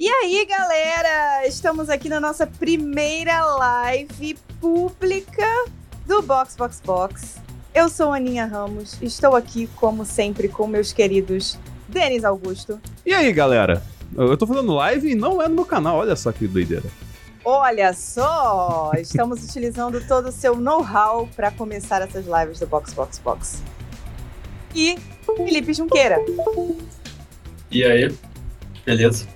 E aí, galera? Estamos aqui na nossa primeira live pública do Box Box Box. Eu sou Aninha Ramos, estou aqui, como sempre, com meus queridos Denis Augusto. E aí, galera? Eu tô fazendo live e não é no meu canal, olha só que doideira. Olha só, estamos utilizando todo o seu know-how para começar essas lives do Box Box Box. E Felipe Junqueira. E aí? Beleza?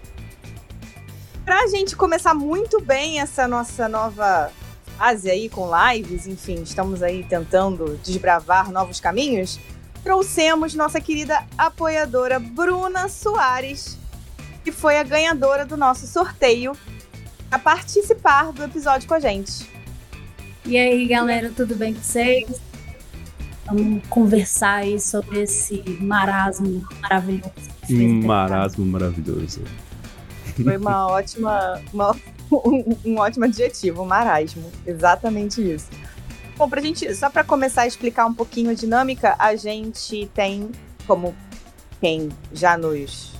Pra gente começar muito bem essa nossa nova fase aí com lives, enfim, estamos aí tentando desbravar novos caminhos, trouxemos nossa querida apoiadora Bruna Soares, que foi a ganhadora do nosso sorteio, a participar do episódio com a gente. E aí, galera, tudo bem com vocês? Vamos conversar aí sobre esse marasmo maravilhoso. Um marasmo maravilhoso. Foi uma ótima, uma- um, um ótimo adjetivo, marasmo. Exatamente isso. Bom, pra gente, só para começar a explicar um pouquinho a dinâmica, a gente tem, como quem já nos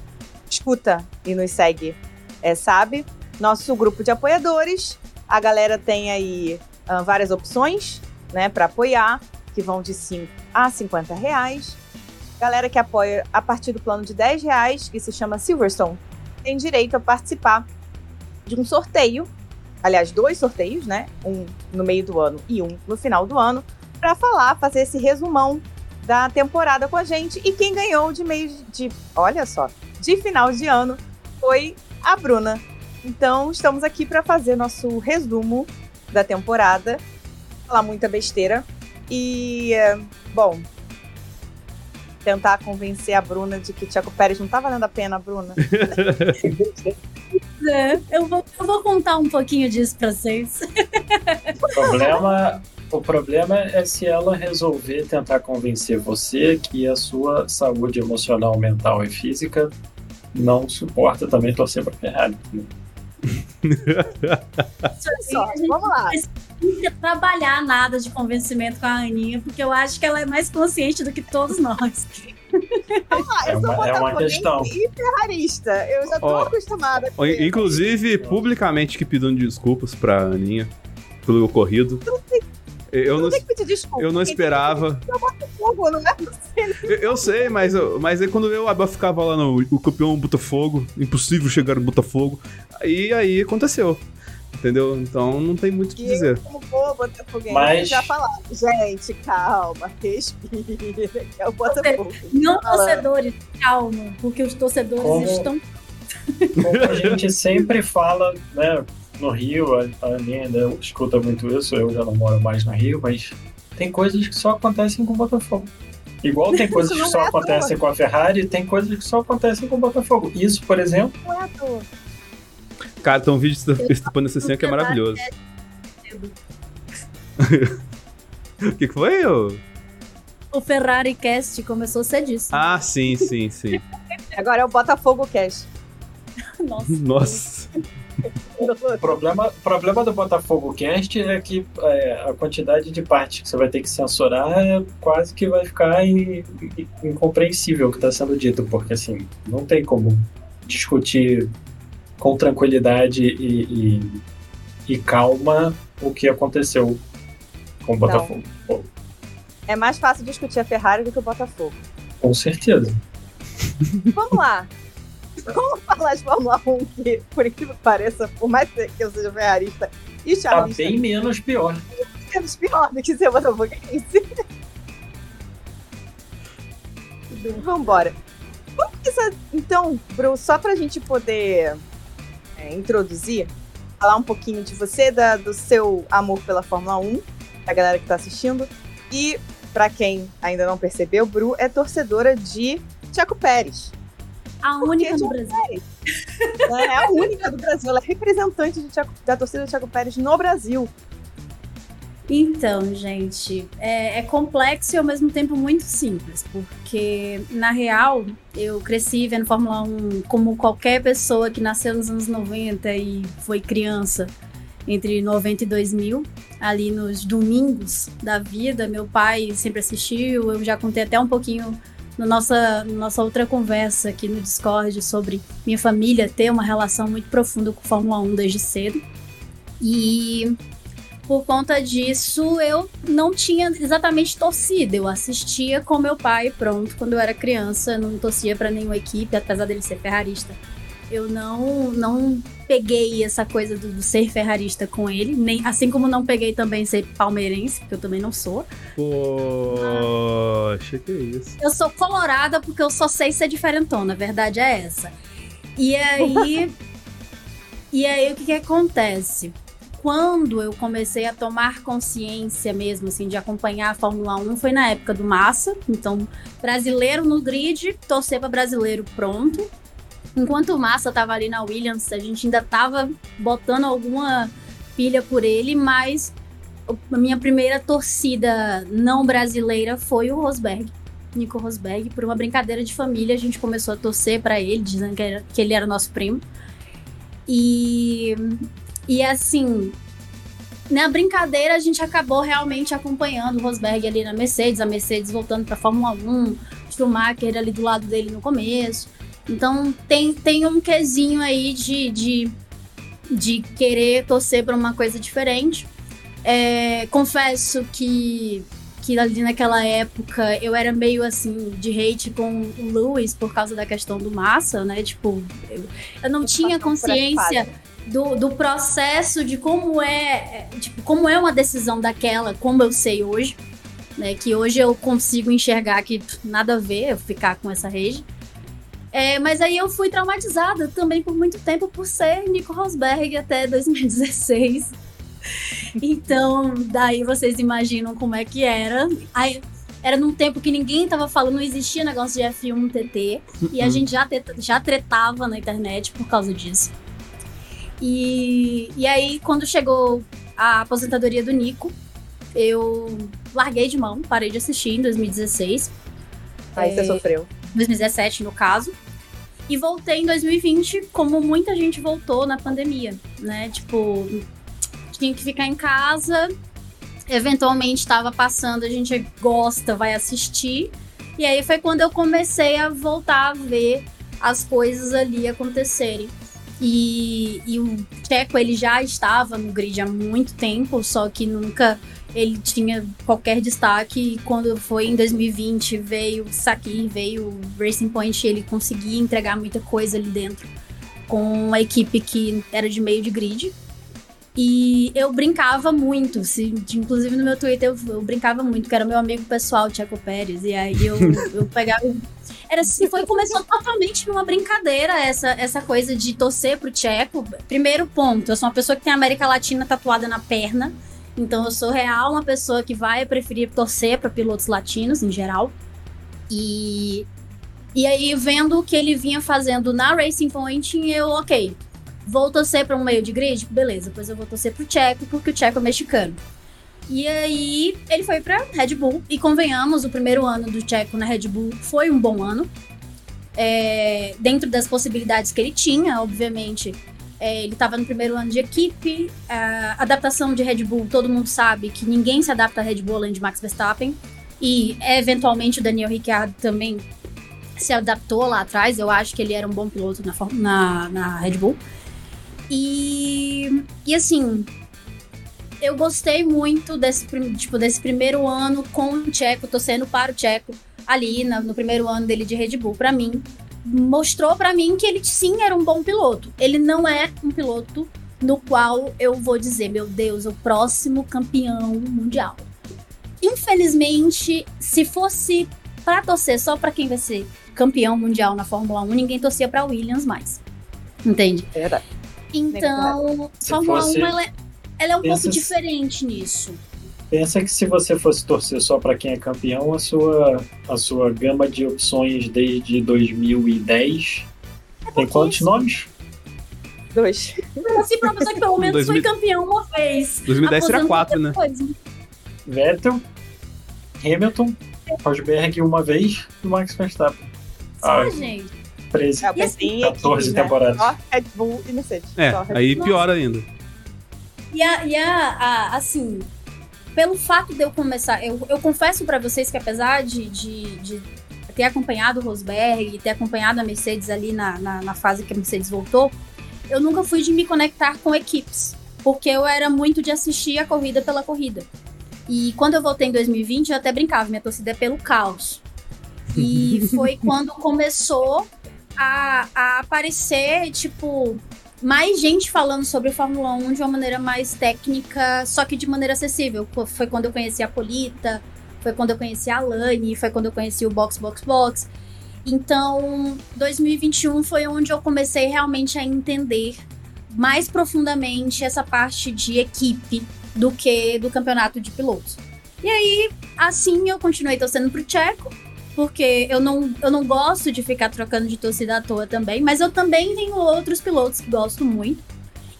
escuta e nos segue é, sabe, nosso grupo de apoiadores. A galera tem aí ah, várias opções, né, para apoiar, que vão de 5 a 50 reais. Galera que apoia a partir do plano de 10 reais, que se chama Silverstone, tem direito a participar de um sorteio, aliás, dois sorteios, né? Um no meio do ano e um no final do ano, para falar, fazer esse resumão da temporada com a gente. E quem ganhou de meio de, olha só, de final de ano foi a Bruna. Então, estamos aqui para fazer nosso resumo da temporada, falar muita besteira e, eh, bom, tentar convencer a Bruna de que Tiago Pérez não tá valendo a pena, Bruna. É, eu, vou, eu vou contar um pouquinho disso pra vocês. O problema, o problema é se ela resolver tentar convencer você que a sua saúde emocional, mental e física não suporta também torcer pra Ferrari. Só, gente vamos lá. Não precisa trabalhar nada de convencimento com a Aninha, porque eu acho que ela é mais consciente do que todos nós. Ah, É eu sou uma- é uma questão. E ferrarista. Eu já tô Ó, acostumada Ó. Inclusive, publicamente que pedindo desculpas pra Aninha pelo ocorrido. Eu não, que pedir desculpa. eu não esperava. desculpa, não é. Eu, eu sei, mas, eu- mas aí quando eu Abel ficava lá no o campeão Botafogo, impossível chegar no Botafogo, aí aí aconteceu. Entendeu? Então não tem muito o que dizer. eu, como boa botafoguense, Mas- já falar. Gente, calma, respira, que é o Botafogo. Não torcedores, calma, porque os torcedores Como- estão. Como a gente sempre fala, né? No Rio, a a Aninha ainda escuta muito isso, eu já não moro mais no Rio, mas tem coisas que só acontecem com o Botafogo. Igual tem coisas que só é acontecem com a Ferrari, tem coisas que só acontecem com o Botafogo. Isso, por exemplo, Não é à toa. Cara, tem um vídeo estupando esse assim que é maravilhoso. O que, que foi? ô? O Ferrari Cast começou cedíssimo. Ah, sim, sim, sim. Agora é o Botafogo Cash. Nossa. Nossa. O problema, problema do Botafogo Cast é que é, a quantidade de partes que você vai ter que censurar é quase que vai ficar in- in- incompreensível o que está sendo dito, porque assim, não tem como discutir com tranquilidade e, e- e calma o que aconteceu com o Botafogo. Pô, É mais fácil discutir a Ferrari do que o Botafogo. com certeza. Vamos lá. Vamos falar de Fórmula 1, que, por incrível que pareça, por mais que eu seja ferrarista e Tá charlista, bem menos pior. menos pior do que ser botafoguense. Vambora. Vamos começar, então, Bru, só pra gente poder é, introduzir, falar um pouquinho de você, da- do seu amor pela Fórmula 1, pra galera que tá assistindo. E, pra quem ainda não percebeu, Bru é torcedora de Tiago Pérez. A única Porque no Brasil. É a única do Brasil, ela é representante Thiago- da torcida do Thiago Pérez no Brasil. Então, gente, é, é complexo e ao mesmo tempo muito simples, porque na real eu cresci vendo Fórmula 1 como qualquer pessoa que nasceu nos anos 90 e foi criança. entre 90 e 2000, ali nos domingos da vida. Meu pai sempre assistiu, eu já contei até um pouquinho na nossa, nossa outra conversa aqui no Discord sobre minha família ter uma relação muito profunda com Fórmula 1 desde cedo. E por conta disso, eu não tinha exatamente torcida. Eu assistia com meu pai, pronto, quando eu era criança. Não torcia para nenhuma equipe, apesar dele ser ferrarista. Eu não, não peguei essa coisa do, do, ser ferrarista com ele, nem assim como não peguei também ser palmeirense, porque eu também não sou. Poxa, que isso. Eu sou colorada porque eu só sei ser diferentona, a verdade é essa. E aí. e aí o que, que acontece? quando eu comecei a tomar consciência mesmo, assim, de acompanhar a Fórmula 1 foi na época do Massa. Então, brasileiro no grid, torcer para brasileiro pronto. Enquanto o Massa tava ali na Williams, a gente ainda tava botando alguma pilha por ele, mas a minha primeira torcida não brasileira foi o Rosberg. Nico Rosberg, por uma brincadeira de família, a gente começou a torcer para ele, dizendo que, era, que ele era nosso primo. E e assim, na brincadeira a gente acabou realmente acompanhando o Rosberg ali na Mercedes, a Mercedes voltando para Fórmula 1, Schumacher ali do lado dele no começo. Então tem, tem um quesinho aí de, de, de querer torcer para uma coisa diferente. É, confesso que, que ali naquela época eu era meio assim de hate com o Lewis por causa da questão do massa, né? Tipo, eu, eu não tinha consciência do, do processo de como é, é, tipo, como é uma decisão daquela, como eu sei hoje, né? Que hoje eu consigo enxergar que nada a ver eu ficar com essa rede. É, mas aí eu fui traumatizada também por muito tempo por ser Nico Rosberg até 2016. Então, daí vocês imaginam como é que era. Aí, era num tempo que ninguém tava falando, não existia negócio de F1 TT. E a uhum. gente já, já tretava na internet por causa disso. E, e aí, quando chegou a aposentadoria do Nico, eu larguei de mão, parei de assistir em 2016. Aí é, você sofreu. 2017, no caso. E voltei em 2020, como muita gente voltou na pandemia, né? Tipo, tinha que ficar em casa, eventualmente estava passando, a gente gosta, vai assistir. E aí foi quando eu comecei a voltar a ver as coisas ali acontecerem. E, e o Checo ele já estava no grid há muito tempo, só que nunca ele tinha qualquer destaque. Quando foi em 2020, veio Sakir, veio Racing Point, ele conseguia entregar muita coisa ali dentro com a equipe que era de meio de grid. E eu brincava muito, se, inclusive no meu Twitter eu, eu, brincava muito, que era meu amigo pessoal, Checo Pérez. E aí eu, eu pegava era assim, foi começou totalmente numa brincadeira essa essa coisa de torcer pro Tcheco. Primeiro ponto, eu sou uma pessoa que tem a América Latina tatuada na perna. Então eu sou real uma pessoa que vai preferir torcer para pilotos latinos em geral. E e aí vendo o que ele vinha fazendo na Racing Point, eu, OK, vou torcer para um meio de grid, beleza, depois eu vou torcer pro Tcheco porque o Tcheco é mexicano. E aí ele foi pra Red Bull. E convenhamos, o primeiro ano do Checo na Red Bull foi um bom ano. É, dentro das possibilidades que ele tinha, obviamente. É, ele estava no primeiro ano de equipe. A adaptação de Red Bull, todo mundo sabe que ninguém se adapta a Red Bull além de Max Verstappen. E eventualmente o Daniel Ricciardo também se adaptou lá atrás. Eu acho que ele era um bom piloto na, na, na Red Bull. E, e assim, eu gostei muito desse, tipo, desse primeiro ano com o Tcheco, torcendo para o Tcheco ali no primeiro ano dele de Red Bull. Para mim, mostrou para mim que ele sim era um bom piloto. Ele não é um piloto no qual eu vou dizer, meu Deus, o próximo campeão mundial. Infelizmente, se fosse para torcer só para quem vai ser campeão mundial na Fórmula 1, ninguém torcia para Williams mais. Entende? É verdade. Então, Fórmula fosse... 1 ela é, ela é um pouco diferente nisso. Pensa que se você fosse torcer só para quem é campeão, a sua, a sua gama de opções desde 2010 é tem quantos nomes? Dois. Assim, pra pessoa que pelo menos 2000... foi campeão uma vez. 2010 será quatro, né? Vettel, Hamilton, Rosberg uma vez e Max Verstappen. Só, ah, gente. 13, é, 14 aqui, temporadas. Né? Só Red Bull e Mercedes. É, aí pior ainda. E, a, e a, a, assim, pelo fato de eu começar, eu, eu confesso para vocês que apesar de, de, de, ter acompanhado o Rosberg e ter acompanhado a Mercedes ali na, na, na, fase que a Mercedes voltou, eu nunca fui de me conectar com equipes, porque eu era muito de assistir a corrida pela corrida. E quando eu voltei em 2020, eu até brincava, minha torcida é pelo caos. E foi quando começou a, a aparecer, tipo, mais gente falando sobre Fórmula 1 de uma maneira mais técnica, só que de maneira acessível. Foi quando eu conheci a Polita, foi quando eu conheci a Alane, foi quando eu conheci o Box Box Box. Então, 2021 foi onde eu comecei realmente a entender mais profundamente essa parte de equipe do que do campeonato de pilotos. E aí, assim, eu continuei torcendo pro Checo, porque eu não, eu não gosto de ficar trocando de torcida à toa também, mas eu também tenho outros pilotos que gosto muito.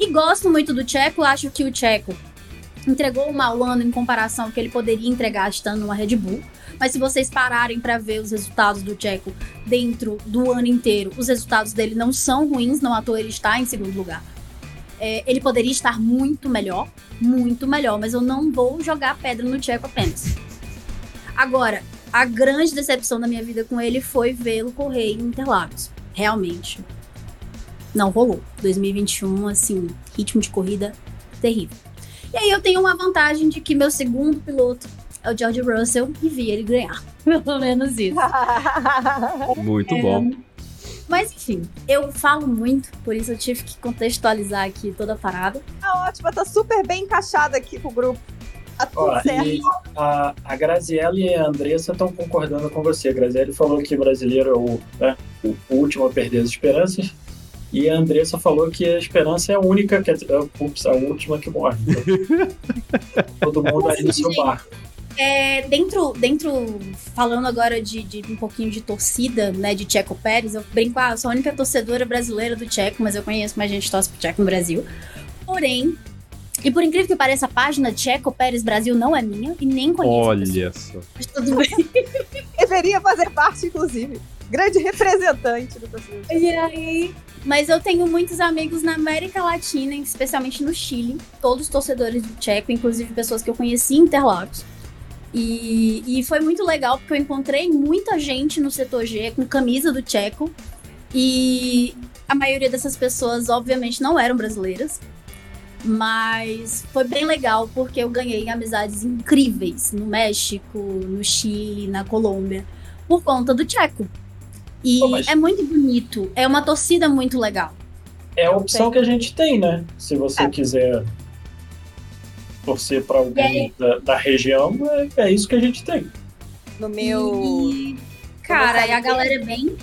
E gosto muito do Checo, acho que o Checo entregou um mau ano em comparação ao que ele poderia entregar estando numa Red Bull. Mas se vocês pararem para ver os resultados do Checo dentro do ano inteiro, os resultados dele não são ruins, não à toa ele está em segundo lugar. É, ele poderia estar muito melhor, muito melhor, mas eu não vou jogar pedra no Checo apenas. Agora, a grande decepção da minha vida com ele foi vê-lo correr em Interlagos. Realmente. Não rolou. 2021, assim, ritmo de corrida terrível. E aí eu tenho uma vantagem de que meu segundo piloto é o George Russell e vi ele ganhar. Pelo menos isso. Muito é, bom. Mas enfim, eu falo muito, por isso eu tive que contextualizar aqui toda a parada. Tá ótima, tá super bem encaixada aqui com o grupo. Tá Ó, a, a Graziele e a Andressa estão concordando com você. A Graziele falou que o brasileiro é o, né, o, último a perder as esperanças. E a Andressa falou que a esperança é a única, que é, ups, a última que morre. Então, todo mundo aí no seu barco. É, dentro, dentro, falando agora de, de, um pouquinho de torcida, né, de Checo Pérez, eu brinco, ah, eu sou a única torcedora brasileira do Checo, mas eu conheço mais gente que torce pro Checo no Brasil. Porém, e por incrível que pareça, a página Checo Pérez Brasil não é minha e nem conheço. Olha só. Mas tudo bem. Deveria fazer parte, inclusive. Grande representante do torcedor. E aí. Mas eu tenho muitos amigos na América Latina, especialmente no Chile. Todos torcedores do Checo, inclusive pessoas que eu conheci em Interlagos. E, e foi muito legal porque eu encontrei muita gente no setor G com camisa do Checo. E a maioria dessas pessoas, obviamente, não eram brasileiras. Mas foi bem legal porque eu ganhei amizades incríveis no México, no Chile, na Colômbia, por conta do Tcheco. E Pô, é muito bonito, é uma torcida muito legal. É a opção que a gente tem, né? Se você é. quiser torcer para alguém da, da, região, é, é, isso que a gente tem. No meu. E, cara, e a galera é bem.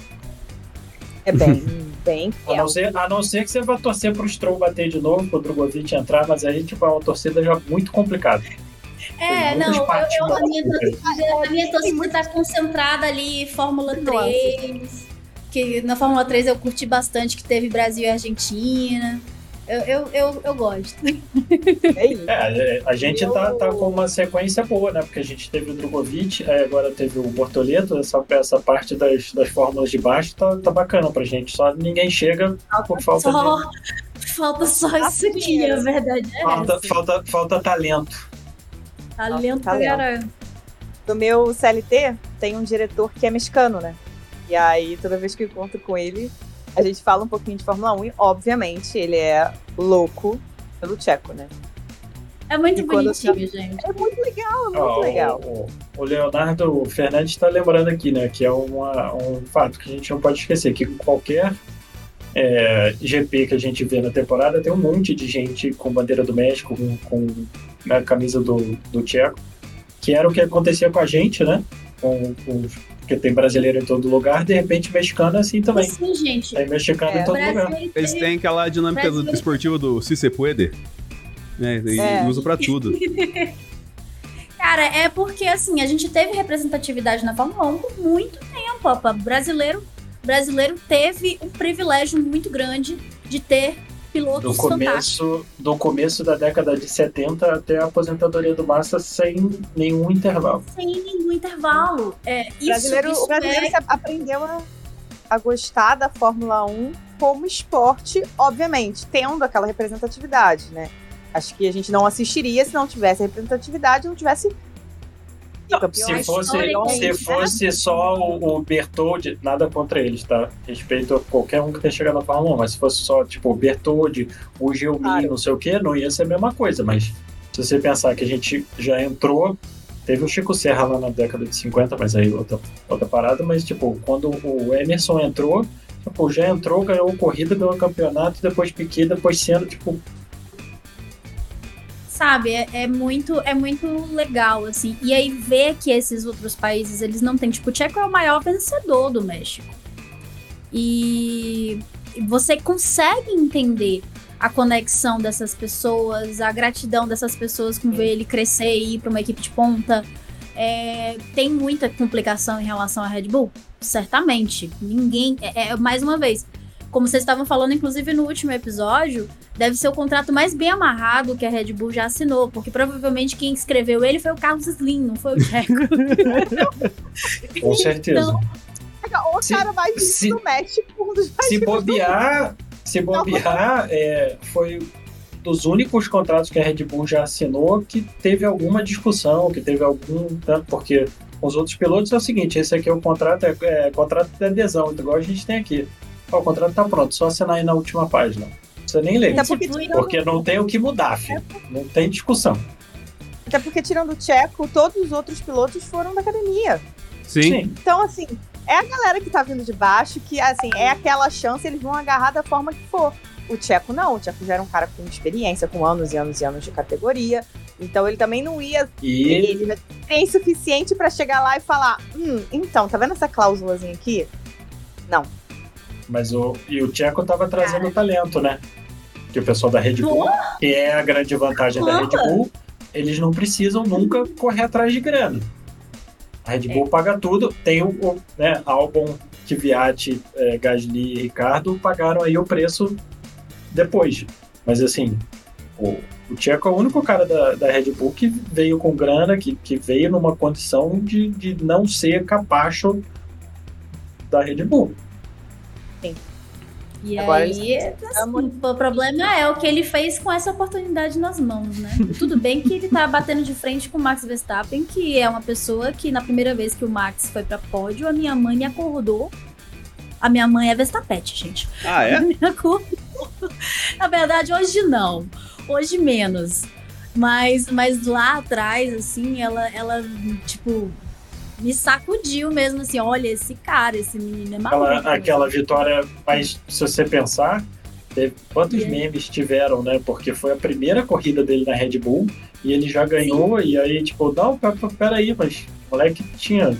É bem. bem A não, ser, a não ser que você vá torcer pro Stroll bater de novo, pro Drogovic entrar, mas aí, tipo, é uma torcida já muito complicada. É, não, eu, eu, a minha torcida, a minha torcida tá concentrada ali, Fórmula 3. Que na Fórmula 3 eu curti bastante, que teve Brasil e Argentina. Eu, eu, eu, eu gosto. É, a gente tá, tá com uma sequência boa, né? Porque a gente teve o Drogovic, agora teve o Bortoleto, essa, essa parte das, das fórmulas de baixo tá, tá bacana pra gente. Só ninguém chega por falta só, de. Falta só isso aqui, a verdade é falta, essa. Falta, falta talento. Talento caramba. Do meu CLT, tem um diretor que é mexicano, né? E aí, toda vez que eu encontro com ele, a gente fala um pouquinho de Fórmula 1 e, obviamente, ele é louco pelo Tcheco, né? É muito e bonitinho, eu... gente. É muito legal, é muito oh, legal. O, o, Leonardo Fernandes está lembrando aqui, né, que é uma, um fato que a gente não pode esquecer, que qualquer é, GP que a gente vê na temporada tem um monte de gente com bandeira do México, com, com né, a camisa do, do Tcheco, que era o que acontecia com a gente, né? Com, com porque tem brasileiro em todo lugar, de repente mexicano é assim também. Sim, gente. Tem mexicano é. em todo lugar. Eles têm aquela dinâmica do, esportiva do se se puede. Né? E é. usa pra tudo. Cara, é porque assim, a gente teve representatividade na Fórmula 1 por muito tempo. Opa. Brasileiro, brasileiro teve um privilégio muito grande de ter pilotos do começo Do começo da década de 70 até a aposentadoria do Massa sem nenhum intervalo. Sem nenhum intervalo. É, isso, brasileiro, isso o brasileiro é... aprendeu a, a gostar da Fórmula 1 como esporte, obviamente, tendo aquela representatividade, né? Acho que a gente não assistiria se não tivesse representatividade, não tivesse não, se fosse, se fosse só o, o Bertoldi, nada contra eles, tá? Respeito a qualquer um que tenha chegado na Fórmula 1, mas se fosse só, tipo, o Bertoldi, o Gilmin, claro. não sei o quê, não ia ser a mesma coisa. Mas se você pensar que a gente já entrou, teve o Chico Serra lá na década de 50, mas aí outra, outra parada, mas, tipo, quando o Emerson entrou, tipo, já entrou, ganhou corrida, ganhou campeonato, depois Piquet, depois sendo, tipo, sabe, é, é, muito é muito legal, assim. E aí ver que esses outros países, eles não têm, tipo, o Tcheco é o maior vencedor do México. E você consegue entender a conexão dessas pessoas, a gratidão dessas pessoas com ver ele crescer e ir para uma equipe de ponta. É, tem muita complicação em relação à Red Bull? Certamente. Ninguém. É, é, mais uma vez, como vocês estavam falando, inclusive no último episódio, deve ser o contrato mais bem amarrado que a Red Bull já assinou, porque provavelmente quem escreveu ele foi o Carlos Slim, não foi o Checo. Com certeza. Então, o cara mais se, do México, um dos mais Se bobear, se bobear, é, foi dos únicos contratos que a Red Bull já assinou que teve alguma discussão, que teve algum. Tanto porque os outros pilotos é o seguinte: esse aqui é o contrato, é, é contrato de adesão, igual a gente tem aqui. O contrato tá pronto, só assinar aí na última página. Precisa nem ler. Porque, porque não tem o que mudar, filho. Não tem discussão. Até porque, tirando o Tcheco, todos os outros pilotos foram da academia. Sim. Sim. Então, assim, é a galera que tá vindo de baixo que, assim, é aquela chance, eles vão agarrar da forma que for. O Tcheco não, o Tcheco já era um cara com experiência, com anos e anos e anos de categoria. Então ele também não ia. E... Ele tem suficiente para chegar lá e falar: hum, então, tá vendo essa cláusulazinha aqui? Não, mas o, e o Tcheco tava trazendo Cara. talento, né? Que o pessoal da Red Bull, que é a grande vantagem da Red Bull, eles não precisam nunca correr atrás de grana. A Red Bull é. paga tudo. Tem o, o né, Albon, Kvyat, é, Gasly e Ricardo pagaram aí o preço depois. Mas assim, o, o Tcheco é o único cara da, da Red Bull que veio com grana, que, que veio numa condição de, de não ser capacho da Red Bull. E Agora aí, assim, o problema é o que ele fez com essa oportunidade nas mãos, né? Tudo bem que ele tá batendo de frente com o Max Verstappen, que é uma pessoa que na primeira vez que o Max foi para pódio, a minha mãe me acordou. A minha mãe é Verstappen, gente. Ah, é? Me acordou. Na verdade, hoje não. Hoje menos. Mas, mas lá atrás, assim, ela, ela tipo, me sacudiu mesmo, assim, olha, esse cara, esse menino é maluco. Aquela, aquela vitória, mas se você pensar, teve, quantos yeah. memes tiveram, né? Porque foi a primeira corrida dele na Red Bull e ele já ganhou, Sim. e aí, tipo, não, peraí, mas o moleque tinha.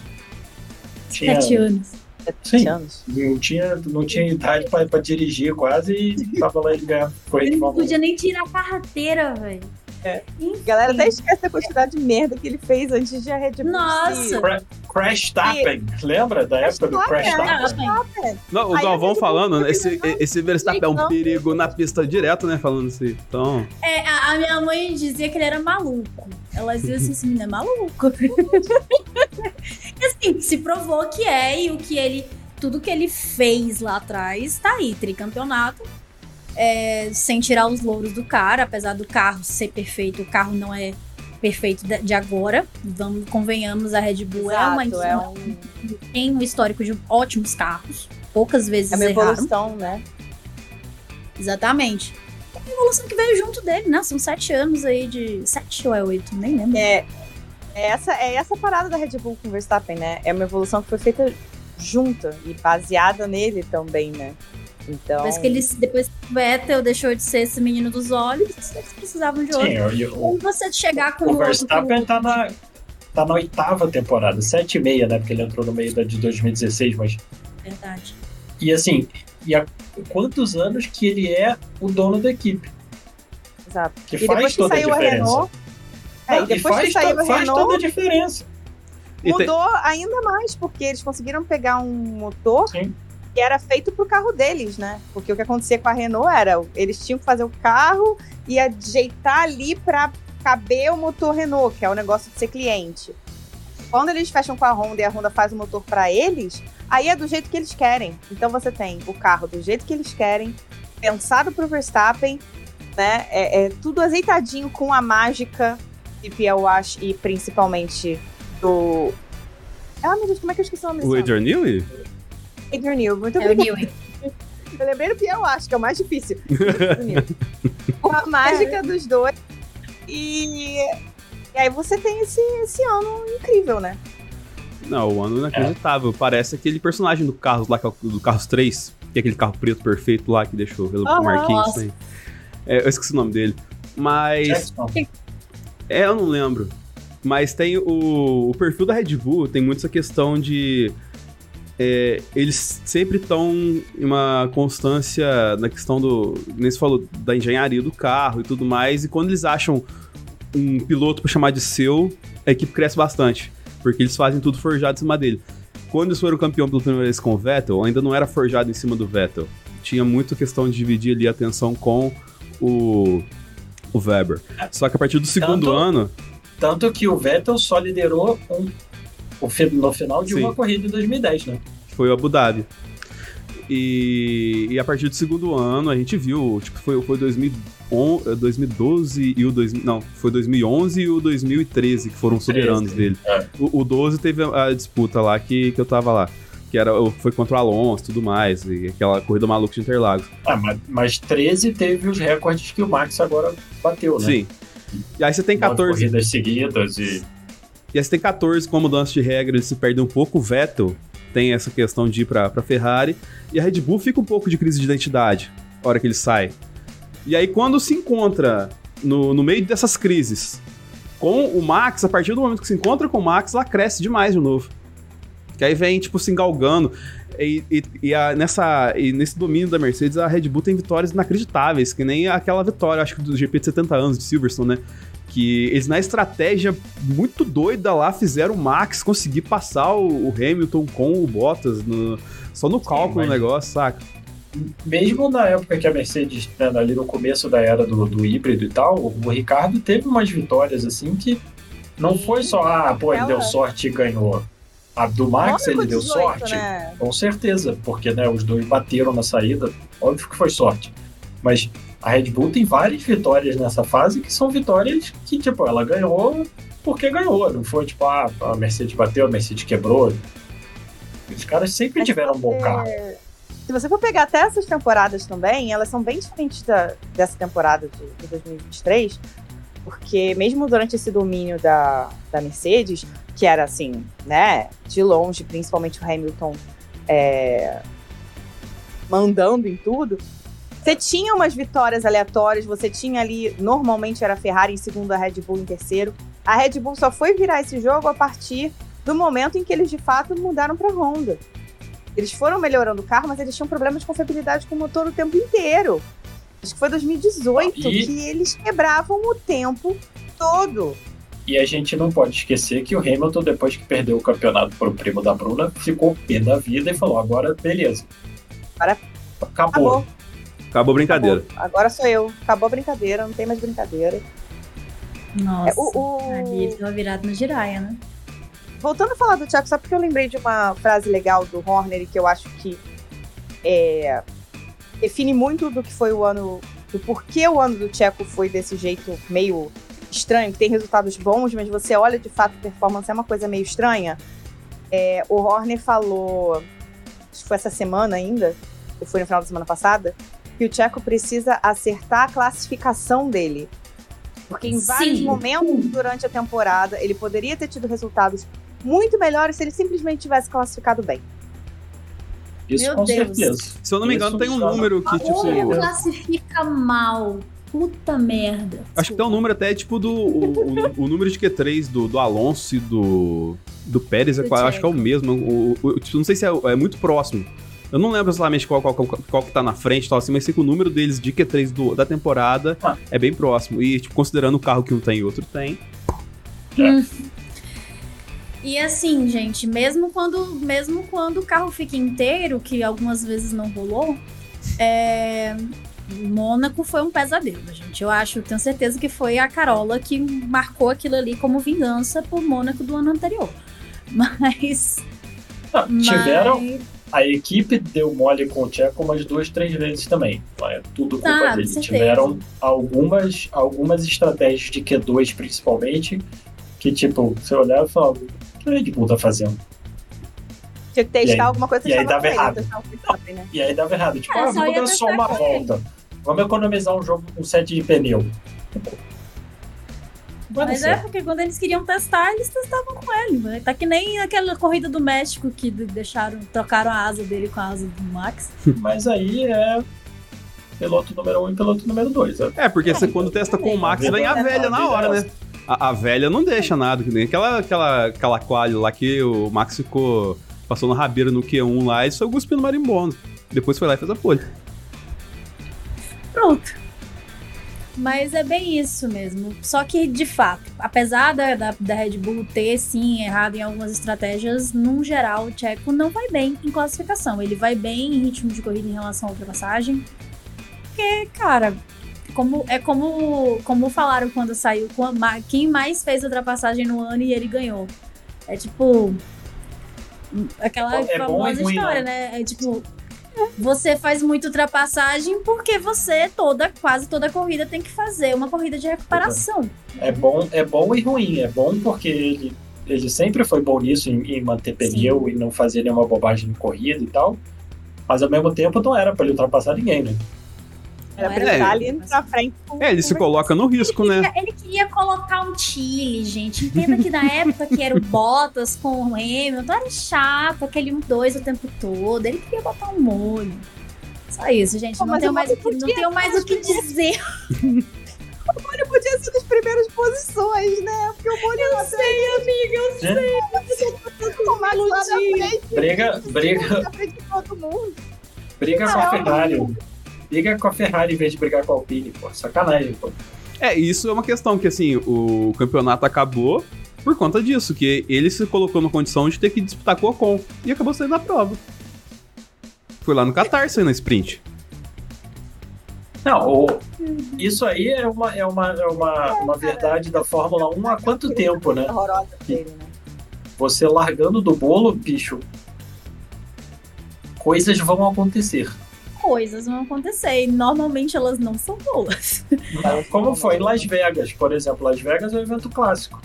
tinha Sete anos. Sim, anos. Não tinha, não tinha idade pra, dirigir quase e tava lá ele ganhando Ele não podia nem tirar a carteira, velho. É. Galera até esquece a quantidade de merda que ele fez antes de a Red Bull. Nossa! Cra Crash Tappen, e... lembra da época do Crash Tappen? Não, o Galvão falando, esse, esse Verstappen é um perigo na pista direto, né? Falando assim. Então. É, a, a minha mãe dizia que ele era maluco. Ela dizia assim: esse menino é maluco. e assim, se provou que é, e o que ele. Tudo que ele fez lá atrás tá aí, tricampeonato é, sem tirar os louros do cara, apesar do carro ser perfeito, o carro não é perfeito de agora. Vamos, convenhamos, a Red Bull Exato, é uma é um... tem um histórico de ótimos carros. Poucas vezes É uma evolução, né? Exatamente. É uma evolução que veio junto dele, né? São sete anos aí de. Sete ou é oito? Nem lembro. É, é essa, é essa parada da Red Bull com o Verstappen, né? É uma evolução que foi feita junta e baseada nele também, né? Então... Depois que eles, depois que o Vettel deixou de ser esse menino dos olhos, eles precisavam de outro. Sim, eu, eu, Ou você chegar com o Verstappen tá na, tá na oitava temporada, sete e meia, né? Porque ele entrou no meio da de 2016, mas... Verdade. E assim, e há quantos anos que ele é o dono da equipe? Exato. Que e faz toda a diferença. A Renault, é, e depois faz, que saiu a faz Renault, toda a diferença. Mudou ainda mais, porque eles conseguiram pegar um motor Sim que era feito pro carro deles, né? Porque o que acontecia com a Renault era, eles tinham que fazer o carro e ajeitar ali para caber o motor Renault, que é o negócio de ser cliente. Quando eles fecham com a Honda e a Honda faz o motor para eles, aí é do jeito que eles querem. Então você tem o carro do jeito que eles querem, pensado pro Verstappen, né? É, é tudo azeitadinho com a mágica de Pierre Wash e principalmente do. Ah, meu Deus, como é que eu esqueci o nome O Adrian Newey? Homem? Adrian Newey, muito É o obrigada. Newey. Eu lembrei do Pierre Wash, que é o mais difícil. com a mágica dos dois. E, e aí você tem esse, esse ano incrível, né? Não, o ano inacreditável. Parece aquele personagem do Carros lá, que é o- do Carros 3, que é aquele carro preto perfeito lá que deixou pelo Aham. Marquinhos. Né? É, eu esqueci o nome dele. Mas. É, eu não lembro. Mas tem o, o perfil da Red Bull, tem muito essa questão de. É, eles sempre estão em uma constância na questão do. Nem se falou, da engenharia do carro e tudo mais. E quando eles acham um piloto pra chamar de seu, a equipe cresce bastante. Porque eles fazem tudo forjado em cima dele. Quando eles foram campeão pela primeira vez com o Vettel, ainda não era forjado em cima do Vettel. Tinha muito questão de dividir ali a atenção com o, o Weber. Só que a partir do segundo Tanto- ano. Tanto que o Vettel só liderou um- no final de Sim. uma corrida em 2010, né? foi o Abu Dhabi. E, e a partir do segundo ano a gente viu, tipo, foi, foi 2011, eh, 2012 e o 2000, não, foi 2011 e o 2013 que foram soberanos 13, dele. é. O, o 12 teve a, disputa lá que, que eu tava lá, que era foi contra o Alonso e tudo mais, e aquela corrida maluca de Interlagos. Ah, mas, mas 13 teve os recordes que o Max agora bateu, né? Sim. E aí você tem Nove 14, corridas seguidas e E aí você tem 14 com a mudança de regra, se perde um pouco. O Vettel tem essa questão de ir pra, pra Ferrari. E a Red Bull fica um pouco de crise de identidade na hora que ele sai. E aí, quando se encontra no, no meio dessas crises com o Max, a partir do momento que se encontra com o Max, ela cresce demais de novo. Que aí vem, tipo, se engalgando. E, e- e a- nessa, e nesse domínio da Mercedes, a Red Bull tem vitórias inacreditáveis, que nem aquela vitória, acho que do GP de 70 anos de Silverstone, né? Que eles, na estratégia muito doida lá, fizeram o Max conseguir passar o, o Hamilton com o Bottas no- só no cálculo mas- do negócio, saca? mesmo na época que a Mercedes, né, ali no começo da era do, do híbrido e tal, o Ricardo teve umas vitórias assim que não foi só, ah, pô, ele deu sorte e ganhou. A do Max ele deu 18, sorte, Né? com certeza, porque né, os dois bateram na saída, óbvio que foi sorte. Mas a Red Bull tem várias vitórias nessa fase que são vitórias que, tipo, ela ganhou porque ganhou, não foi tipo, ah, a Mercedes bateu, a Mercedes quebrou. Os caras sempre Mas tiveram um bom carro. Se você for pegar até essas temporadas também, elas são bem diferentes da- dessa temporada de, de 2023, porque mesmo durante esse domínio da, da Mercedes, que era assim, né, de longe, principalmente o Hamilton é, mandando em tudo, você tinha umas vitórias aleatórias, você tinha ali, normalmente era a Ferrari em segundo, a Red Bull em terceiro. A Red Bull só foi virar esse jogo a partir do momento em que eles de fato mudaram para Honda. Eles foram melhorando o carro, mas eles tinham problemas de confiabilidade com o motor o tempo inteiro. Acho que foi 2018 E- que eles quebravam o tempo todo. E a gente não pode esquecer que o Hamilton, depois que perdeu o campeonato pro primo da Bruna, ficou pé da vida e falou: agora beleza. Agora acabou. Acabou. Acabou a brincadeira. acabou. Agora sou eu. Acabou a brincadeira, não tem mais brincadeira. Nossa. É, o- o- Ali ele tava virado no giraia, né? Voltando a falar do Thiago, só porque eu lembrei de uma frase legal do Horner e que eu acho que é, define muito do que foi o ano, do porquê o ano do Tcheco foi desse jeito meio estranho, que tem resultados bons, mas você olha de fato a performance é uma coisa meio estranha. É, o Horner falou, acho que foi essa semana ainda, ou foi no final da semana passada, que o Tcheco precisa acertar a classificação dele. Porque em vários Sim. momentos durante a temporada ele poderia ter tido resultados muito melhores se ele simplesmente tivesse classificado bem. Isso Meu com Deus. certeza. Se eu não me engano, Isso tem um número que, tipo. Como classifica mal? Puta merda. Acho que tem um número até, tipo, do. O, o- o número de Q3 do, do Alonso e do. Do Pérez, é Do qual- acho que é o mesmo. O, o- tipo, não sei se é, é muito próximo. Eu não lembro exatamente qual, qual, qual, qual que tá na frente e tal, assim, mas sei que o número deles de Q3 do- da temporada Ah. é bem próximo. E, tipo, considerando o carro que um tem e o outro tem. E assim, gente, mesmo quando, mesmo quando o carro fica inteiro, que algumas vezes não rolou, é... Mônaco foi um pesadelo, gente. Eu acho, tenho certeza que foi a Carola que marcou aquilo ali como vingança por Mônaco do ano anterior. Mas. Ah, mas... a equipe deu mole com o Tcheco umas duas, três vezes também. Não é tudo culpa Ah, com dele. certeza. Tiveram algumas, algumas estratégias de Q2 principalmente, que tipo, você olhava e falava, o que a Red Bull tá fazendo? Tinha que testar aí- alguma coisa e aí dava ele, errado. testar o Verstappen, né? E aí dava errado. Tipo, É, ah, só vamos dar só uma volta. Vamos economizar um jogo com set de pneu. Pode Mas ser. é porque quando eles queriam testar, eles testavam com ele. né? Tá que nem aquela corrida do México que de- deixaram, trocaram a asa dele com a asa do Max. Mas aí é piloto número um e piloto número dois. É. É, porque É, você quando testa com o Max, vem a velha na hora, né? A, a velha não deixa nada, que nem aquela, aquela, aquela quali lá que o Max ficou. Passou na rabeira no Q1 lá e só cuspindo marimbondo. Depois foi lá e fez a pole. Pronto. Mas é bem isso mesmo. Só que, de fato, apesar da, da, da Red Bull ter, sim, errado em algumas estratégias, num geral, o Checo não vai bem em classificação. Ele vai bem em ritmo de corrida em relação à ultrapassagem. Porque, cara, como, é como, como falaram quando saiu, quem mais fez ultrapassagem no ano e ele ganhou. É tipo. Aquela É famosa e ruim, história, né? É tipo, você faz muita ultrapassagem porque você, toda, quase toda corrida, tem que fazer uma corrida de recuperação. É bom, é bom e ruim. É bom porque ele, ele sempre foi bom nisso, em, em manter pneu e não fazer nenhuma bobagem em corrida e tal. Mas ao mesmo tempo não era pra ele ultrapassar ninguém, né? Era Não pra era ele estar pra- ali pra frente. com- É, ele se coloca no risco, né? Ele queria colocar um Chile, gente. Entenda que na época que era o Bottas com o Hamilton, era chato, aquele um dois o tempo todo. Ele queria botar um molho. Só isso, gente. Pô, não tenho o mais, o que- molho não podia tenho mais o que dizer. Ele podia ser das primeiras posições, né? Porque o molho não sei, amiga. Eu Gente, o Max lá na frente, briga, briga, na frente de todo mundo. briga com a Não. Ferrari. Briga com a Ferrari em vez de brigar com a Alpine, pô. Sacanagem, pô. É, isso é uma questão que, assim, o campeonato acabou por conta disso, que ele se colocou na condição de ter que disputar com o Ocon e acabou saindo na prova. Foi lá no Qatar saindo na sprint. Não, o- isso aí é uma, é uma, é uma, uma verdade da Fórmula 1 há quanto tempo, né? Né? Você largando do bolo, bicho, coisas vão acontecer. Coisas vão acontecer e normalmente elas não são boas. Como foi em Las Vegas, por exemplo. Las Vegas é um evento clássico.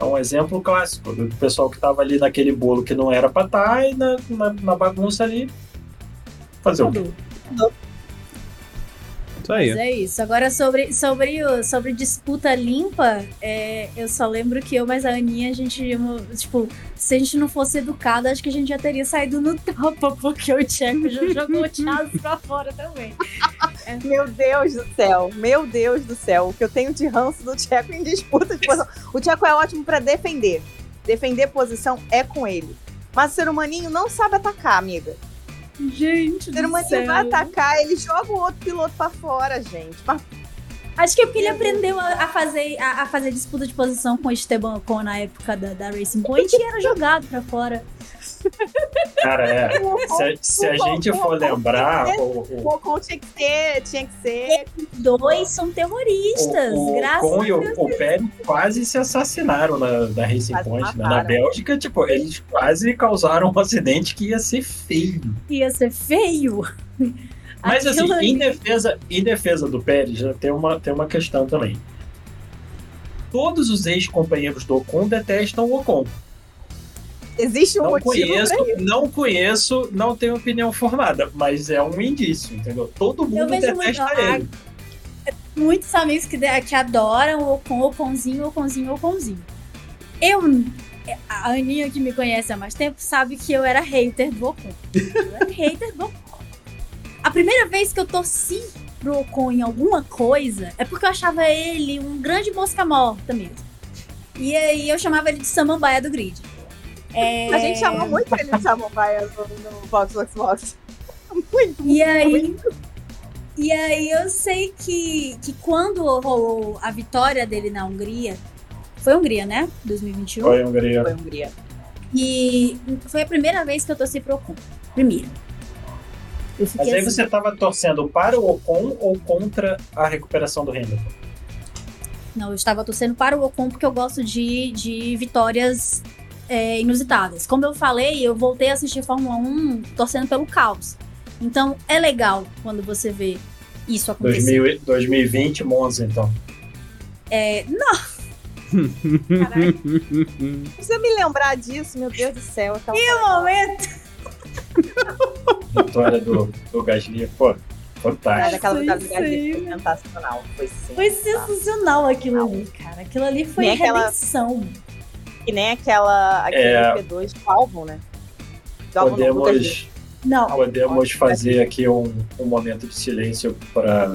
É um exemplo clássico do pessoal que tava ali naquele bolo que não era pra estar e na, na, na bagunça ali fazer o quê? Isso aí. Mas é isso. Agora, sobre, sobre, o- sobre disputa limpa, é, eu só lembro que eu mais a Aninha, a gente, tipo, se a gente não fosse educada, acho que a gente já teria saído no topa, porque o Tcheco já jogou o Charles pra fora também. Meu Deus do céu, meu Deus do céu. O que eu tenho de ranço do Tcheco em disputa de posição. O Tcheco é ótimo pra defender. Defender posição é com ele. Mas o ser humaninho não sabe atacar, amiga. Gente, O ser céu. vai atacar, ele joga o outro piloto pra fora, gente. Mas Acho que é porque ele aprendeu a, a fazer, a, a fazer disputa de posição com o Esteban Ocon na época da, da Racing Point e era jogado pra fora. Cara, é. Se, a- se a gente for lembrar, o, Ocon tinha que ser, tinha que ser. Dois são terroristas, o, o graças Ocon a e o, Deus. o Pérez quase se assassinaram na, na Racing Quase Point. né? Na. Bélgica, tipo, eles quase causaram um acidente que ia ser feio. Ia ser feio. Mas assim, Aquilo ali- em defesa, em defesa do Pérez, já tem uma, tem uma questão também. Todos os ex-companheiros do Ocon detestam o Ocon. Existe um Não motivo conheço, não conheço, não tenho opinião formada, mas é um indício, entendeu? Todo mundo vejo muito. detesta ah, ele. Muitos amigos que, que adoram o Ocon, Oconzinho, Oconzinho, Oconzinho. Eu. A Aninha que me conhece há mais tempo sabe que eu era hater do Ocon. Eu era hater do Ocon. A primeira vez que eu torci pro Ocon em alguma coisa é porque eu achava ele um grande mosca morta mesmo. E aí eu chamava ele de samambaia do grid. É, A gente chamou muito ele de Samambaia no, no Vox Vox Vox. Muito, E aí, muito. e aí eu sei que, que quando rolou a vitória dele na Hungria, foi Hungria, né? 2021. Foi Hungria. Foi Hungria. E foi a primeira vez que eu torci pro Ocon. Primeiro. Mas fiquei aí assim, você estava torcendo para o Ocon ou contra a recuperação do Hamilton? Não, eu estava torcendo para o Ocon porque eu gosto de, de vitórias é, inusitadas. Como eu falei, eu voltei a assistir Fórmula 1 torcendo pelo caos. Então é legal quando você vê isso acontecer. 2000 2020, Monza, então. É, não, Precisa me lembrar disso, meu Deus do céu. Aquela que momento! Vitória do, do Gasly, pô, Cara, fantástico. aquela Foi vitória do Gasly foi sensacional. Foi Foi sensacional. sensacional aquilo ali, cara. Aquilo ali foi Nem aquela- redenção. Que nem aquela aquele É. P2 do álbum, né? Do álbum. Podemos, Não, podemos fazer aqui um, um momento de silêncio para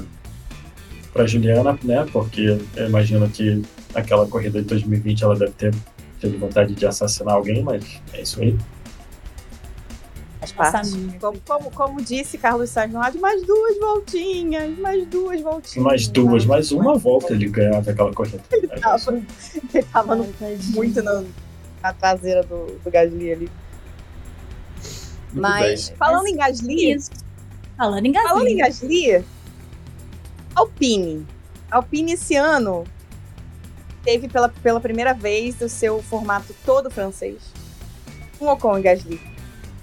para Juliana, né? Porque eu imagino que aquela corrida de 2020 ela deve ter tido vontade de assassinar alguém, mas é isso aí. Faz parte. Como, como, como disse Carlos Sainz no rádio, mais duas voltinhas, mais duas voltinhas. Mais duas, mais uma volta ele ganhava aquela corrida. É Tava, ele tava no- muito na, na traseira do, do Gasly ali. Muito Mas, bem. falando em Gasly, Isso. Falando em Gasly. falando em Gasly, Alpine. Alpine esse ano teve pela, pela primeira vez o seu formato todo francês. Com Ocon e Gasly.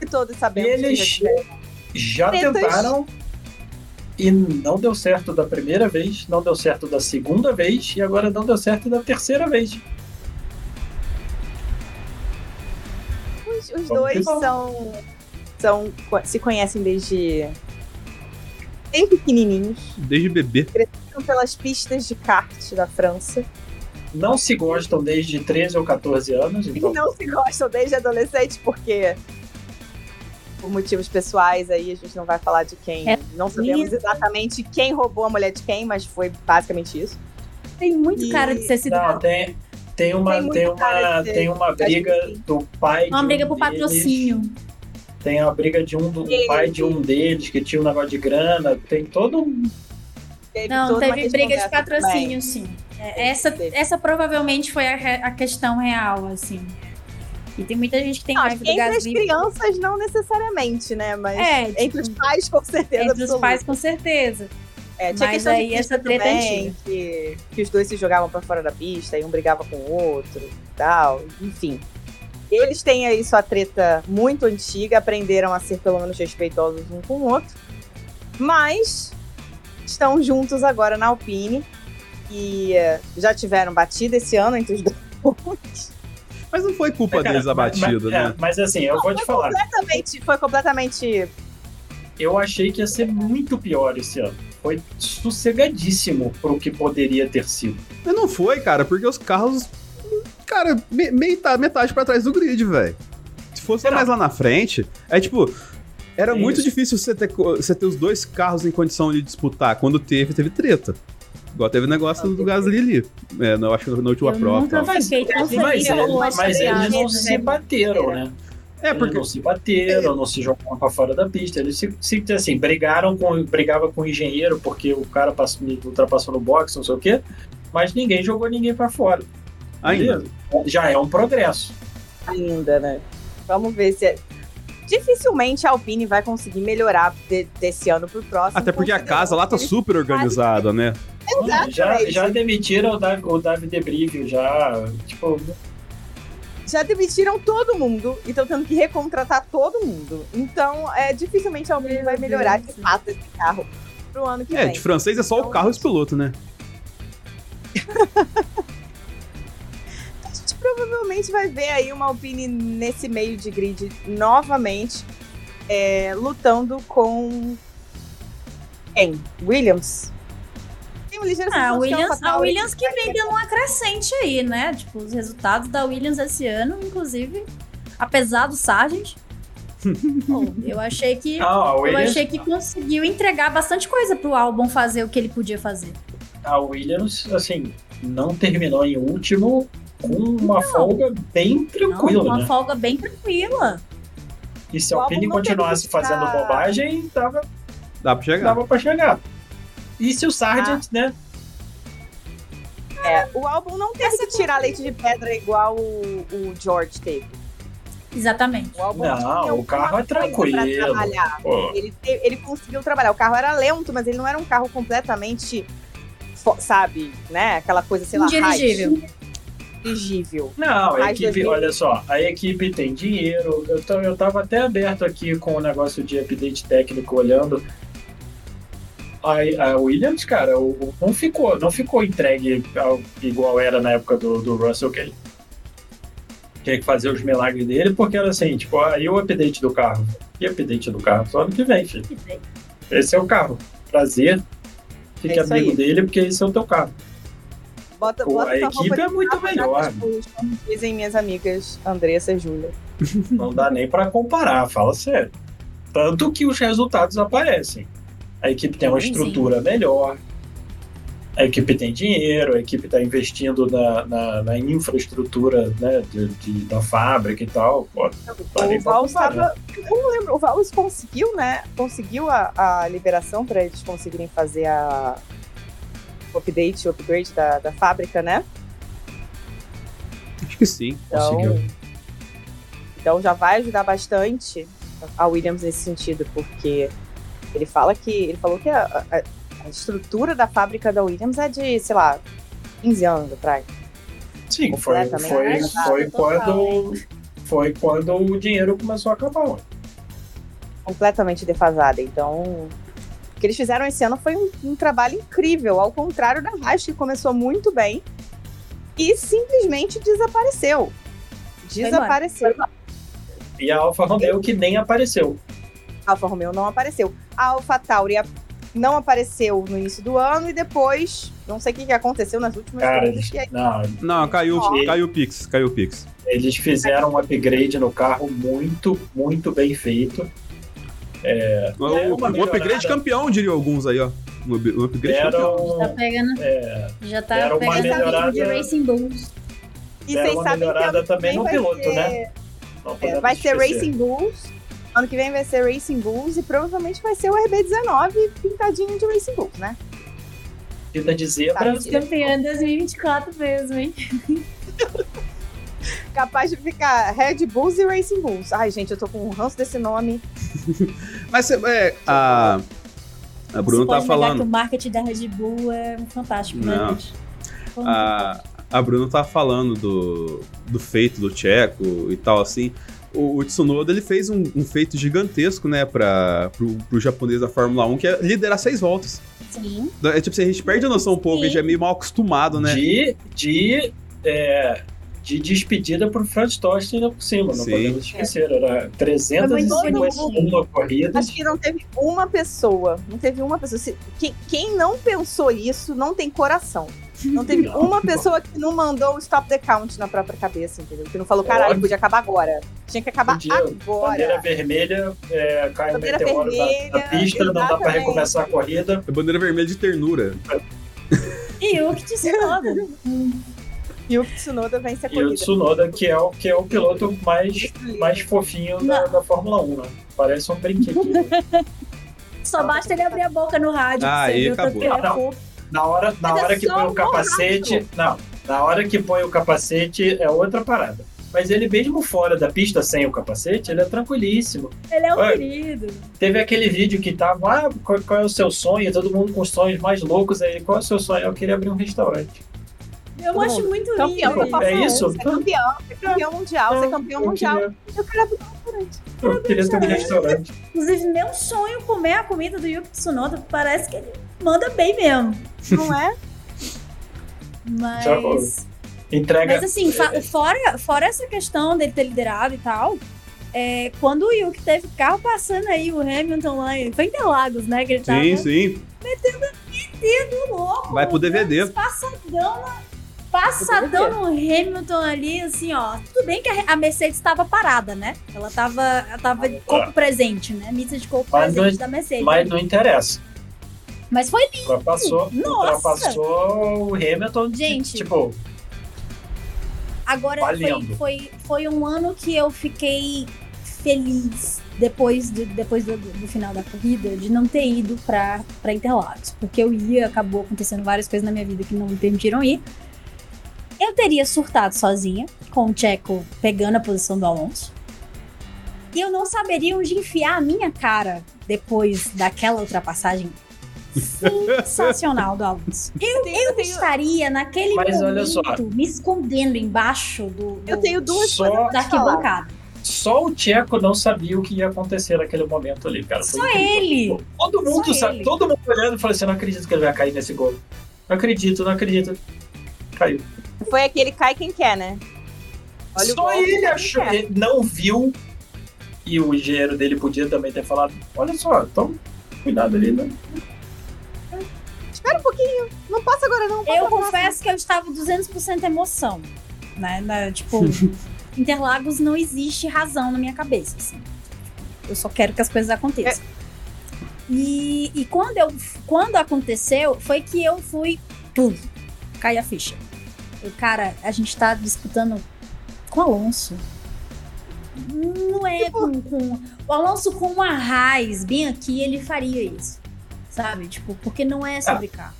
E todos sabemos que Eles já tiveram já Tretas. tentaram e não deu certo da primeira vez, não deu certo da segunda vez e agora não deu certo da terceira vez. Os, os que dois são, são. se conhecem desde. bem pequenininhos. Desde bebê. Estão pelas pistas de kart da França. Não se gostam desde 13 ou 14 anos, E então não se gostam desde adolescente, porque. Por motivos pessoais aí, a gente não vai falar de quem. É não sabemos isso. exatamente quem roubou a mulher de quem, mas foi basicamente isso. Tem muito E- cara de ser sido não, tem, tem uma, Tem muito tem uma, ser- tem uma briga do pai de uma um briga por deles, patrocínio. Tem a briga de um do Ele- pai de um deles que tinha um negócio de grana, tem todo um Teve Não, teve briga de patrocínio, sim. É, essa, Teve. essa provavelmente foi a, re- a questão real, assim. E tem muita gente que tem Não, raiva do entre as crianças não necessariamente, né? Mas É, tipo, entre os pais, com certeza. entre os pais, com certeza. É, tinha Mas aí essa treta também, antiga. que, que os dois se jogavam pra fora da pista e um brigava com o outro e tal. Enfim. Eles têm aí sua treta muito antiga, aprenderam a ser pelo menos respeitosos um com o outro. Mas estão juntos agora na Alpine. E eh, já tiveram batida esse ano entre os dois. Mas não foi culpa Cara, deles a mas- batida, mas, é, né? mas assim, eu vou te falar. completamente, foi completamente. Eu achei que ia ser muito pior esse ano. Foi sossegadíssimo pro que poderia ter sido. Mas não foi, cara, porque os carros. Cara, me- metade, metade pra trás do grid, velho. Se fosse Não. mais lá na frente, é tipo. Era É muito isso. difícil você ter, você ter os dois carros em condição de disputar. Quando teve, teve treta. Igual teve o negócio do Gasly ali. É, não, acho que na última Eu prova. nunca Mas, mas, essa mas eles não né? se bateram, né? É, Eles porque. não se bateram, não se jogaram pra fora da pista. Eles se, se assim, brigaram com, brigava com o engenheiro porque o cara passou, me ultrapassou no box, não sei o quê. Mas ninguém jogou ninguém pra fora. Ainda. Beleza? Já é um progresso. ainda, né? Vamos ver se. É... Dificilmente a Alpine vai conseguir melhorar de- desse ano pro próximo. Até porque a casa lá tá super organizada, né? Exatamente. Já, já demitiram o Davi, o Davi Debrivio, já. Tipo, Já demitiram todo mundo e estão tendo que recontratar todo mundo. Então, é, dificilmente a Alpine Meu vai melhorar Deus. de fato esse carro pro ano que É, vem. de francês é só o carro e os pilotos, né? A gente provavelmente vai ver aí uma Alpine nesse meio de grid novamente, é, lutando com quem? Williams? Tem uma ligeira Ah, a Williams, a Williams que vem dando uma crescente aí, né? Tipo, os resultados da Williams esse ano, inclusive, apesar do Sargent. bom, eu achei que. ah, Eu Williams, achei que conseguiu entregar bastante coisa pro álbum fazer o que ele podia fazer. a Williams, assim, não terminou em último com uma folga bem Não, tranquila, uma né? folga bem tranquila. E se a O Alpine não continuasse que fazendo ficar- bobagem, dava, Dá pra chegar. dava pra chegar. E se o Sargent, né? É, o álbum não teve que tirar leite de pedra igual o, o George teve. Exatamente. O álbum Não, o carro é tranquilo. Ele, ele conseguiu trabalhar. O carro era lento, mas ele não era um carro completamente, sabe, né? Aquela coisa, sei lá, Indirigível. elegível. Não, a equipe, 2000. olha só, a equipe tem dinheiro. Eu, tô, eu tava até aberto aqui com o negócio de update técnico olhando. A, a Williams, cara, o- o- não ficou, não ficou entregue ao- igual era na época do, do Russell Gay. Tinha que fazer os milagres dele, porque era assim, tipo, aí o update do carro. E o update do carro? Só ano que vem, filho. Esse é o carro. Prazer. Fique É amigo aí. dele, porque esse é o teu carro. Bota, Pô, bota a equipe é muito melhor. joga os- Como dizem minhas amigas Andressa e Júlia. Não dá nem pra comparar, fala sério. Tanto que os resultados aparecem. A equipe tem uma estrutura melhor, a equipe tem dinheiro, a equipe está investindo na, na, na infraestrutura né, de, de- da fábrica e tal. Pô, Tá O pra Val estava. Eu não lembro, o Val conseguiu, né? Conseguiu a, a liberação para eles conseguirem fazer a o update, o upgrade da, da fábrica, né? Acho que sim. Então, Conseguiu. então já vai ajudar bastante a Williams nesse sentido, porque ele fala que. Ele falou que a, a- a estrutura da fábrica da Williams é de, sei lá, 15 anos atrás. Sim, foi, foi, arrasado, foi, quando, foi quando o dinheiro começou a acabar. completamente defasada. Então, o que eles fizeram esse ano foi um, um trabalho incrível, ao contrário da Haas, que começou muito bem e simplesmente desapareceu. Desapareceu. E a Alfa Romeo que nem apareceu. Alfa Romeo não apareceu. A Alfa Tauri não apareceu no início do ano e depois, não sei o que, que aconteceu nas últimas Cara, corridas. eles, que aí- não, Não, caiu, caiu o Pix, caiu o Pix. eles fizeram um upgrade no carro muito, muito bem feito. O, É o- uma o upgrade melhorada. campeão, diriam alguns aí, ó. O upgrade campeão. Deram, Já pegando, é, já tá Deram uma pegando ritmo de melhorada. Racing Bulls. E deram vocês uma sabem que melhorada também no vai piloto, ser- né? É, vai ser esquecer. Racing Bulls. Ano que vem vai ser Racing Bulls e provavelmente vai ser o RB19 pintadinho de Racing Bulls, né? De zebra. Tá, Campeã em 2024 mesmo, hein? Capaz de ficar Red Bulls e Racing Bulls. Ai, gente, eu tô com um ranço desse nome. Mas é, a, a Bruna Você tá pode negar que falando. o marketing da Red Bull é fantástico, né, Não. gente? A, a Bruna tá falando do, do feito do Tcheco e tal, assim. O, o Tsunoda ele fez um, um feito gigantesco, né, pra, pro, pro japonês da Fórmula 1, que é liderar seis voltas. Sim. É tipo assim, a gente perde a noção um pouco, a gente Sim. é meio mal acostumado, né? De, de, é, de despedida pro Franz Tost ainda por cima, não Sim. podemos esquecer. Era 351 corridas. Acho que não teve uma pessoa. Não teve uma pessoa. Se- quem, quem não pensou isso não tem coração. Não teve Não. uma pessoa que não mandou o stop the count na própria cabeça, entendeu? Que não falou, caralho, podia acabar agora. Tinha que acabar Podia. Bandeira agora. vermelha, é, cai Bandeira meteoro da, da vermelha, pista, não dá pra exatamente. recomeçar a corrida. É bandeira vermelha de ternura. E o que Tsunoda. E o Tsunoda vence a E o corrida. Tsunoda, que é o, que é o piloto mais, mais fofinho da, da Fórmula 1, né? Parece um brinquedinho. Só basta ele abrir a boca no rádio. Ah, aí ver o tanto acabou. que é. Na hora, na Mas é hora que só põe o capacete. Não, na hora que põe o capacete é outra parada. Mas ele mesmo fora da pista sem o capacete, ele é tranquilíssimo. Ele é um Ué. querido. Teve aquele vídeo que tava, ah, qual, qual é o seu sonho? Todo mundo com sonhos mais loucos aí. Qual é o seu sonho? Eu queria abrir um restaurante. Eu Todo acho mundo. muito Campeão lindo. Fórmula É 1, isso? Ser campeão, ser campeão mundial, ser campeão eu mundial. Queria, Eu quero abrir um restaurante. eu queria ter um restaurante. Inclusive, meu sonho comer a comida do Yuki Tsunoda. Parece que ele manda bem mesmo. Não é? Mas. Entrega. Mas assim, fora, fora essa questão dele ter liderado e tal, é, quando o Yuki teve carro passando aí, o Hamilton lá, em- foi em Interlagos, né? Que ele tava Sim, sim. metendo louco. Vai pro DVD. Passadão, na- passadão no Hamilton ali, assim, ó. Tudo bem que a, a Mercedes estava parada, né? Ela tava, ela tava de corpo presente, né? Missa de corpo Mas presente não- da Mercedes. Mas não interessa. Mas foi lindo. Ultrapassou, Nossa! ultrapassou o Hamilton. Gente. Tipo, Agora foi, foi, foi um ano que eu fiquei feliz depois, do, depois do, do final da corrida de não ter ido pra, pra Interlagos. Porque eu ia, acabou acontecendo várias coisas na minha vida que não me permitiram ir. Eu teria surtado sozinha, com o Checo pegando a posição do Alonso. E eu não saberia onde enfiar a minha cara depois daquela ultrapassagem sensacional do Alonso. Eu, tenho- eu eu tenho- estaria naquele Mas olha momento só. me escondendo embaixo do, do- Eu tenho duas Só- coisas da arquibancada. Só o Tcheco não sabia o que ia acontecer naquele momento ali, cara. Foi Só incrível. ele. Todo mundo Só sabe, ele. todo mundo olhando e falando assim: não acredito que ele vai cair nesse gol. Não acredito, não acredito. Caiu. Foi aquele cai quem quer, né? Olha o Só gol, ele achou, ele não viu. E o engenheiro dele podia também ter falado: olha só, então, cuidado ali, né? Espera um pouquinho. Não passa agora, não. Passa Eu confesso que eu estava 200% emoção. Né? Na- tipo, Interlagos não existe razão na minha cabeça. assim. Eu só quero que as coisas aconteçam. E, e quando, eu, quando aconteceu, foi que eu fui. Pum, cai a ficha. Eu, cara, a gente tá disputando com o Alonso. Não é com, com. O Alonso com uma raiz bem aqui, ele faria isso. Sabe? Tipo, porque não é sobre carro.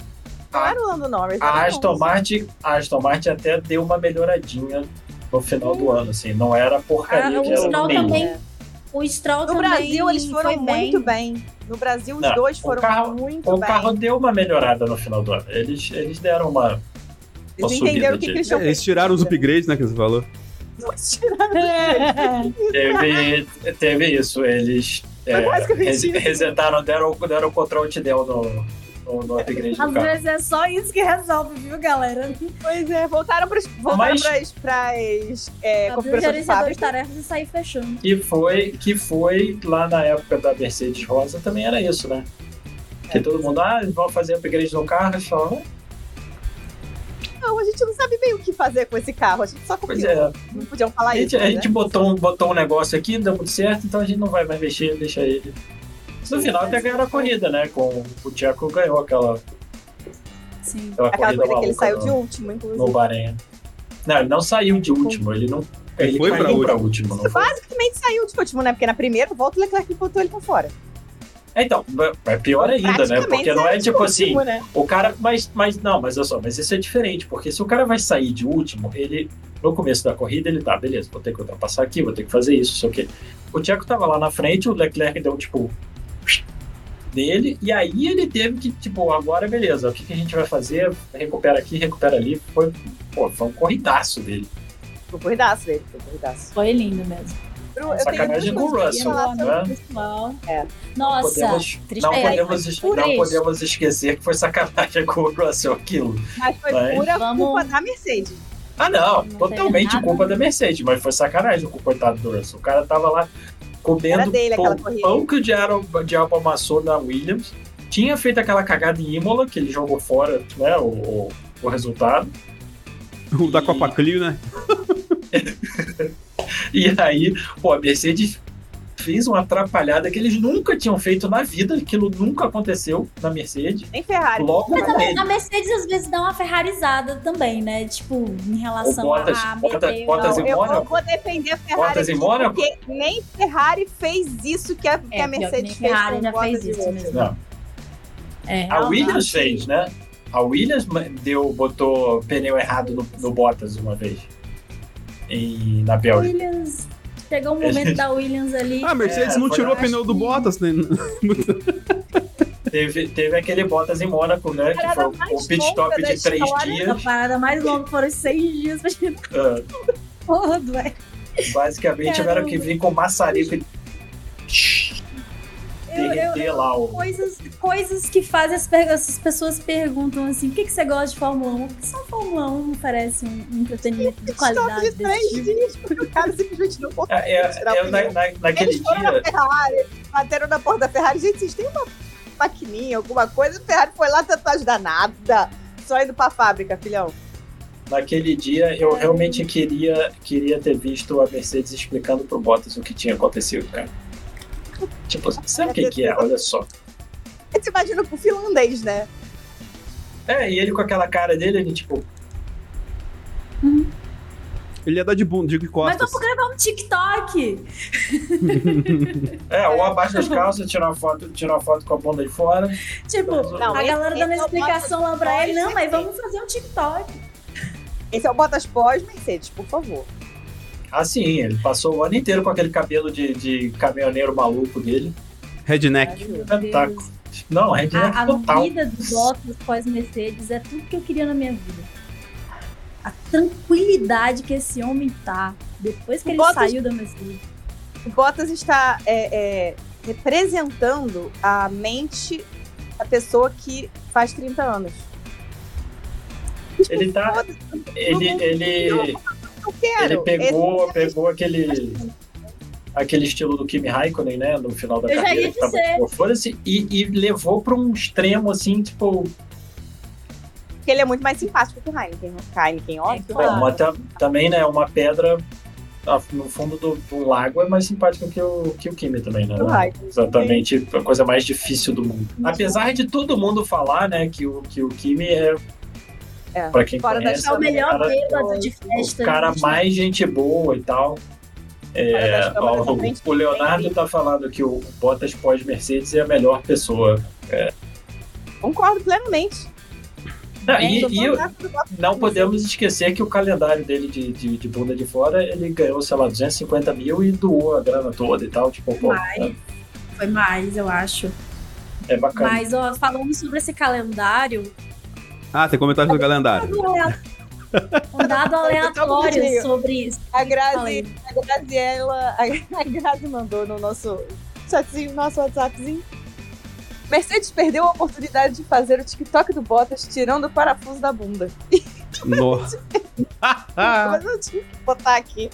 Não era o Lando Norris. A era o Aston. Martin, a Aston Martin até deu uma melhoradinha no final do ano, assim. Não era a porcaria Ah, que o era no também. O Stroll No também Brasil, eles foram bem. muito bem. No Brasil, os Não, dois o foram carro- muito O bem. carro deu uma melhorada no final do ano. Eles, eles deram uma. Eles uma entenderam o que, de- que eles tiraram os upgrades, né, que você falou. Eles tiraram. Teve, teve isso. Eles é, basicamente res- resetaram, deram, deram o control de Del no, no, no upgrade do Às carro. vezes é só isso que resolve, viu, galera? Pois é, voltaram para voltaram Mas- pras, pras é, o configurações de tarefas e sair fechando. Que foi, que foi lá na época da Mercedes Rosa também era isso, né? Que É. todo mundo, ah, vão fazer upgrade no carro, e só, "Ah, Não, a gente não sabe bem o que fazer com esse carro. A gente só pois é. Não podiam falar A gente, isso. a né? gente botou, um, botou um negócio aqui, deu muito certo, então a gente não vai mais mexer, deixa ele. No final até ganharam a corrida, né? Com o Tcheco ganhou aquela, Sim. aquela, Aquela corrida coisa que ele saiu no, de último, inclusive. no Bahrein. Não, ele não saiu de último, ele não. Ele, foi pra caiu pra último. último, não foi? Basicamente saiu de último, né? Porque na primeira volta o Leclerc botou ele pra fora. É, Então, é pior ainda, né? Porque não é tipo assim, último, né? O cara, mas, mas não, mas olha só, mas isso é diferente, porque se o cara vai sair de último, ele, no começo da corrida, ele tá, beleza, vou ter que ultrapassar aqui, vou ter que fazer isso, sei o quê. O Tcheco tava lá na frente, o Leclerc deu, tipo, dele, e aí ele teve que, tipo, agora beleza, o que, que a gente vai fazer? Recupera aqui, recupera ali. Foi, pô, foi um corridaço dele. Foi corridaço dele, foi corridaço. Foi lindo mesmo. Sacanagem com o Russell, né? É. Nossa, podemos, não, É, podemos, es- por não podemos esquecer que foi sacanagem com o Russell aquilo. Mas foi Mas- pura Vamos- culpa da Mercedes. Ah, não, Não totalmente culpa da Mercedes, mas foi sacanagem com o coitado do Russell. O cara tava lá comendo dele aquela pão, que o Diabo, o Diabo amassou na Williams. Tinha feito aquela cagada em Imola, que ele jogou fora né, o, o, o resultado. O da Copa Clio, né? E aí, pô, a Mercedes fez uma atrapalhada que eles nunca tinham feito na vida. Aquilo nunca aconteceu na Mercedes. Nem Ferrari. Logo Mas com a, a Mercedes às vezes dá uma ferrarizada também, né? Tipo, em relação Bottas- a Bottas- meter- Bottas Não, em eu vou, Mônaco? defender a Ferrari Bottas aqui, Mônaco? porque nem Ferrari fez isso que a, que É, a que Mercedes nem fez Ferrari com já fez e isso mesmo. Não, É, a Williams fez, né? A Williams deu, botou pneu errado no, no Bottas uma vez. Em, na Bélgica. Williams. Chegou um momento da Williams ali. Ah, a Mercedes É, não tirou o pneu do Bottas, né? Teve, teve aquele Bottas em Mônaco, né? Que foi mais pit stop de três história. A dias. parada mais longa foram seis dias pra Ah, todo, velho. basicamente tiveram que vir com maçarico e Eu- eu- derreter lá o. Coisas, coisas que fazem as, per- as pessoas perguntam assim: por que, que você gosta de Fórmula 1? Porque só Fórmula 1 oferece um, um entretenimento de Stop de qualidade desse três tipo. dias, porque o cara simplesmente não conseguiu É, é, tirar o é, na, pneu. na- naquele Eles foram na dia. Ferrari, bateram na porta da Ferrari. Gente, vocês têm uma maquininha, alguma coisa? A Ferrari foi lá tentar ajudar nada. Só indo pra fábrica, filhão. Naquele dia eu realmente queria, queria ter visto a Mercedes explicando pro Bottas o que tinha acontecido, cara. Tipo, sabe o que, que é? Olha só. Você imagina com o finlandês, né? É, e ele com aquela cara dele, ele tipo, Ele ia dar de bunda, de Mas costas. vamos gravar um TikTok! é, ou abaixa as calças, tira uma foto, tira uma foto com a bunda de fora. Tipo, Não, a galera dando é explicação lá pra ele: não, mas pós- vamos fazer um TikTok. Esse é o Bottas pós-Mercedes, por favor. Ah, sim, ele passou o ano inteiro com aquele cabelo de, de caminhoneiro maluco dele. Redneck. Meu Espetáculo. Deus. Não, redneck A, a total. vida do Bottas pós-Mercedes é tudo que eu queria na minha vida. A tranquilidade que esse homem tá depois que O ele Bottas- saiu da Mercedes. O Bottas está é, é, representando a mente da pessoa que faz 30 anos. Ele tá. Ele, ele, eu quero. ele pegou, Esse- pegou aquele. Aquele estilo do Kimi Raikkonen, né? No final da Eu já carreira. ia que tava, tipo, foda-se, e, e levou pra um extremo, assim, tipo. Porque ele é muito mais simpático que o Heineken. Heineken, óbvio. É, claro. Tam- também, né? Uma pedra no fundo do, do lago é mais simpática que o, que o Kimi também, né? Exatamente, a coisa mais difícil do mundo. Apesar de todo mundo falar, né, que o, que o Kimi é, É, pra quem fora da conhece, É o melhor cara, bêbado de festa. o cara gente. mais gente boa e tal. É, ó, o, o Leonardo bem tá falando que o Bottas pós-Mercedes é a melhor pessoa. Concordo plenamente. Ah, e, Sou e eu- não podemos esquecer que o calendário dele de, de, de bunda de fora, ele ganhou, sei lá, 250 mil e doou a grana toda e tal. Tipo, pô, Mais. Foi mais, eu acho. é bacana. Mas, ó, falando sobre esse calendário, Ah, tem comentário do calendário. um dado aleatório bonitinho. sobre. A Grazi, a Graziella, a Grazi mandou no nosso chatzinho, nosso WhatsAppzinho. Mercedes perdeu a oportunidade de fazer o TikTok do Bottas tirando o parafuso da bunda. Nossa. Mas eu tive que botar aqui.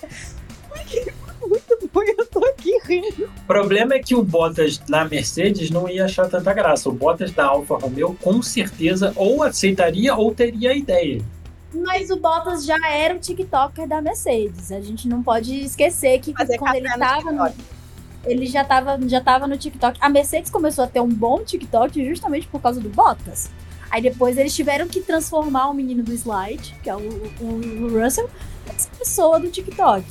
Porque muito bom eu tô aqui rindo. O problema é que o Bottas na Mercedes não ia achar tanta graça. O Bottas da Alfa Romeo com certeza ou aceitaria ou teria a ideia. Mas o Bottas já era o TikToker da Mercedes. A gente não pode esquecer que Fazer quando ele tava no, TikTok. ele já tava, já tava no TikTok. A Mercedes começou a ter um bom TikTok justamente por causa do Bottas. Aí depois eles tiveram que transformar o menino do slide, que é o, o- o Russell, nessa pessoa do TikTok.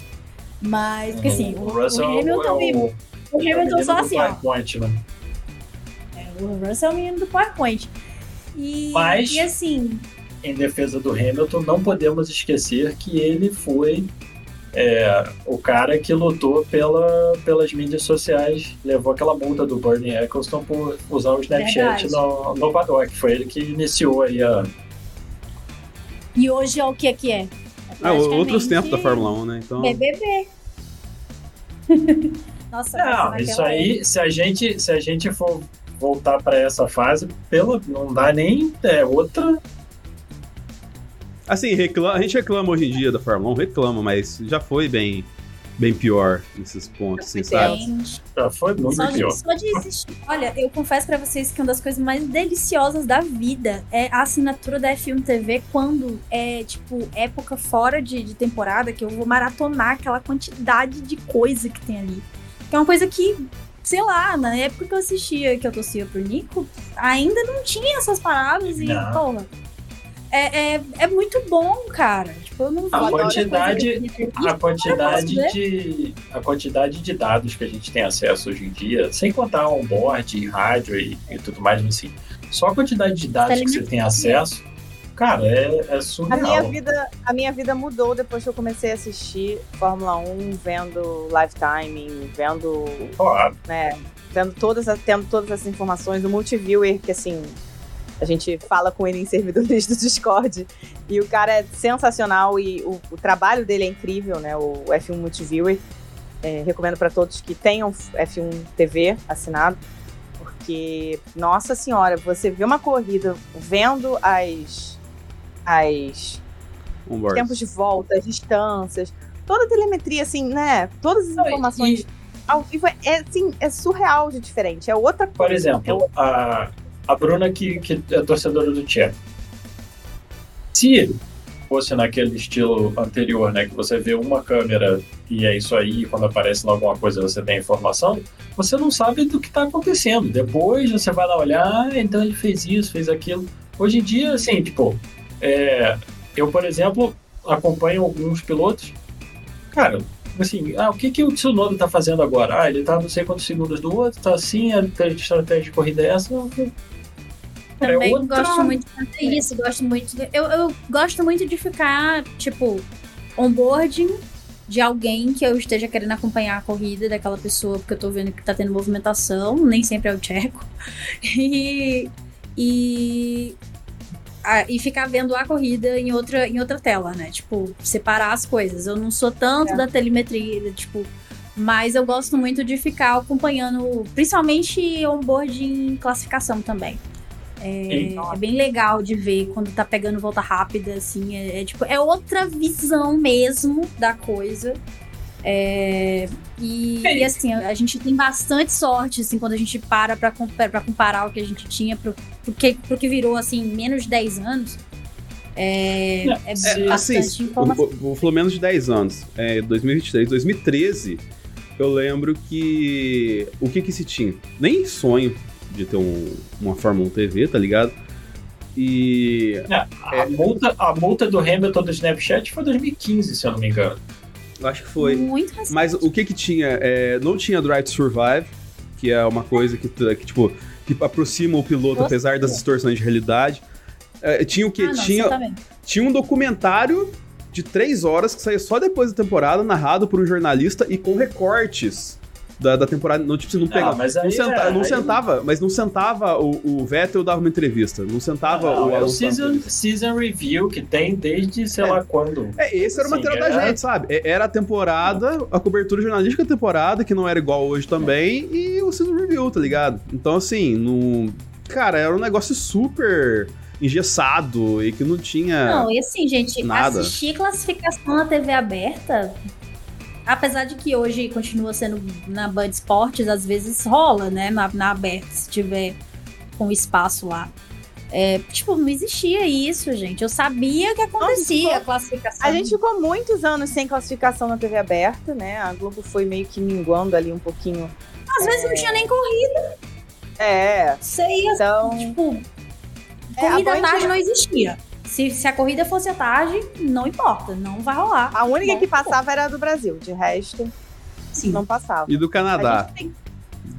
Mas, porque assim, o, o Hamilton, é o, o Hamilton só assim, ó. PowerPoint, né? O Russell é o menino do PowerPoint. E, Mas- e assim, Em defesa do Hamilton, não podemos esquecer que ele foi é, o cara que lutou pela, pelas mídias sociais, levou aquela multa do Bernie Eccleston por usar o Snapchat Verdade. no, no paddock. Foi ele que iniciou aí a, e hoje é o que que é? Ah, outros tempos da Fórmula 1, né? Então. BBB. Nossa, Não, isso aí, se a gente, se a gente for voltar para essa fase, pelo, não dá nem é, outra. Assim, reclama, a gente reclama hoje em dia da Fórmula 1, reclama, mas já foi bem, bem pior nesses pontos, assim, sabe? Gente, Já foi muito só, pior. de, só de existir. Olha, eu confesso pra vocês que uma das coisas mais deliciosas da vida é a assinatura da F1 TV quando é, tipo, época fora de, de temporada, que eu vou maratonar aquela quantidade de coisa que tem ali. Que é uma coisa que, sei lá, na época que eu assistia, que eu torcia pro Nico, ainda não tinha essas paradas e, Não. porra. É, é, é muito bom, cara. Eu não A quantidade- A quantidade de a quantidade de dados que a gente tem acesso hoje em dia, sem contar onboard, rádio e, e tudo mais, assim, só a quantidade de dados que você tem acesso, cara, é, é A surreal. minha, vida, a minha vida mudou depois que eu comecei a assistir Fórmula 1, vendo live timing, vendo, Claro. né, vendo todas, as- tendo todas essas informações do multiviewer, que assim, a gente fala com ele em servidores do Discord, e o cara é sensacional e o, o trabalho dele é incrível, né, o F1 Multiviewer. É, recomendo para todos que tenham F1 TV assinado, porque, nossa senhora, você vê uma corrida vendo as as board. tempos de volta, as distâncias, toda a telemetria, assim, né? Todas as e- informações ao vivo é, é, assim, é surreal de diferente. É outra coisa. Por exemplo, a, a Bruna que, que é torcedora do Tchê. Se fosse naquele estilo anterior, né, que você vê uma câmera e é isso aí, quando aparece lá alguma coisa você tem informação, você não sabe do que está acontecendo. Depois você vai lá olhar, ah, então ele fez isso, fez aquilo. Hoje em dia, assim, tipo, é, eu, por exemplo, acompanho alguns pilotos, cara, assim, ah, o que, que o Tsunoda tá fazendo agora? Ah, ele tá não sei quantos segundos do outro, tá assim, a estratégia de corrida é essa. Também É outra- gosto muito de fazer isso, gosto muito de, eu, eu gosto muito de ficar, tipo, onboarding de alguém que eu esteja querendo acompanhar a corrida daquela pessoa, porque eu tô vendo que tá tendo movimentação, nem sempre é o Tcheco. E, e, a, e ficar vendo a corrida em outra, em outra tela, né? Tipo, separar as coisas. Eu não sou tanto É. da telemetria, tipo. Mas eu gosto muito de ficar acompanhando, principalmente onboard em classificação também. É, é bem legal de ver quando tá pegando volta rápida, assim. É, é, tipo, é outra visão mesmo da coisa. É, e, É e, assim, a gente tem bastante sorte, assim, quando a gente para pra, pra comparar o que a gente tinha pro, pro, que, pro que virou, assim, em menos de 10 anos. É, é é, bastante assim, informação. vou, falar menos de 10 anos. É, 2023, 2013, eu lembro que. O que que se tinha? Nem sonho de ter um- uma Fórmula 1 TV, tá ligado? E. A, multa, a multa do Hamilton do Snapchat foi 2015, se eu não me engano. Eu Acho que foi. Muito recente. Mas o que que tinha? É, não tinha Drive to Survive, que é uma coisa que, que, tipo, que aproxima o piloto, Nossa. apesar das distorções de realidade. É, tinha o que? Ah, não, tinha, exatamente. tinha um documentário de três horas que saía só depois da temporada, narrado por um jornalista e com recortes da, da temporada. Não, tipo, você não pegava. mas não, senta- é- não aí- sentava, mas não sentava o, o Vettel dava uma entrevista. Não sentava Não, o é o season, season Review que tem desde sei É. lá quando. É, esse era o Sim, material da é. gente, sabe? É- Era a temporada, a cobertura jornalística da temporada, que não era igual hoje também, e o season review, tá ligado? Então, assim, no... cara, era um negócio super engessado e que não tinha. Não, e assim, gente, Nada. assistir classificação na TV aberta, apesar de que hoje continua sendo na Band Esportes, às vezes rola, né? Na, na aberta, se tiver com espaço lá. É, tipo, não existia isso, gente. Eu sabia que acontecia Não, a classificação. A gente ficou muitos anos sem classificação na TV aberta, né? A Globo foi meio que minguando ali um pouquinho. Às vezes não tinha nem corrida. É, então. tipo, É, corrida tarde não existia. Se, se a corrida fosse à tarde, não importa, não vai rolar. A única Bom, que passava era a do Brasil, de resto, Sim. não passava. E do A Canadá, tem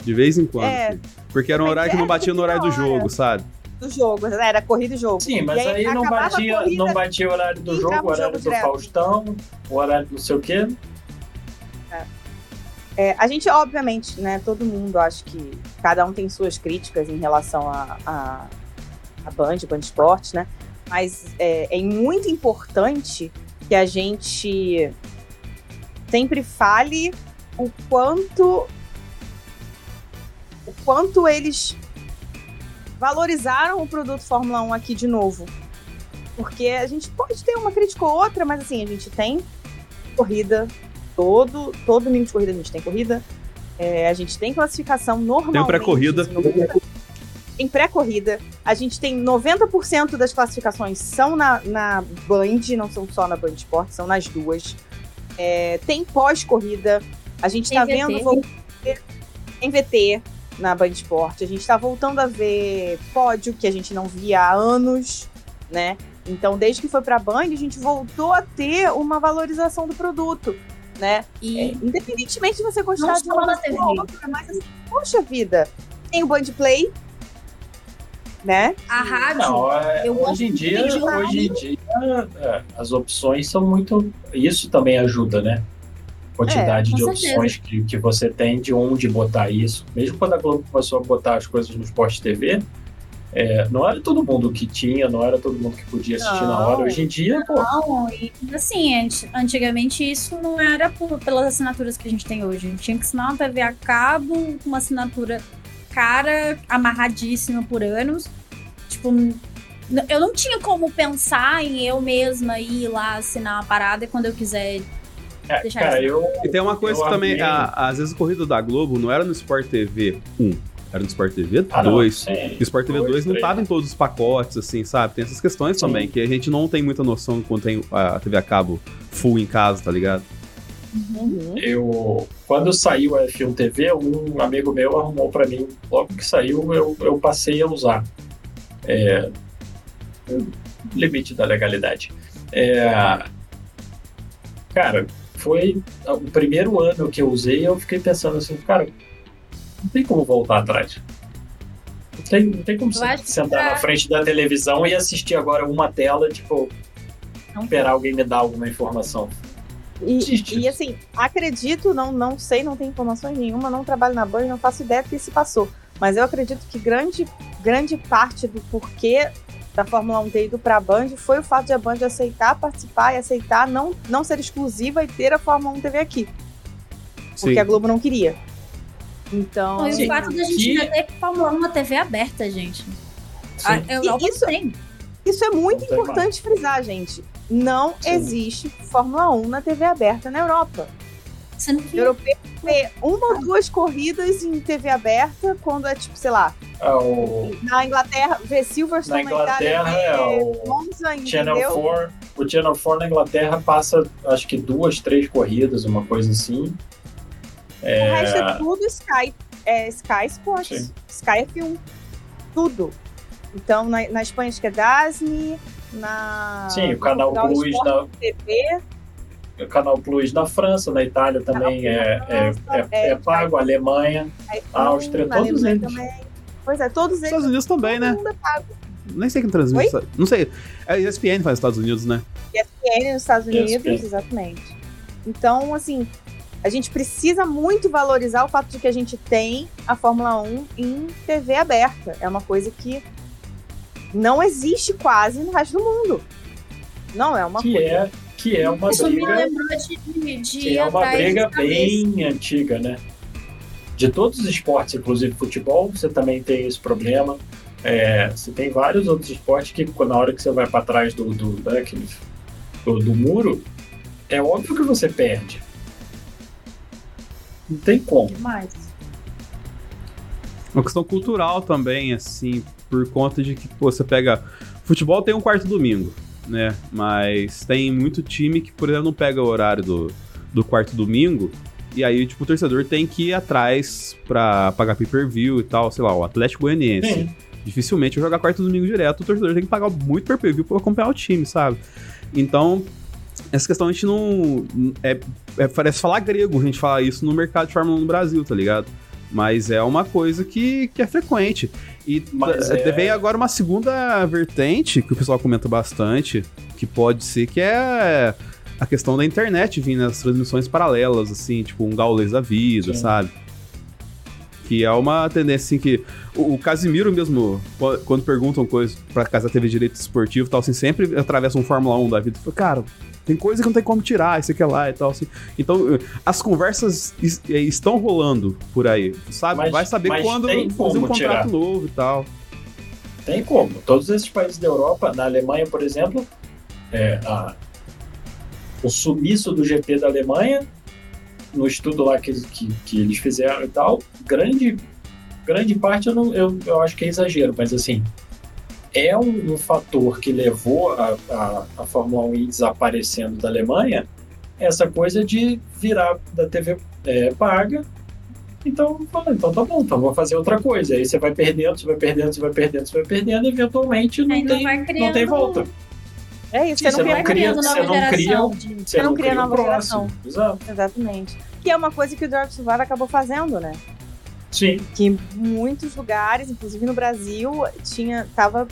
de vez em quando. É. Porque era um horário que é, não batia no horário do jogo, sabe? do jogo, era corrida e jogo. Sim, mas E aí, não, acabava a batia, corrida, não batia o horário do jogo, o horário jogo do direto. Faustão, o horário do sei o quê. É, a gente, obviamente, né, todo mundo, acho que cada um tem suas críticas em relação a, a, a Band, Band Esportes, né? Mas é, é muito importante que a gente sempre fale o quanto o quanto eles valorizaram o produto Fórmula 1 aqui de novo. Porque a gente pode ter uma crítica ou outra, mas assim, a gente tem corrida todo, todo domingo de corrida a gente tem corrida. É, a gente tem classificação normalmente. pré-corrida. 90 Em pré-corrida, a gente tem 90% das classificações são na, na Band, não são só na Band Esporte, são nas duas. É, tem pós-corrida, a gente tá VT. vendo em VT na Band Esporte, a gente tá voltando a ver pódio que a gente não via há anos, né? Então, desde que foi pra Band, a gente voltou a ter uma valorização do produto, né? E É, independentemente de você gostar de uma ou outra, mas assim, poxa vida, tem o Band Play, né? a rádio. Não, é, hoje em dia, rádio. hoje em dia é, as opções são muito. Isso também ajuda, né? Quantidade É, de certeza. opções que, que você tem de onde botar isso. Mesmo quando a Globo começou a botar as coisas no Sport TV, é, não era todo mundo que tinha, não era todo mundo que podia assistir na Não. hora. Hoje em dia, pô, Não, e assim, anti- antigamente isso não era por- pelas assinaturas que a gente tem hoje. A gente tinha que assinar uma TV a cabo, com uma assinatura cara, amarradíssima por anos. Tipo, eu não tinha como pensar em eu mesma ir lá assinar uma parada e quando eu quiser. é, Deixa cara, eu-. E tem uma coisa que também, a- às vezes a corrida da Globo não era no Sport TV 1, era no Sport TV Ah, não, 2. sim. E o Sport TV 2 Dois, não três. tava em todos os pacotes, assim, sabe? Tem essas questões Sim. também, que a gente não tem muita noção quando tem a TV a cabo full em casa, tá ligado? Uhum. Eu, quando saiu a F1 TV, um amigo meu arrumou para mim, logo que saiu, eu, eu passei a usar. É, limite da legalidade. É, cara, foi o primeiro ano que eu usei, eu fiquei pensando assim, cara, não tem como voltar atrás. Não tem, não tem como sentar pra- na frente da televisão e assistir agora uma tela, tipo, Não esperar alguém me dar alguma informação. E, e, assim, acredito, não, não sei, não tenho informações nenhuma, não trabalho na Band, não faço ideia do que se passou. Mas eu acredito que grande, grande parte do porquê da Fórmula 1 ter ido para a Band foi o fato de a Band aceitar participar e aceitar não, não ser exclusiva e ter a Fórmula 1 TV aqui. Porque Sim. a Globo não queria. Então. Não, e o fato da gente que... ter Fórmula 1 na TV aberta, gente. A ah, Europa isso, tem. Isso é muito importante frisar, gente. Não Sim. existe Fórmula 1 na TV aberta na Europa. Sendo que... Europeu vê uma ou duas corridas em TV aberta quando é tipo, sei lá. É o... Na Inglaterra, vê Silverstone na Inglaterra na Itália, é o Monza, Channel 4. O Channel 4 na Inglaterra passa acho que duas, três corridas, uma coisa assim. É... O resto é tudo Sky, é Sky Sports, Sim. Sky F1. Tudo. Então, na, na Espanha acho que é Dasni, na. Sim, o canal Plus da. TV. O canal Plus na França, na Itália também é, é, é, é, é, pago, Alemanha, Áustria, todos eles. Também. Pois é, todos eles. Estados Unidos também, né? É Nem sei quem transmite. Não sei. A ESPN faz nos Estados Unidos, né? ESPN nos Estados Unidos, ESPN. exatamente. Então, assim, a gente precisa muito valorizar o fato de que a gente tem a Fórmula 1 em TV aberta. É uma coisa que não existe quase no resto do mundo. Não é uma que coisa. É, que é uma Isso briga. Me lembrou de, de que é uma briga bem antiga, né? De todos os esportes, inclusive futebol, você também tem esse problema. É, você tem vários outros esportes que, na hora que você vai para trás do, do, daquele, né, do, do muro, é óbvio que você perde. Não tem como. Demais. Uma questão cultural também, assim, por conta de que pô, você pega. Futebol tem um quarto domingo, né? Mas tem muito time que, por exemplo, não pega o horário do, do quarto domingo. E aí, tipo, o torcedor tem que ir atrás pra pagar pay-per-view e tal, sei lá, o Atlético Goianiense. Sim. Dificilmente vai jogar quarto domingo direto, o torcedor tem que pagar muito pay-per-view pra acompanhar o time, sabe? Então, essa questão a gente não. É, é, parece falar grego a gente falar isso no mercado de Fórmula 1 no Brasil, tá ligado? Mas é uma coisa que, que é frequente. E é... vem agora uma segunda vertente que o pessoal comenta bastante, que pode ser que é a questão da internet vindo nas transmissões paralelas, assim, tipo um Gaules da vida, Sim. sabe? Que é uma tendência assim que. O, o Casimiro mesmo, quando perguntam coisas pra Casa TV Direito Esportivo e tal, assim, sempre atravessa um Fórmula 1 da vida. Fala, cara, tem coisa que não tem como tirar, isso aqui é lá e tal. Assim. Então, as conversas é, estão rolando por aí. Sabe? Mas, Vai saber quando fazer um contrato tirar. novo e tal. Tem como. Todos esses países da Europa, na Alemanha, por exemplo, é, a, o sumiço do GP da Alemanha, no estudo lá que, que, que eles fizeram e tal, grande, grande parte eu, não, eu, eu acho que é exagero, mas assim, é um, um fator que levou a, a, a Fórmula 1 ir desaparecendo da Alemanha, essa coisa de virar da TV é, paga. Então, então tá bom, então vou fazer outra coisa. Aí você vai perdendo, você vai perdendo, você vai perdendo, você vai perdendo, e eventualmente não, não tem, criando... não tem volta. É isso, Sim, você, não cria, você não cria, você não cria nova geração. Exato. Exatamente. Que é uma coisa que o Drive Survive acabou fazendo, né? Sim. Que em muitos lugares, inclusive no Brasil, tinha, tava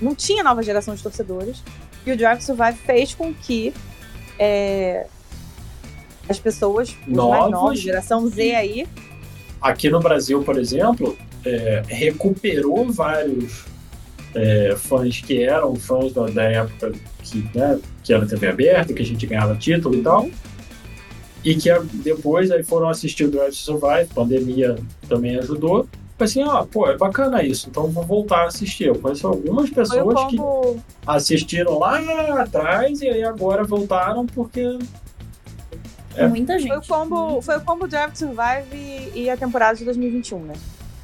não tinha nova geração de torcedores. E o Drive Survive fez com que é, as pessoas, os novos, mais novos, geração Z aí. Aqui no Brasil, por exemplo, é, recuperou vários é, fãs que eram fãs da, da época que, né, que era TV aberta, que a gente ganhava título e tal. E que depois aí foram assistir o Drive to Survive, pandemia também ajudou assim, ó, pô, é bacana isso, então vou voltar a assistir. Eu conheço algumas pessoas que assistiram lá atrás e aí agora voltaram porque. É. Muita gente. Foi o combo, foi o combo Drive to Survive e a temporada de 2021, né?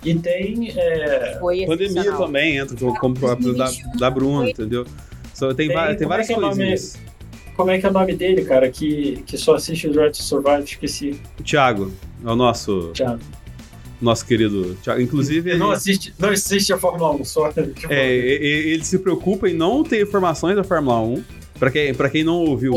E tem. É... Foi Pandemia também entra como próprio da, da Bruna, entendeu? So, tem, tem, tem várias é coisinhas. como é que é o nome dele, cara, que, que só assiste o Drive to Survive? Esqueci. O Thiago. É o nosso. Thiago nosso querido Thiago. Inclusive. Não, assiste, não assiste a Fórmula 1, só. É, ele se preocupa em não ter informações da Fórmula 1. Pra quem, pra quem não ouviu.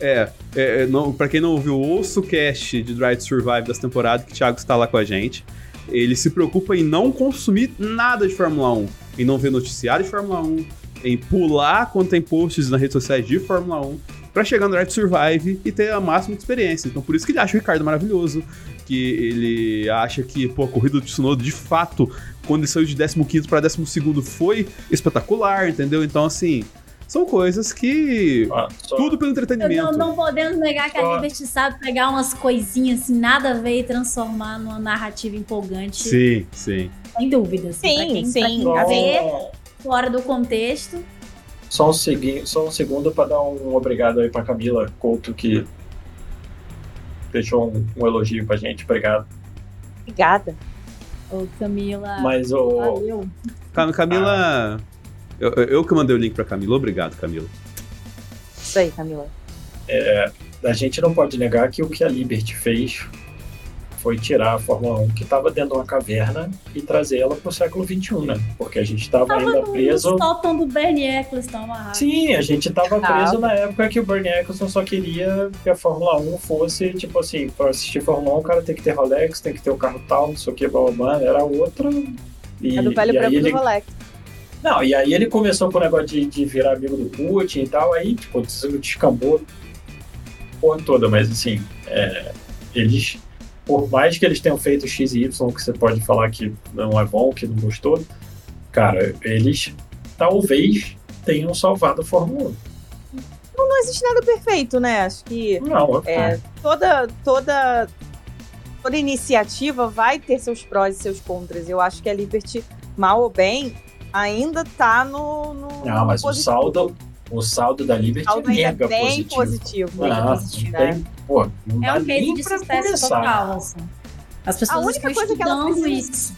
É, é, é não, pra quem não ouviu, ouça o cast de Drive to Survive das temporadas que o Thiago está lá com a gente. Ele se preocupa em não consumir nada de Fórmula 1, em não ver noticiário de Fórmula 1, em pular quando tem posts nas redes sociais de Fórmula 1. para chegar no Drive Survive e ter a máxima de experiência. Então por isso que ele acha o Ricardo maravilhoso, que ele acha que, pô, a corrida do Tsunoda, de fato, quando ele saiu de 15 para 12 foi espetacular, entendeu? Então, assim, são coisas que. Ah, só... Tudo pelo entretenimento. Não, não, podemos negar que só... a Liberty sabe pegar umas coisinhas assim, nada a ver e transformar numa narrativa empolgante. Sim, sim. Sem dúvida. Assim, sim, quem, sim. Pra quem fora do contexto. Só um, segui... só um segundo para dar um obrigado aí pra Camila Couto, que deixou um, um elogio pra gente. Obrigado. Obrigada. Ô, Camila. Mas o. Camila. Ah eu, eu que mandei o link pra Camila. Obrigado, Camila. Isso aí, Camila. É, a gente não pode negar que o que a Liberty fez foi tirar a Fórmula 1 que estava dentro de uma caverna e trazer ela para o século XXI, né? Porque a gente estava ainda preso. No do Bernie Eccleston Sim, a gente estava preso na época que o Bernie Eccleston só queria que a Fórmula 1 fosse, tipo assim, para assistir Fórmula 1 o cara tem que ter Rolex, tem que ter o carro tal, não sei o que, blá, blá, blá. Era outra. E, é do velho branco ele... do Rolex. Não, e aí ele começou com o negócio de, de virar amigo do Putin e tal, aí, tipo, descambou porra toda, mas assim, é, eles, por mais que eles tenham feito X e Y, que você pode falar que não é bom, que não gostou, cara, eles talvez tenham salvado a Fórmula 1. Não, não existe nada perfeito, né? Acho que não, é, toda, toda, toda iniciativa vai ter seus prós e seus contras. Eu acho que a Liberty, mal ou bem, ainda tá no. no não, mas positivo. o saldo. O saldo da Liberty saldo é mega bem positivo. positivo. Ah, positivo né? Pô, não é um case de sucesso começar. total. Assim. As pessoas a única coisa que ela precisa, isso.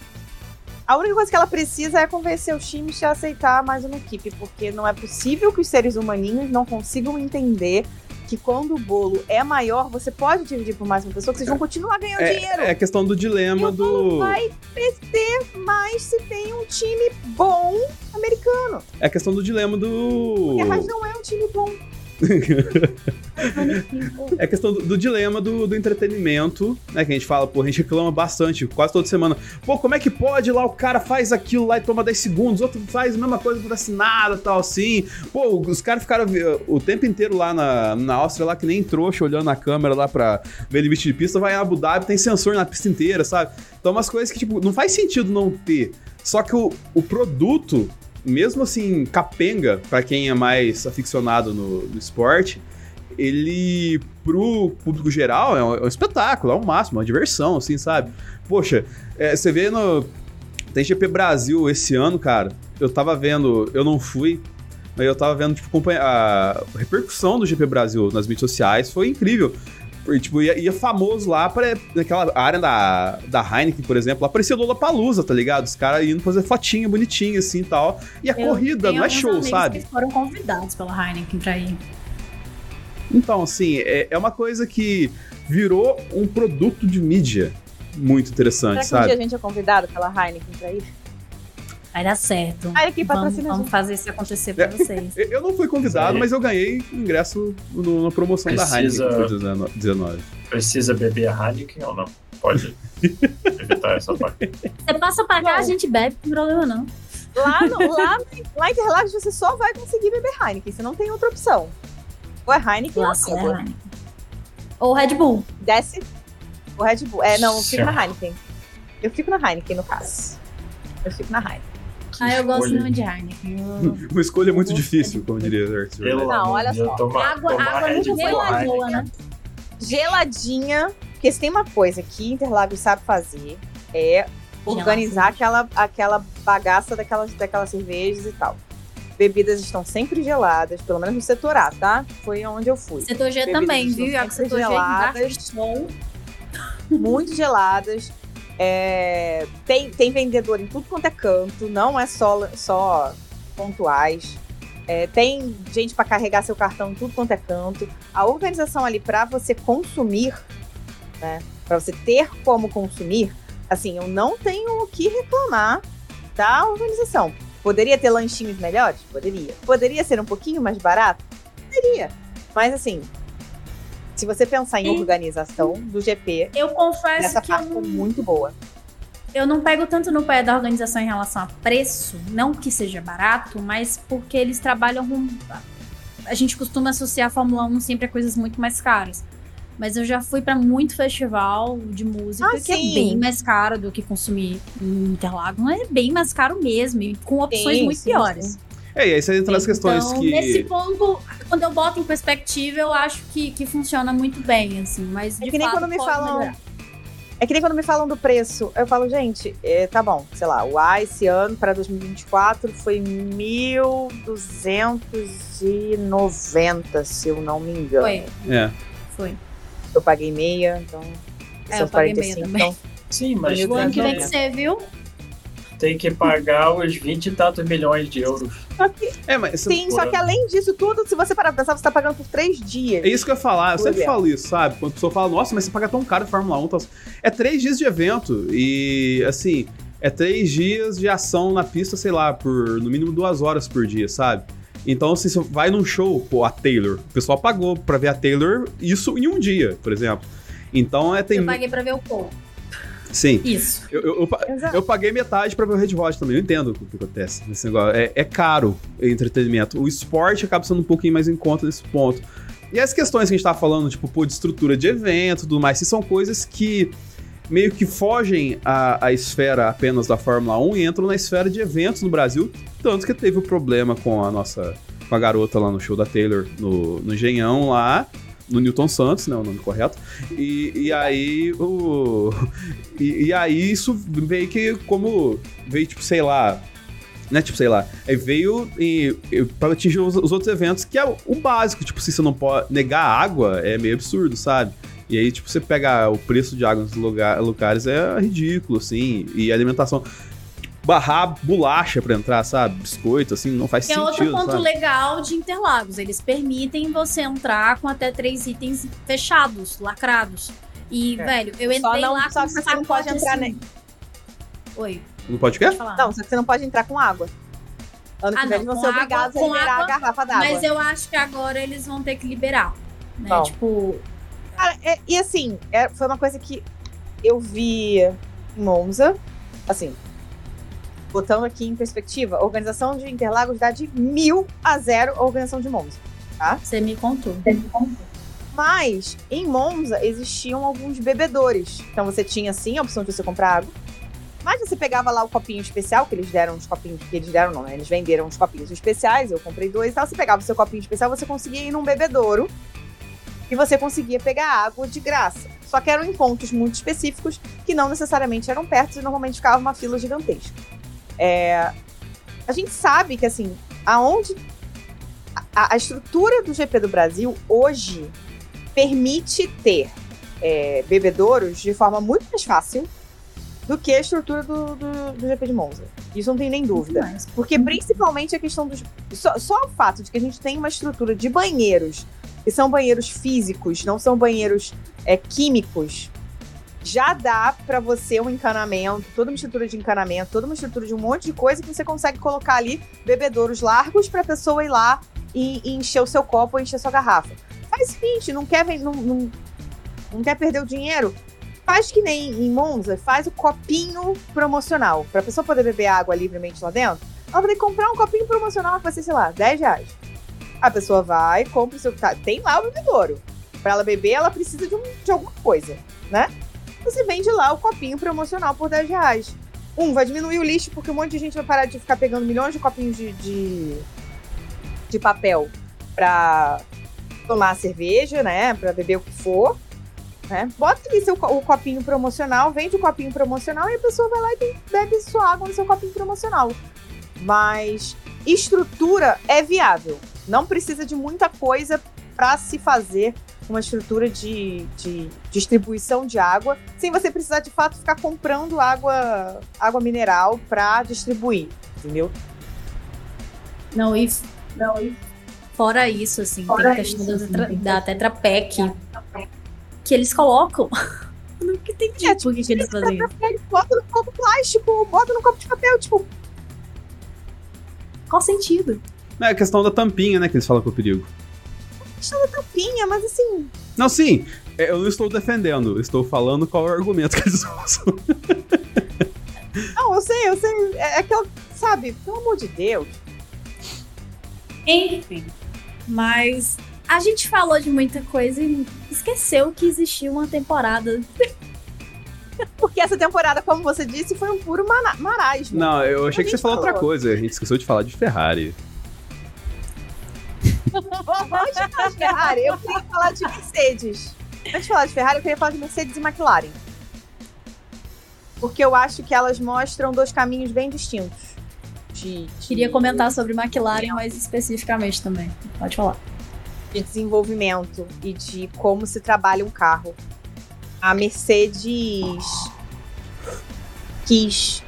A única coisa que ela precisa é convencer os times a aceitar mais uma equipe, porque não é possível que os seres humaninhos não consigam entender que quando o bolo é maior, você pode dividir por mais uma pessoa, que vocês vão continuar ganhando é, dinheiro. É a questão do dilema e do. O vai crescer mais se tem um time bom americano. É a questão do dilema do. Porque a não é um time bom. é questão do, do dilema do, do, entretenimento, né? Que a gente fala, pô, a gente reclama bastante, quase toda semana. Pô, como é que pode lá o cara faz aquilo lá e toma 10 segundos, outro faz a mesma coisa, não acontece nada, tal, assim. Pô, os caras ficaram o tempo inteiro lá na, na Áustria, lá que nem trouxa, olhando na câmera lá pra ver limite de pista, vai em Abu Dhabi, tem sensor na pista inteira, sabe? Então, umas coisas que, tipo, não faz sentido não ter. Só que o, o produto mesmo assim, capenga, para quem é mais aficionado no, no, esporte, ele, pro público geral, é um, é um, espetáculo, é um máximo, é uma diversão, assim, sabe? Poxa, é, você vê no. Tem GP Brasil esse ano, cara. Eu tava vendo, eu não fui, mas eu tava vendo, tipo, a repercussão do GP Brasil nas mídias sociais foi incrível. E, tipo, ia, ia famoso lá para naquela área da, da Heineken, por exemplo, lá parecia Lola Palusa, tá ligado? Os caras indo fazer fotinha bonitinha assim e tal. E a eu corrida não é show, sabe? Que foram convidados pela Heineken pra ir. Então, assim, é, é uma coisa que virou um produto de mídia muito interessante, Será que sabe? um dia a gente é convidado pela Heineken pra ir? Vai dar certo. Aí aqui vamos, vamos fazer isso acontecer pra é, vocês. Eu não fui convidado, mas eu ganhei ingresso no, na promoção Precisa... da Heineken por 19. Precisa beber a Heineken ou não? Pode evitar essa parte. Você passa pra cá, a gente bebe, não tem problema não. Lá, no, lá, lá em Interlagos você só vai conseguir beber Heineken, você não tem outra opção. Ou é Heineken ou é Heineken. Ou Red Bull. Desce. O Red Bull. É, não, eu fico na Heineken. Eu fico na Heineken, no caso. Eu fico na Heineken. Ah, eu gosto muito de Heineken. Uma escolha muito difícil, como diria Arthur. Não, olha só. Toma, água toma água muito geladinha, né? Geladinha. Porque se tem uma coisa que Interlagos sabe fazer, é organizar aquela, aquela bagaça daquelas, daquelas cervejas e tal. Bebidas estão sempre geladas, pelo menos no setor A, tá? Foi onde eu fui. Setor G Bebidas também, viu? Setor geladas, G muito geladas. É, tem, tem vendedor em tudo quanto é canto, não é só, só pontuais. É, tem gente para carregar seu cartão em tudo quanto é canto. A organização ali para você consumir, né, para você ter como consumir, assim, eu não tenho o que reclamar da organização. Poderia ter lanchinhos melhores? Poderia. Poderia ser um pouquinho mais barato? Poderia. Mas assim, se você pensar em organização do GP, eu confesso essa que parte é muito boa. Eu não pego tanto no pé da organização em relação a preço, não que seja barato, mas porque eles trabalham com a gente costuma associar a Fórmula 1 sempre a coisas muito mais caras. Mas eu já fui para muito festival de música Ah, que é sim. bem mais caro do que consumir em Interlagos. É bem mais caro mesmo, e com opções Sim, muito sim, piores. É, e aí você entra nas questões então, que. nesse ponto, quando eu boto em perspectiva, eu acho que, que funciona muito bem, assim. Mas É de que nem fato, quando me falam- melhorar. É que nem quando me falam do preço, eu falo, gente, é, tá bom, sei lá, o A esse ano para 2024 foi 1.290, se eu não me engano. Foi, É. foi. Eu paguei meia, então. É, eu paguei meia 45, também. então. Sim, mas O ano que vem né? que você viu, tem que pagar os 20 e tantos milhões de euros. Só que- É, mas sim, só que além disso tudo, se você parar pra pensar, você tá pagando por três dias. É isso que eu ia falar, eu sempre falo isso, sabe? Quando a pessoa fala, nossa, mas você paga tão caro de Fórmula 1. Tal. É três dias de evento e, assim, é três dias de ação na pista, sei lá, por no mínimo duas horas por dia, sabe? Então, assim, você vai num show, pô, a Taylor, o pessoal pagou pra ver a Taylor isso em um dia, por exemplo. Então, é, tem... eu paguei pra ver o Paul. Sim. Isso. Eu, eu, eu, eu paguei metade pra ver o Red Hot também. Eu entendo o que acontece nesse negócio. É, é caro o entretenimento. O esporte acaba sendo um pouquinho mais em conta nesse ponto. E as questões que a gente tá falando, tipo, pô, de estrutura de evento e tudo mais, se são coisas que meio que fogem a, a esfera apenas da Fórmula 1 e entram na esfera de eventos no Brasil. Tanto que teve o problema com a nossa. com a garota lá no show da Taylor, no, no Engenhão lá. No Newton Santos, né? O nome correto. E, e aí o. E, e aí isso veio que como. Veio, tipo, sei lá. Né, tipo, sei lá. Aí veio e, e, pra atingir os, os outros eventos, que é o, o básico. Tipo, se você não pode negar água, é meio absurdo, sabe? E aí, tipo, você pega o preço de água nos lugar, lugares é ridículo, assim. E alimentação. Barrar bolacha pra entrar, sabe? Biscoito, assim, não faz Que é sentido. outro ponto sabe? legal de Interlagos. Eles permitem você entrar com até três itens fechados, lacrados. E, É. velho, eu Só entrei não- lá só com que você não pode entrar assim. nem- Oi, Não pode o quê? Não, só que você não pode entrar com água. Ano que Ah, vem não, vão ser obrigados água- a liberar água, a garrafa d'água. Mas eu acho que agora eles vão ter que liberar. Né? Bom. Tipo, Cara, é- e assim, é- foi uma coisa que eu vi em Monza, assim, botando aqui em perspectiva, a organização de Interlagos dá de mil a zero a organização de Monza. você me contou. Mas, em Monza, existiam alguns bebedores. Então você tinha, sim, a opção de você comprar água. Mas você pegava lá o copinho especial, que eles deram uns copinhos, que eles deram não, né? Eles venderam uns copinhos especiais, eu comprei dois e tal. Você pegava o seu copinho especial, você conseguia ir num bebedouro e você conseguia pegar água de graça. Só que eram em pontos muito específicos que não necessariamente eram perto e normalmente ficava uma fila gigantesca. É, A gente sabe que, assim, aonde. A, a estrutura do GP do Brasil hoje permite ter é, bebedouros de forma muito mais fácil do que a estrutura do, do, do GP de Monza. Isso não tem nem dúvida. Porque principalmente a questão dos. Só, só o fato de que a gente tem uma estrutura de banheiros, que são banheiros físicos, não são banheiros é, químicos, já dá pra você um encanamento, toda uma estrutura de encanamento, toda uma estrutura de um monte de coisa que você consegue colocar ali bebedouros largos pra pessoa ir lá e, e encher o seu copo ou encher a sua garrafa. Faz o seguinte, não quer, não, não, não quer perder o dinheiro? Faz que nem em Monza, faz o copinho promocional. Pra pessoa poder beber água livremente lá dentro, ela vai ter que comprar um copinho promocional que vai ser, sei lá, 10 reais. A pessoa vai, compra o seu. Tá, tem lá o bebedouro. Pra ela beber, ela precisa de, um- de alguma coisa, né? Você vende lá o copinho promocional por 10 reais. Um, vai diminuir o lixo, porque um monte de gente vai parar de ficar pegando milhões de copinhos de, de, de papel pra tomar cerveja, né? Pra beber o que for. Né? Bota ali seu, o copinho promocional, vende o copinho promocional e a pessoa vai lá e bebe sua água no seu copinho promocional. Mas estrutura é viável. Não precisa de muita coisa para se fazer uma estrutura de, de distribuição de água, sem você precisar de fato ficar comprando água, água mineral para distribuir, entendeu? não, e, não, e fora isso, assim, tem a questão da, tetra, da Tetra Pak que eles colocam. Eu nunca entendi É, por que, que eles fazem isso. Ele bota no copo plástico, bota no copo de papel, tipo, Qual sentido? É a questão da tampinha, né, que eles falam que é o perigo. Tampinha, mas assim, Não, sim, é, eu não estou defendendo, estou falando qual é o argumento que eles usam. não, eu sei, eu sei, é aquela, sabe, pelo amor de Deus. Enfim. Mas a gente falou de muita coisa e esqueceu que existia uma temporada. Porque essa temporada, como você disse, foi um puro marasmo. Não, eu achei que você falou outra coisa. A gente esqueceu de falar de Ferrari. Vamos falar de Ferrari. Eu queria falar de Mercedes. Antes de falar de Ferrari, eu queria falar de Mercedes e McLaren. Porque eu acho que elas mostram dois caminhos bem distintos. De, de... Queria comentar sobre McLaren mais especificamente também. Pode falar. De desenvolvimento e de como se trabalha um carro. A Mercedes quis.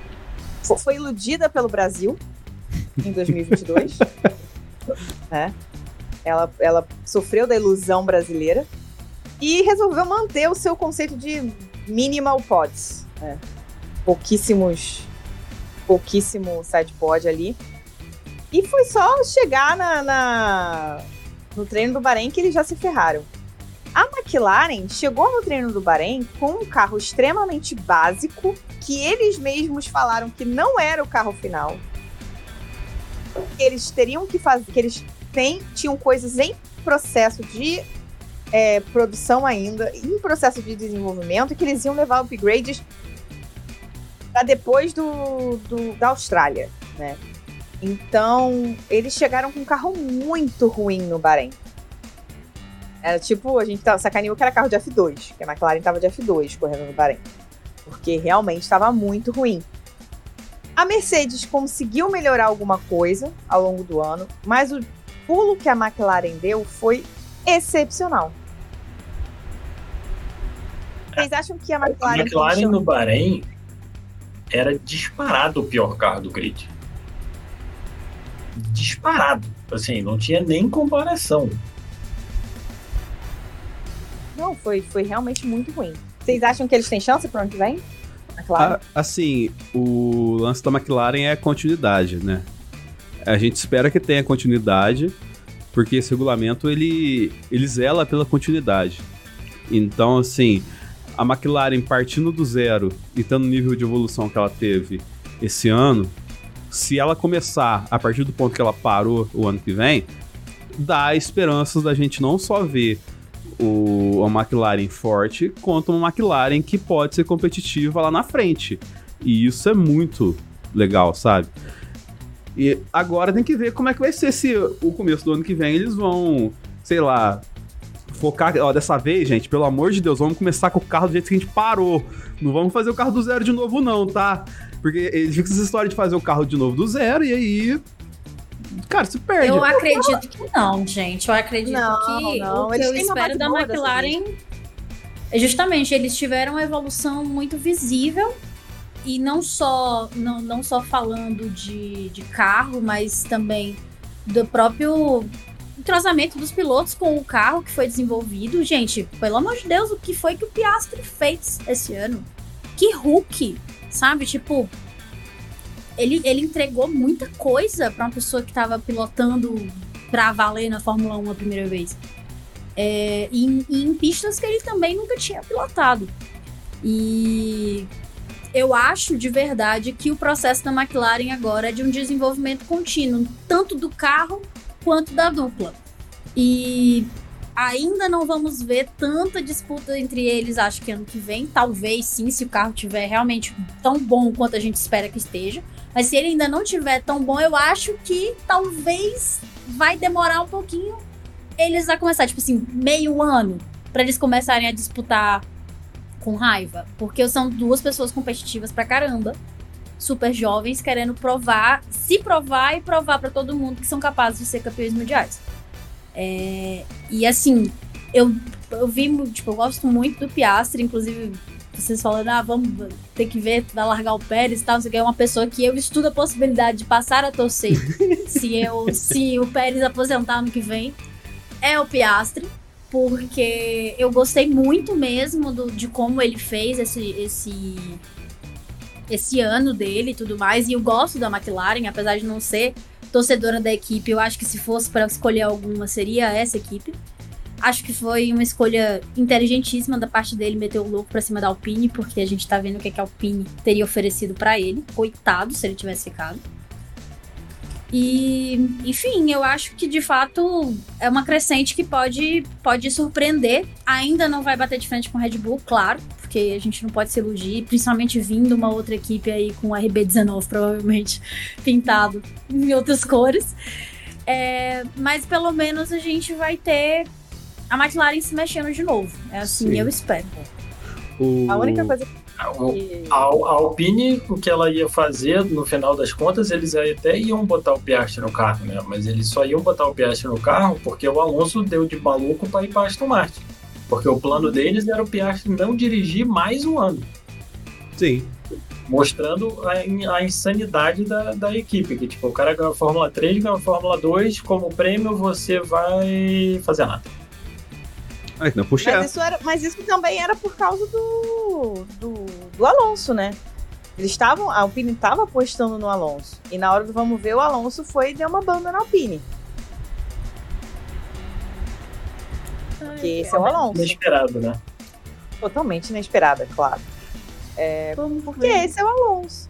Foi iludida pelo Brasil em 2022. é. Ela, ela sofreu da ilusão brasileira e resolveu manter o seu conceito de minimal pods. Né? Pouquíssimos. Pouquíssimo sideboard ali. E foi só chegar na, na, no treino do Bahrein que eles já se ferraram. A McLaren chegou no treino do Bahrein com um carro extremamente básico, que eles mesmos falaram que não era o carro final. Eles teriam que fazer, que eles têm, tinham coisas em processo de é, produção ainda, em processo de desenvolvimento, que eles iam levar upgrades para depois do, do, da Austrália, né? Então, eles chegaram com um carro muito ruim no Bahrein. Era tipo, a gente tava, sacaneou que era carro de F2, que a McLaren tava de F2 correndo no Bahrein. Porque realmente estava muito ruim. A Mercedes conseguiu melhorar alguma coisa ao longo do ano, mas o pulo que a McLaren deu foi excepcional. Vocês acham que a McLaren. A McLaren no Bahrein era disparado o pior carro do grid. Disparado. Assim, não tinha nem comparação. Não, foi, foi realmente muito ruim. Vocês acham que eles têm chance para o ano que vem? McLaren? assim, o lance da McLaren é a continuidade, né? A gente espera que tenha continuidade, porque esse regulamento ele, ele zela pela continuidade. Então, assim, a McLaren partindo do zero e tendo o nível de evolução que ela teve esse ano, se ela começar a partir do ponto que ela parou o ano que vem, dá esperanças da gente não só ver o, uma McLaren forte, quanto uma McLaren que pode ser competitiva lá na frente. E isso é muito legal, sabe? E agora tem que ver como é que vai ser se o começo do ano que vem eles vão, sei lá, focar. Ó, dessa vez, gente, pelo amor de Deus, vamos começar com o carro do jeito que a gente parou. Não vamos fazer o carro do zero de novo, não, tá? Porque eles ficam essa história de fazer o carro de novo do zero e aí cara, se perde. Eu acredito que não, gente. Eu acredito não, que não. o que eles eu espero da McLaren é justamente eles tiveram uma evolução muito visível e não só não, não só falando de, de carro, mas também do próprio entrosamento dos pilotos com o carro que foi desenvolvido. Gente, pelo amor de Deus, o que foi que o Piastri fez esse ano? Que Hulk, sabe? Tipo, ele, ele entregou muita coisa para uma pessoa que estava pilotando pra valer na Fórmula 1 a primeira vez. É, e em pistas que ele também nunca tinha pilotado. E eu acho de verdade que o processo da McLaren agora é de um desenvolvimento contínuo, tanto do carro quanto da dupla. E ainda não vamos ver tanta disputa entre eles, acho que ano que vem. Talvez sim, se o carro tiver realmente tão bom quanto a gente espera que esteja. Mas se ele ainda não tiver tão bom, eu acho que talvez vai demorar um pouquinho eles a começar, tipo assim, meio ano, para eles começarem a disputar com raiva. Porque são duas pessoas competitivas pra caramba, super jovens, querendo provar, se provar e provar para todo mundo que são capazes de ser campeões mundiais. É, e assim, eu, eu vi, tipo, eu gosto muito do Piastri, inclusive vocês falando, ah, vamos ter que ver, vai largar o Pérez e tal, você é uma pessoa que eu estudo a possibilidade de passar a torcer se, eu, se o Pérez aposentar no que vem, é o Piastre, porque eu gostei muito mesmo do, de como ele fez esse, esse, esse ano dele e tudo mais, e eu gosto da McLaren, apesar de não ser torcedora da equipe, eu acho que se fosse para escolher alguma, seria essa equipe. Acho que foi uma escolha inteligentíssima da parte dele meter o louco pra cima da Alpine, porque a gente tá vendo o que, que a Alpine teria oferecido para ele. Coitado se ele tivesse ficado. E, enfim, eu acho que de fato é uma crescente que pode, pode surpreender. Ainda não vai bater de frente com o Red Bull, claro, porque a gente não pode se iludir, principalmente vindo uma outra equipe aí com o RB19 provavelmente pintado em outras cores. É, mas pelo menos a gente vai ter a McLaren se mexendo de novo. É assim, Sim. eu espero. O... A única coisa a, a, Alpine, o que ela ia fazer, no final das contas, eles até iam botar o Piastri no carro, né? Mas eles só iam botar o Piastri no carro porque o Alonso deu de maluco para ir para Aston Martin. Porque o plano deles era o Piastri não dirigir mais um ano. Sim. Mostrando a, a insanidade da, da equipe. Que, tipo, o cara ganhou a Fórmula 3, ganhou a Fórmula 2, como prêmio você vai fazer nada. Ai, não puxa mas, isso era, mas isso também era por causa do, do, do Alonso, né? Eles estavam. A Alpine estava apostando no Alonso. E na hora do vamos ver, o Alonso foi e deu uma banda na Alpine. Porque esse é o Alonso. Inesperado, né? Totalmente inesperada, claro. É, porque esse é o Alonso.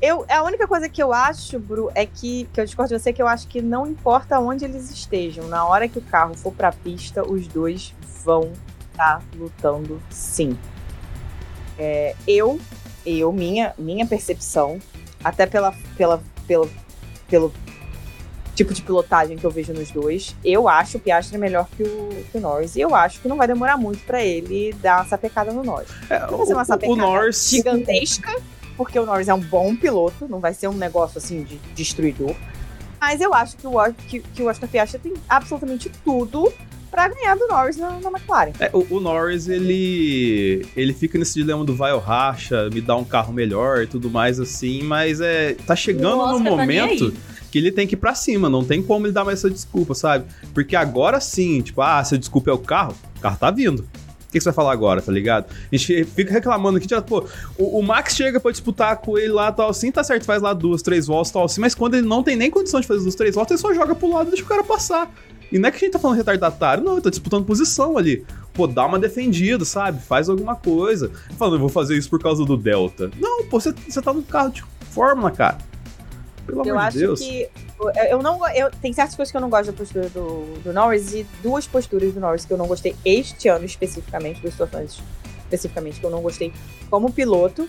Eu, a única coisa que eu acho, Bru, é que, que eu discordo de você, que eu acho que não importa onde eles estejam, na hora que o carro for pra pista, os dois vão estar tá lutando sim. É, eu, eu, minha, minha percepção, até pela, pela, pela, pelo tipo de pilotagem que eu vejo nos dois, eu acho o Piastri melhor que o, que o Norris. E eu acho que não vai demorar muito para ele dar uma sapecada no Norris. É, vai ser uma sapecada o Norris... gigantesca, porque o Norris é um bom piloto, não vai ser um negócio assim de destruidor. Mas eu acho que o, que, que o Oscar Piastri tem absolutamente tudo para ganhar do Norris na, na McLaren. É, o, o, Norris, ele ele fica nesse dilema do vai ou racha, me dá um carro melhor e tudo mais assim, mas é tá chegando no tá momento que ele tem que ir pra cima, não tem como ele dar mais essa desculpa, sabe? Porque agora sim, tipo, ah, se a desculpa é o carro, o carro tá vindo. O que, que você vai falar agora, tá ligado? A gente fica reclamando aqui, já, pô, o, o, Max chega pra disputar com ele lá, tal assim, tá certo, faz lá duas, três voltas, tal assim, mas quando ele não tem nem condição de fazer duas, três voltas, ele só joga pro lado e deixa o cara passar. E não é que a gente tá falando retardatário, não, ele tá disputando posição ali. Pô, dá uma defendida, sabe? Faz alguma coisa. Falando, eu vou fazer isso por causa do Delta. Não, pô, você, você tá num carro de Fórmula, cara. Pelo eu amor de Deus. que. Eu não, eu, tem certas coisas que eu não gosto da postura do, do Norris e duas posturas do Norris que eu não gostei este ano especificamente, duas situações especificamente que eu não gostei como piloto.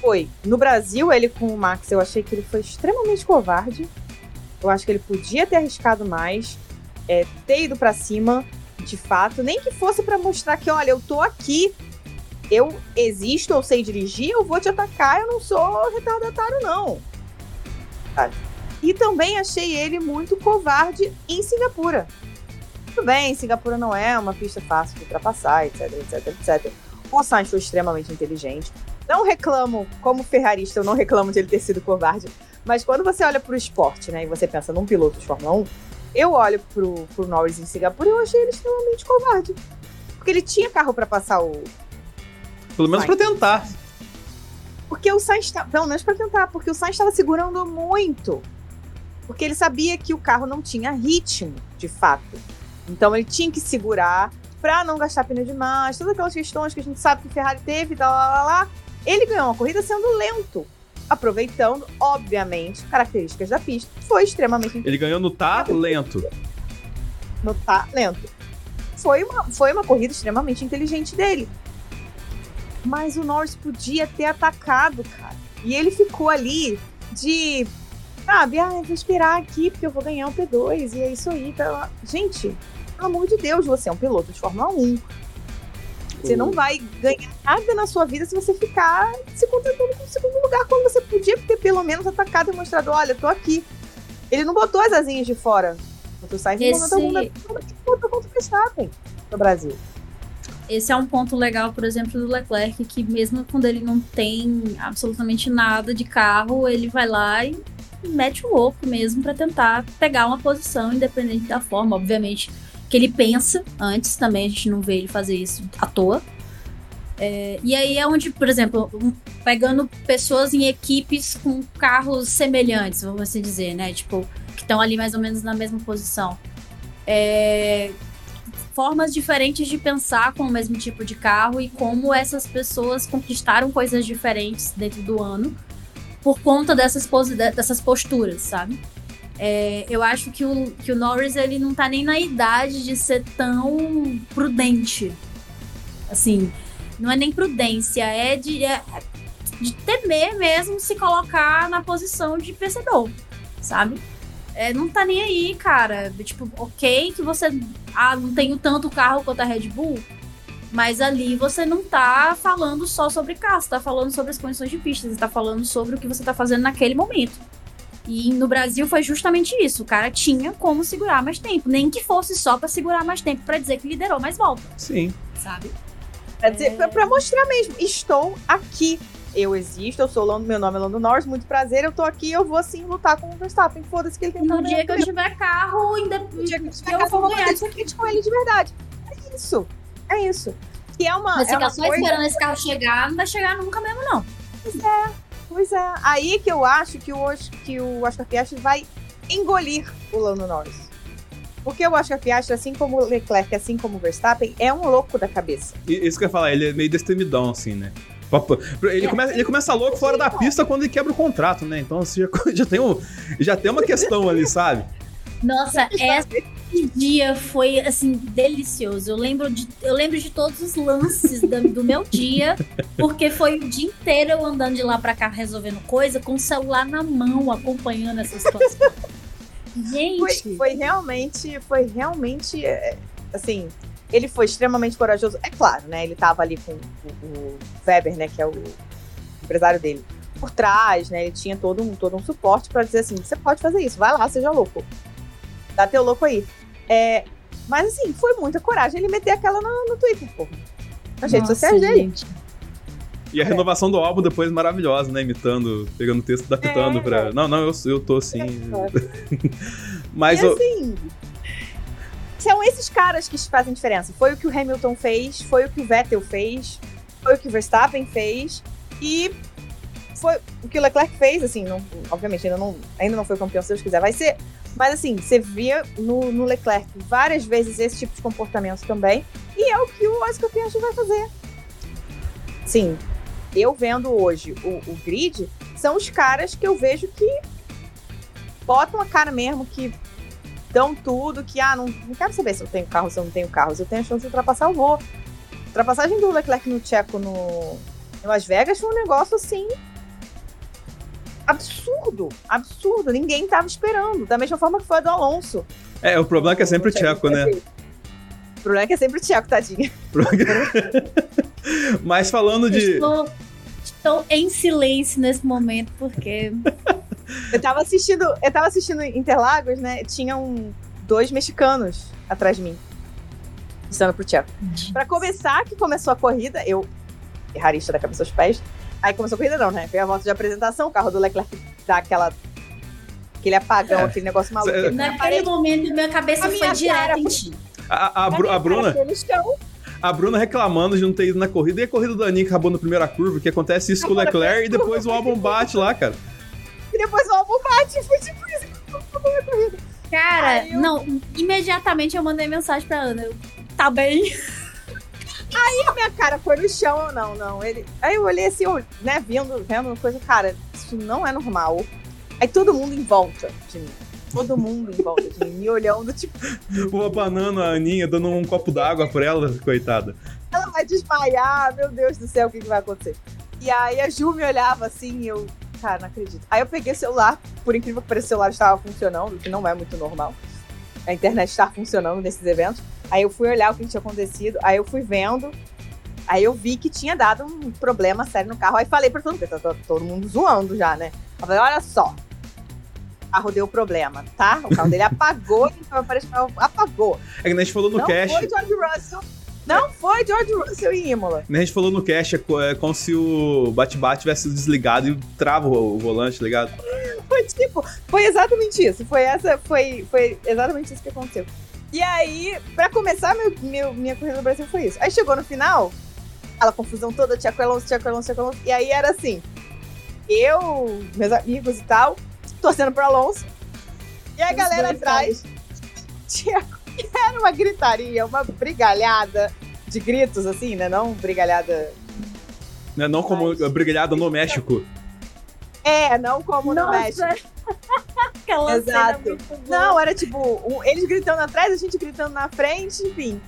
Foi, no Brasil, ele com o Max, eu achei que ele foi extremamente covarde. Eu acho que ele podia ter arriscado mais é, ter ido para cima, de fato, nem que fosse para mostrar que, olha, eu tô aqui, eu existo, eu sei dirigir, eu vou te atacar, eu não sou retardatário, não. E também achei ele muito covarde em Singapura. Tudo bem, Singapura não é uma pista fácil de ultrapassar, etc, etc, etc. O Sainz foi extremamente inteligente. Não reclamo, como ferrarista, eu não reclamo de ele ter sido covarde. Mas quando você olha para o esporte, né, e você pensa num piloto de Fórmula 1, eu olho pro, pro Norris em Singapura e eu achei ele extremamente covarde. Porque ele tinha carro para passar o. Pelo menos para tentar. Porque o Sainz. Pelo menos para tentar, porque o Sainz estava segurando muito. Porque ele sabia que o carro não tinha ritmo, de fato. Então ele tinha que segurar para não gastar pneu demais, todas aquelas questões que a gente sabe que Ferrari teve tal, lá, lá, lá. Ele ganhou uma corrida sendo lento aproveitando, obviamente, características da pista. Foi extremamente Ele ganhou no tá lento. No tá lento. Foi uma, foi uma corrida extremamente inteligente dele. Mas o Norris podia ter atacado, cara. E ele ficou ali de. Sabe, ah, vou esperar aqui porque eu vou ganhar um P2 e é isso aí. Tá... Gente, pelo amor de Deus, você é um piloto de Fórmula 1 você não vai ganhar nada na sua vida se você ficar se contentando com o segundo lugar, quando você podia ter pelo menos atacado e mostrado: olha, tô aqui. Ele não botou as asinhas de fora. O Sainz Esse... não botou contra o Verstappen no Brasil. Esse é um ponto legal, por exemplo, do Leclerc, que mesmo quando ele não tem absolutamente nada de carro, ele vai lá e mete o louco mesmo para tentar pegar uma posição, independente da forma. Obviamente, que ele pensa antes também, a gente não vê ele fazer isso à toa. É, e aí é onde, por exemplo, pegando pessoas em equipes com carros semelhantes, vamos assim dizer, né? Tipo, que estão ali mais ou menos na mesma posição. É, formas diferentes de pensar com o mesmo tipo de carro e como essas pessoas conquistaram coisas diferentes dentro do ano por conta dessas, dessas posturas, sabe? É, eu acho que o, que o Norris ele não tá nem na idade de ser tão prudente. Assim, não é nem prudência, é de, é de temer mesmo se colocar na posição de vencedor, sabe? É, não tá nem aí, cara. Tipo, ok que você. Ah, não tenho tanto carro quanto a Red Bull. Mas ali você não tá falando só sobre carro, você tá falando sobre as condições de pista, você tá falando sobre o que você tá fazendo naquele momento. E no Brasil foi justamente isso. O cara tinha como segurar mais tempo. Nem que fosse só para segurar mais tempo, para dizer que liderou mais volta. Sim. Sabe? Pra, dizer, é... pra mostrar mesmo, estou aqui. Eu existo, eu sou Lando, meu nome é Lando Norris, muito prazer, eu tô aqui, eu vou sim lutar com o Verstappen. Foda-se que ele tem No dia que eu tiver carro, ainda. No dia que eu tiver eu carro, vou ganhar. Eu com ele de verdade. É isso. É isso. E é uma. Mas é ficar só coisa... esperando esse carro chegar, não vai chegar nunca mesmo, não. Pois é, pois é. Aí que eu acho que o, que o Oscar Piastri vai engolir o Lando Norris. Porque o Oscar Piastri, assim como o Leclerc, assim como o Verstappen, é um louco da cabeça. Isso que eu ia falar, ele é meio destemidão, assim, né? Ele, é, começa, ele começa louco fora da pista quando ele quebra o contrato, né? Então assim, já, já, tem, um, já tem uma questão ali, sabe? Nossa, esse dia foi assim delicioso. Eu lembro de, eu lembro de todos os lances do, do meu dia, porque foi o dia inteiro eu andando de lá para cá resolvendo coisa com o celular na mão, acompanhando essa situação. Gente, foi, foi realmente, foi realmente é, assim, ele foi extremamente corajoso. É claro, né? Ele tava ali com o, o Weber, né? Que é o empresário dele, por trás, né? Ele tinha todo um, todo um suporte para dizer assim: você pode fazer isso, vai lá, seja louco. Dá teu louco aí. É, mas assim, foi muita coragem ele meter aquela no, no Twitter, porra. Nas redes sociais dele. E a é. renovação do álbum depois maravilhosa, né? Imitando, pegando o texto, adaptando é. pra. Não, não, eu, eu tô assim. É, mas. E, assim, são esses caras que fazem diferença. Foi o que o Hamilton fez, foi o que o Vettel fez, foi o que o Verstappen fez e foi o que o Leclerc fez, assim, não, obviamente ainda não, ainda não foi campeão, se Deus quiser, vai ser. Mas assim, você via no, no Leclerc várias vezes esse tipo de comportamento também, e é o que o Oscar Piastri vai fazer. Sim, eu vendo hoje o, o grid, são os caras que eu vejo que botam a cara mesmo, que dão tudo, que, ah, não, não quero saber se eu tenho carro se eu não tenho carro. Se eu tenho a chance de ultrapassar, eu vou. A ultrapassagem do Leclerc no Tcheco no, Las Vegas foi um negócio assim. Absurdo, absurdo. Ninguém tava esperando. Da mesma forma que foi a do Alonso. É, o problema é que é sempre o Tcheco, né? O problema é que é sempre o Tcheco, tadinha. Mas falando de. Estou, estou em silêncio nesse momento, porque eu tava assistindo, eu tava assistindo Interlagos, né? Tinham dois mexicanos atrás de mim. Estando pro Tcheco. Pra começar, que começou a corrida, eu, rarista da cabeça aos pés. Aí começou a corrida, não, né? Veio a volta de apresentação, o carro do Leclerc dá aquela. aquele apagão, é. aquele negócio maluco. Naquele momento, minha cabeça a foi direto em ti. A, a, Bruna. A Bruna reclamando de não ter ido na corrida e a corrida do Aninha acabou na primeira curva, que acontece isso acabou com o Leclerc e depois o álbum bate lá, cara e depois o álbum bate. Foi tipo isso que acabou a corrida. Cara, eu... não, imediatamente eu mandei mensagem pra Ana. Eu, tá bem. Aí a minha cara foi no chão, não, não. Ele... Aí eu olhei assim, né, vendo, vendo coisa, cara, isso não é normal. Aí todo mundo em volta de mim. Todo mundo em volta de mim, me olhando, tipo. Uma banana, a Aninha, dando um copo d'água pra ela, coitada. Ela vai desmaiar, meu Deus do céu, o que, que vai acontecer? E aí a Ju me olhava assim, eu, cara, não acredito. Aí eu peguei o celular, por incrível que pareça, o celular estava funcionando, o que não é muito normal. A internet está funcionando nesses eventos. Aí eu fui olhar o que tinha acontecido, aí eu fui vendo, aí eu vi que tinha dado um problema sério no carro. Aí falei pra todo mundo, tá todo mundo zoando já, né? Eu falei, olha só, o carro deu problema, tá? O carro dele apagou, então apagou. É que a gente falou no não cash. Foi George Russell não foi George Russell em Imola. A gente falou no cast, é, é como se o bate-bate tivesse desligado e trava o, o volante, tá ligado? Foi tipo, foi exatamente isso. Foi essa, foi, foi exatamente isso que aconteceu. E aí, pra começar, meu, meu, minha corrida no Brasil foi isso. Aí chegou no final, aquela confusão toda, Tiago Alonso, Tiago Alonso, Tiago Alonso. E aí era assim, eu, meus amigos e tal, torcendo pro Alonso. E a Os galera atrás, Tiago era uma gritaria, uma brigalhada de gritos, assim, né? Não brigalhada. Não, não como brigalhada no México. É, não como Nossa. no México. Aquela Exato. Não, era tipo, um- eles gritando atrás, a gente gritando na frente, enfim.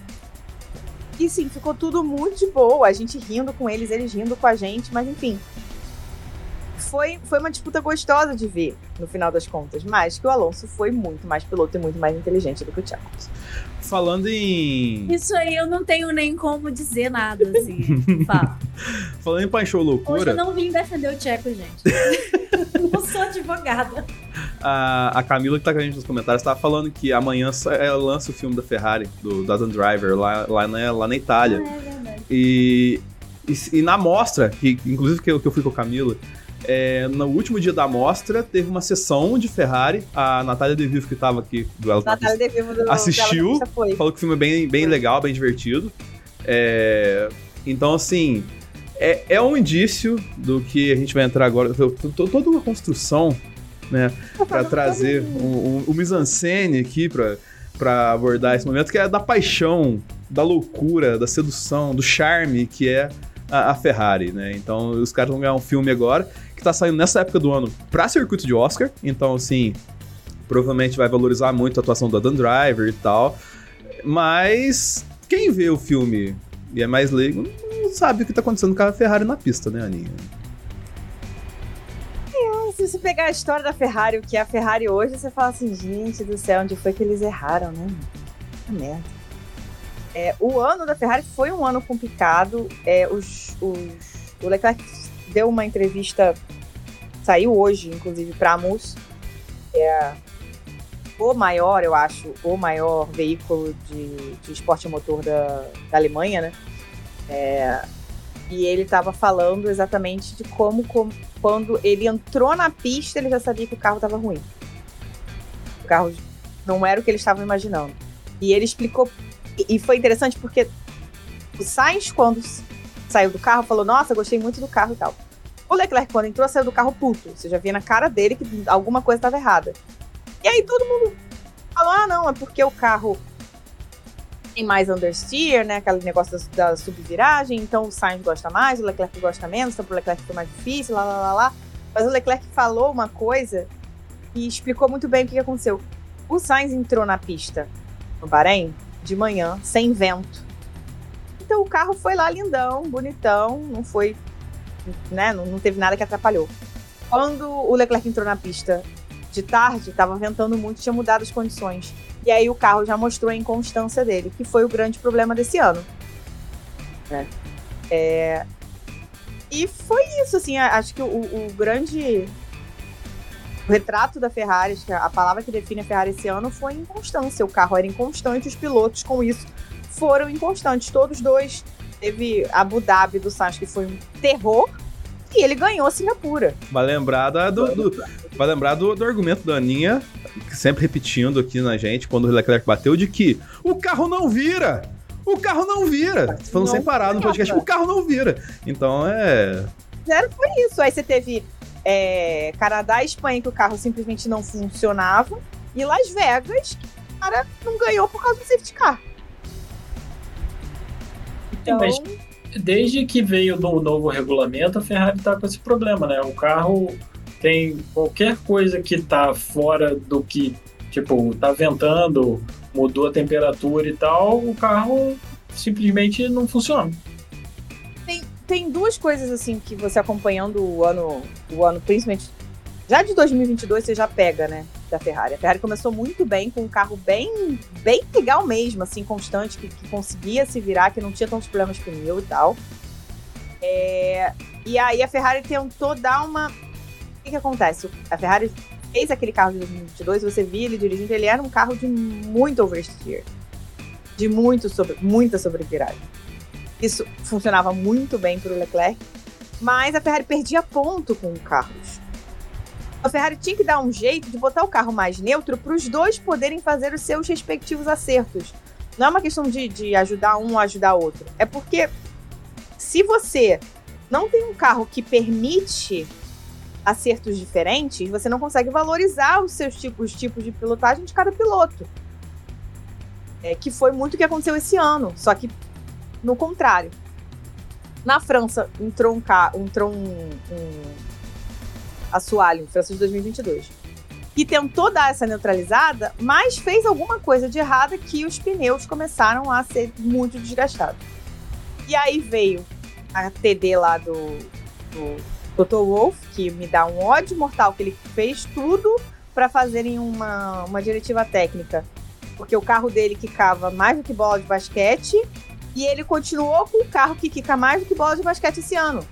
E sim, ficou tudo muito de boa. A gente rindo com eles, eles rindo com a gente, mas enfim. Foi, foi uma disputa gostosa de ver, no final das contas. Mas que o Alonso foi muito mais piloto e muito mais inteligente do que o Thiago. Falando em. Isso aí eu não tenho nem como dizer nada, assim. Fala. Falando em Paixão Hoje Loucura, eu não vim defender o Tcheco, gente. não sou advogada. a, a Camila que tá com a gente nos comentários tava falando que amanhã ela lança o filme da Ferrari, do, do Adam Driver, lá, lá, na, lá na Itália. Ah, é verdade. E, e, e na mostra, que inclusive que eu, que eu fui com a Camila, é, no último dia da mostra teve uma sessão de Ferrari. A Natália De Vivo, que tava aqui do Ela Natália De Vivo do Assistiu? Foi. falou que o filme é bem, bem Foi. legal, bem divertido. É, então, assim, é, é um indício do que a gente vai entrar agora. to- to- Toda uma construção, né, para trazer um, um, um mise-en-scène aqui pra, pra abordar esse momento, que é da paixão, da loucura, da sedução, do charme que é a, a Ferrari, né? Então, os caras vão ganhar um filme agora tá saindo nessa época do ano pra circuito de Oscar. Então, assim, provavelmente vai valorizar muito a atuação do Adam Driver e tal. Mas quem vê o filme e é mais leigo não sabe o que tá acontecendo com a Ferrari na pista, né, Aninha? Se você pegar a história da Ferrari, o que é a Ferrari hoje, você fala assim, gente do céu, onde foi que eles erraram, né? Que merda. É, o ano da Ferrari foi um ano complicado. É, os, os- o Leclerc deu uma entrevista, saiu hoje, inclusive, para a MUS. É o maior, eu acho, o maior veículo de, de esporte motor da, da Alemanha, né? É, e ele estava falando exatamente de como, como quando ele entrou na pista, ele já sabia que o carro estava ruim. O carro não era o que eles estavam imaginando. E ele explicou. e- foi interessante porque o Sainz, quando saiu do carro, falou: Nossa, gostei muito do carro e tal. O Leclerc, quando entrou, saiu do carro puto. Você já via na cara dele que alguma coisa estava errada. E aí todo mundo falou: Ah, não, é porque o carro tem mais understeer, né? Aquele negócio da, da subviragem. Então o Sainz gosta mais, o Leclerc gosta menos, então pro Leclerc foi mais difícil, lá, lá, lá, lá. Mas o Leclerc falou uma coisa e explicou muito bem o que aconteceu. O Sainz entrou na pista no Bahrein de manhã, sem vento. Então o carro foi lá lindão, bonitão, não foi, né, não, não teve nada que atrapalhou. Quando o Leclerc entrou na pista de tarde, estava ventando muito, tinha mudado as condições. E aí o carro já mostrou a inconstância dele, que foi o grande problema desse ano. né? É, E foi isso, assim, acho que o, o grande o retrato da Ferrari, a palavra que define a Ferrari esse ano foi inconstância. O carro era inconstante, os pilotos com isso foram inconstantes. Todos dois. Teve Abu Dhabi do Sainz, que foi um terror, e ele ganhou Singapura. Vai lembrar da- do, do- vai lembrar do, do argumento da Aninha, sempre repetindo aqui na gente, quando o Leclerc bateu, de que o carro não vira! O carro não vira! Falando Não sem parar no podcast, o carro não vira! Então é. Zero foi isso. Aí você teve é, Canadá e Espanha, que o carro simplesmente não funcionava, e Las Vegas, que o cara não ganhou por causa do safety car. Então, mas- Desde que veio do novo regulamento, a Ferrari tá com esse problema, né? O carro tem qualquer coisa que tá fora do que, tipo, tá ventando, mudou a temperatura e tal, o carro simplesmente não funciona. tem duas coisas assim que você acompanhando o ano, o ano principalmente já de 2022 você já pega, né, da Ferrari. A Ferrari começou muito bem com um carro bem, bem legal mesmo, assim, constante, que, que conseguia se virar, que não tinha tantos problemas com pneu e tal. É, e aí a Ferrari tentou dar uma, o que que acontece? A Ferrari fez aquele carro de 2022, você via ele dirigindo, ele era um carro de muito oversteer, de muito sobre, muita sobreviragem. Isso funcionava muito bem para o Leclerc, mas a Ferrari perdia ponto com o Carlos. A Ferrari tinha que dar um jeito de botar o carro mais neutro para os dois poderem fazer os seus respectivos acertos. Não é uma questão de, de ajudar um ou ajudar outro. É porque se você não tem um carro que permite acertos diferentes, você não consegue valorizar os seus tipos, os tipos de pilotagem de cada piloto. É, que foi muito o que aconteceu esse ano. Só que no contrário. Na França, entrou um entrou um, um assoalho, França de 2022. e tentou dar essa neutralizada, mas fez alguma coisa de errada que os pneus começaram a ser muito desgastados. E aí veio a TD lá do, do Dr. Wolf, que me dá um ódio mortal, que ele fez tudo para fazerem uma, uma diretiva técnica. Porque o carro dele quicava mais do que bola de basquete e ele continuou com o carro que quica mais do que bola de basquete esse ano.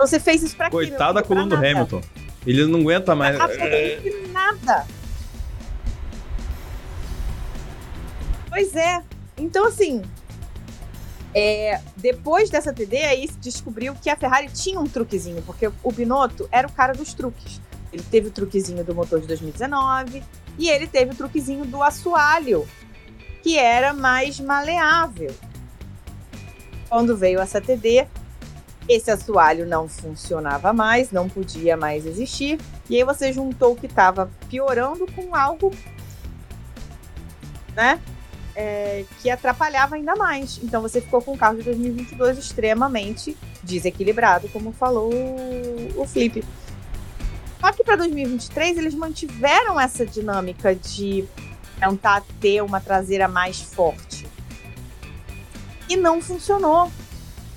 Você fez isso pra quê? Coitado da coluna do Hamilton. Ele não aguenta mais. Absolutamente nada. Pois é. Então, assim, é, depois dessa TD, aí se descobriu que a Ferrari tinha um truquezinho, porque o Binotto era o cara dos truques. Ele teve o truquezinho do motor de 2019 e ele teve o truquezinho do assoalho, que era mais maleável. Quando veio essa TD, esse assoalho não funcionava mais, não podia mais existir. E aí você juntou o que estava piorando com algo, né? É, que atrapalhava ainda mais. Então você ficou com o carro de 2022 extremamente desequilibrado, como falou o Flip. Só que para 2023 eles mantiveram essa dinâmica de tentar ter uma traseira mais forte. E não funcionou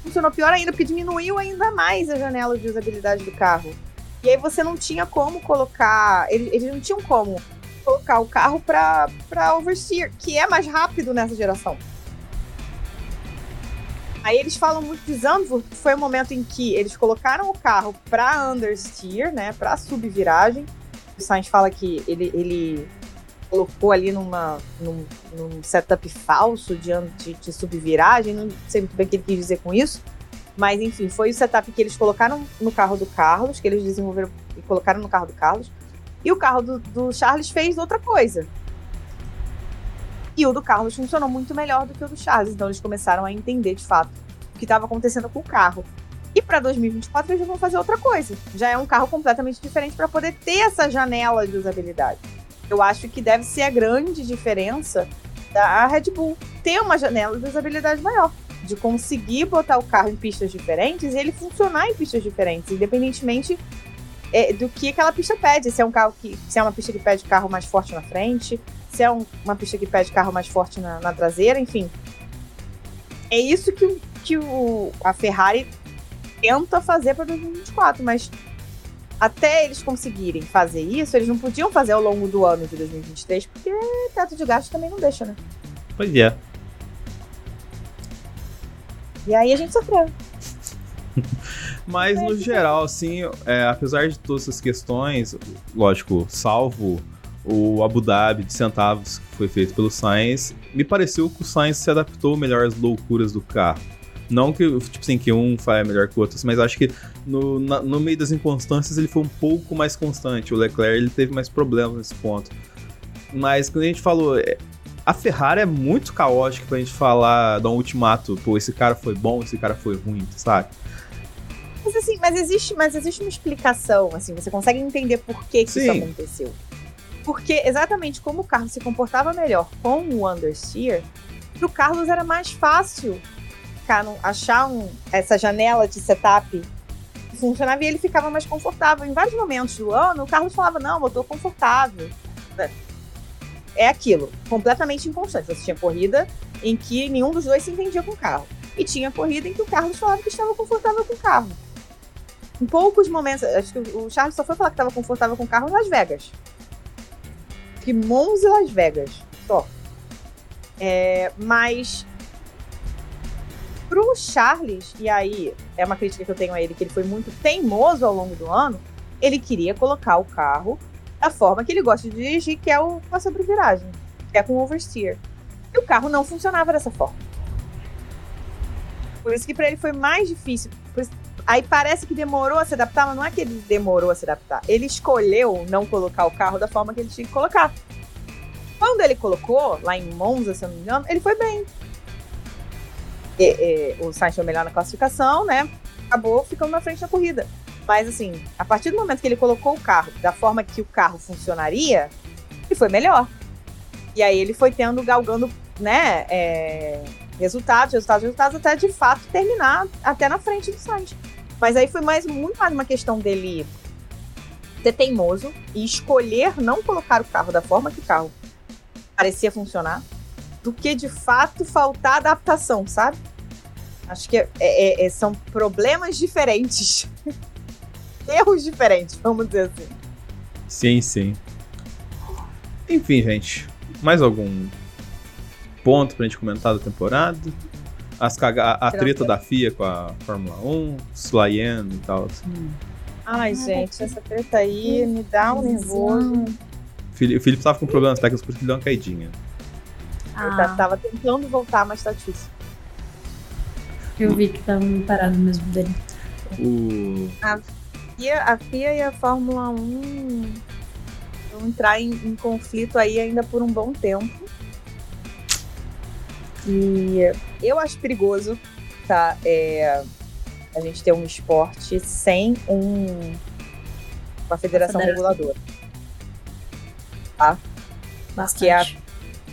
funcionou pior ainda, porque diminuiu ainda mais a janela de usabilidade do carro. E aí você não tinha como colocar. Eles, não tinham como colocar o carro para oversteer, que é mais rápido nessa geração. Aí eles falam muito de Zandvoort, que foi o momento em que eles colocaram o carro para understeer, né, para subviragem. O Sainz fala que ele, ele colocou ali numa, num, num setup falso de, de, de, subviragem, não sei muito bem o que ele quis dizer com isso, mas enfim, foi o setup que eles colocaram no carro do Carlos, que eles desenvolveram e colocaram no carro do Carlos, e o carro do, do Charles fez outra coisa. E o do Carlos funcionou muito melhor do que o do Charles, então eles começaram a entender de fato o que estava acontecendo com o carro. E para 2024 eles vão fazer outra coisa. Já é um carro completamente diferente para poder ter essa janela de usabilidade. Eu acho que deve ser a grande diferença da Red Bull ter uma janela de usabilidade maior. De conseguir botar o carro em pistas diferentes e ele funcionar em pistas diferentes, independentemente é, do que aquela pista pede. Se é um carro que. Se é uma pista que pede carro mais forte na frente, se é um, uma pista que pede carro mais forte na, na traseira, enfim. É isso que, que o, a Ferrari tenta fazer para 2024, mas até eles conseguirem fazer isso, eles não podiam fazer ao longo do ano de 2023, porque teto de gasto também não deixa, né? Pois é. E aí a gente sofreu. Mas no geral, assim, é, apesar de todas essas questões, lógico, salvo o Abu Dhabi de centavos que foi feito pelo Sainz, me pareceu que o Sainz se adaptou melhor às loucuras do carro. Não que, tipo assim, que um faça melhor que o outro, mas acho que no, na, no meio das inconstâncias ele foi um pouco mais constante. O Leclerc ele teve mais problemas nesse ponto. Mas quando a gente falou, é, a Ferrari é muito caótica pra gente falar de um ultimato, pô, esse cara foi bom, esse cara foi ruim, sabe? Mas assim, mas existe, mas existe uma explicação, assim, você consegue entender por que, que isso aconteceu. Porque exatamente como o carro se comportava melhor com o understeer, pro Carlos era mais fácil ficar no, achar um, essa janela de setup funcionava e ele ficava mais confortável. Em vários momentos do ano, o Carlos falava: Não, eu tô confortável. É aquilo, completamente inconstante. Você tinha corrida em que nenhum dos dois se entendia com o carro. E tinha corrida em que o Carlos falava que estava confortável com o carro. Em poucos momentos, acho que o Charles só foi falar que estava confortável com o carro em Las Vegas. Que Monza e Las Vegas, só. É, mas Pro Charles, e aí é uma crítica que eu tenho a ele, que ele foi muito teimoso ao longo do ano, ele queria colocar o carro da forma que ele gosta de dirigir, que é o, a sobreviragem, que é com o oversteer. E o carro não funcionava dessa forma. Por isso que para ele foi mais difícil. Aí parece que demorou a se adaptar, mas não é que ele demorou a se adaptar. Ele escolheu não colocar o carro da forma que ele tinha que colocar. Quando ele colocou, lá em Monza, se eu não me engano, ele foi bem o Sainz foi melhor na classificação, né? Acabou ficando na frente da corrida. Mas assim, a partir do momento que ele colocou o carro da forma que o carro funcionaria, ele foi melhor. E aí ele foi tendo, galgando, né, é, resultados, resultados, resultados, até de fato terminar até na frente do Sainz. Mas aí foi mais, muito mais uma questão dele ser teimoso e escolher não colocar o carro da forma que o carro parecia funcionar, do que de fato faltar adaptação, sabe? Acho que é, é, é, são problemas diferentes. Erros diferentes, vamos dizer assim. Sim, sim. Enfim, gente. Mais algum ponto pra gente comentar da temporada? As caga a, a treta da FIA com a Fórmula 1, Slyen e tal. Assim. Ai, gente, essa treta aí me dá um nervoso. O Felipe tava com problemas técnicos porque ele deu uma caidinha. Ah. Eu tava tentando voltar, mas tá difícil. Eu vi que tava parado mesmo dele. O... A, FIA, a FIA e a Fórmula 1 vão entrar em, em conflito aí ainda por um bom tempo. E eu acho perigoso, tá? É, a gente ter um esporte sem um, uma federação, federação. reguladora. Tá? Bastante. Que a,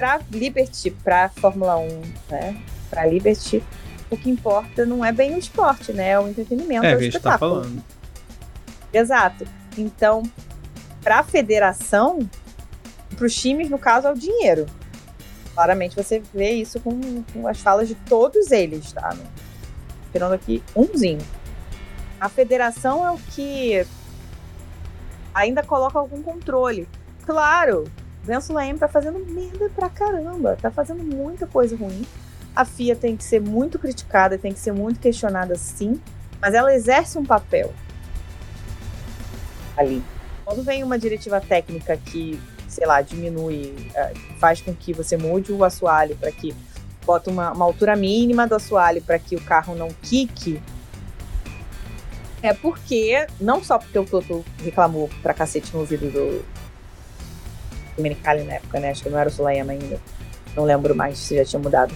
pra Liberty, pra Fórmula 1, né? Pra Liberty, o que importa não é bem o esporte, né? É o entretenimento, é, é o a gente tá falando. Exato. Então, para a federação, para os times, no caso, é o dinheiro. Claramente você vê isso com, com as falas de todos eles, tá? Esperando aqui umzinho. A federação é o que ainda coloca algum controle. Claro, Venço Leme tá fazendo merda pra caramba, tá fazendo muita coisa ruim. A FIA tem que ser muito criticada, tem que ser muito questionada sim, mas ela exerce um papel ali. Quando vem uma diretiva técnica que, sei lá, diminui, é, faz com que você mude o assoalho para que bota uma, uma, altura mínima do assoalho para que o carro não quique, é porque, não só porque o Toto reclamou pra cacete no ouvido do Domenicali na época, né? Acho que não era o Sulayama ainda. Não lembro mais se já tinha mudado.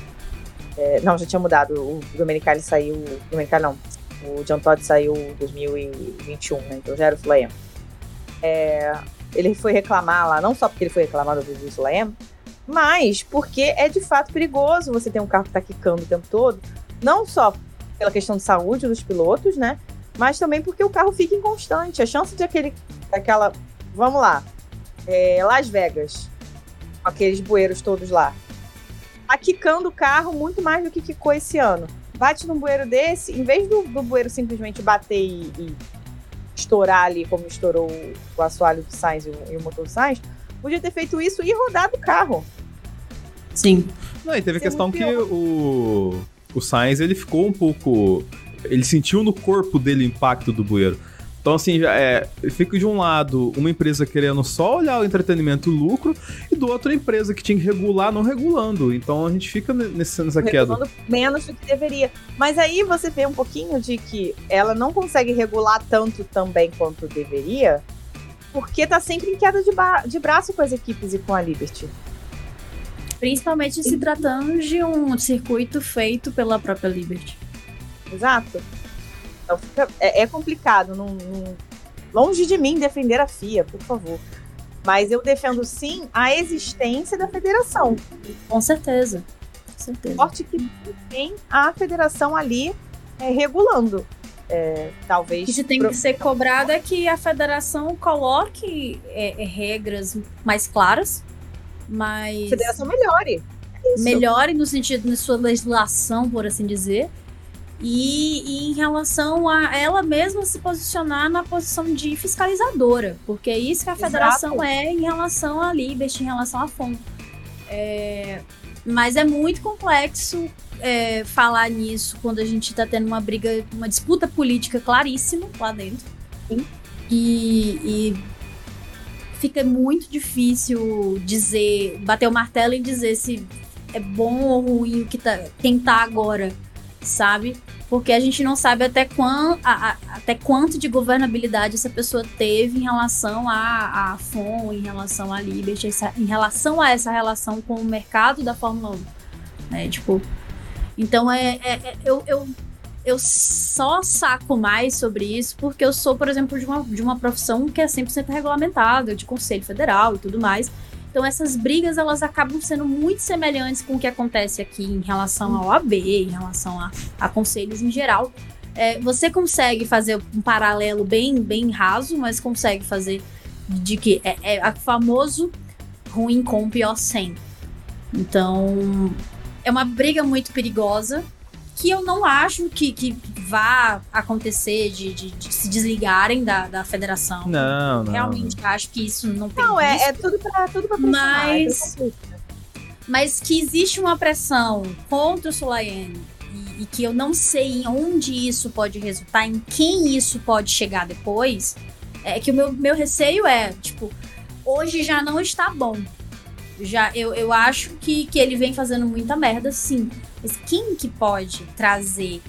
É, não, já tinha mudado. O Domenicali saiu. Domenicali não. O John Todd saiu em 2021, né? Então já era o Sulayama. É, ele foi reclamar lá, não só porque ele foi reclamar do Vivi Sulayama, mas porque é de fato perigoso você ter um carro que tá quicando o tempo todo. Não só pela questão de saúde dos pilotos, né? Mas também porque o carro fica inconstante. A chance de aquele. Aquela. Vamos lá. É, Las Vegas. Com aqueles bueiros todos lá tá quicando o carro muito mais do que quicou esse ano. Bate num bueiro desse, em vez do, do bueiro simplesmente bater e, e, estourar ali, como estourou o, assoalho do Sainz e o, e o motor do Sainz, podia ter feito isso e rodado o carro. Sim. Não, e teve a questão que o, o Sainz ele ficou um pouco. Ele sentiu no corpo dele o impacto do bueiro. Então, assim, é, fica de um lado uma empresa querendo só olhar o entretenimento e o lucro, e do outro a empresa que tinha que regular não regulando. Então a gente fica nesse, nessa queda. menos do que deveria. Mas aí você vê um pouquinho de que ela não consegue regular tanto também quanto deveria, porque tá sempre em queda de, de braço com as equipes e com a Liberty. Principalmente se tratando de um circuito feito pela própria Liberty. Exato. Então fica, é, é complicado. Não, não, longe de mim defender a FIA, por favor. Mas eu defendo sim a existência da federação. Com certeza. Com certeza. Sorte que tem a federação ali é, regulando. É, talvez. O que tem que ser cobrado é que a federação coloque é, é regras mais claras, mas. A federação melhore. É melhore no sentido de sua legislação, por assim dizer e, e, em relação a ela mesma se posicionar na posição de fiscalizadora, porque é isso que a federação Exato. é em relação à Liberty, em relação à FOM. É, mas é muito complexo é, falar nisso quando a gente está tendo uma briga, uma disputa política claríssima lá dentro. Sim. E, e fica muito difícil dizer, bater o martelo e dizer se é bom ou ruim o que tá, quem tá agora sabe? Porque a gente não sabe até, quant, a, a, até quanto de governabilidade essa pessoa teve em relação à FOM, em relação à Liberty, essa, em relação a essa relação com o mercado da Fórmula 1. Né? Tipo, então é, é, é eu, eu, eu só saco mais sobre isso porque eu sou, por exemplo, de uma, de uma profissão que é 100% regulamentada, de conselho federal e tudo mais. Então essas brigas elas acabam sendo muito semelhantes com o que acontece aqui em relação ao AB, em relação a, a conselhos em geral. é, você consegue fazer um paralelo bem, bem raso, mas consegue fazer de que é, é famoso ruim com pior sem. Então, é uma briga muito perigosa que eu não acho que, que vá acontecer de, de, de se desligarem da, da federação. Não, não. Realmente acho que isso não tem Não, é, é tudo pra, tudo pra Mas- é Mas que existe uma pressão contra o Solaiane e, e que eu não sei em onde isso pode resultar, em quem isso pode chegar depois, é que o meu, meu receio é, tipo, hoje já não está bom. Já, eu, eu acho que, que ele vem fazendo muita merda, sim. Mas quem que pode trazer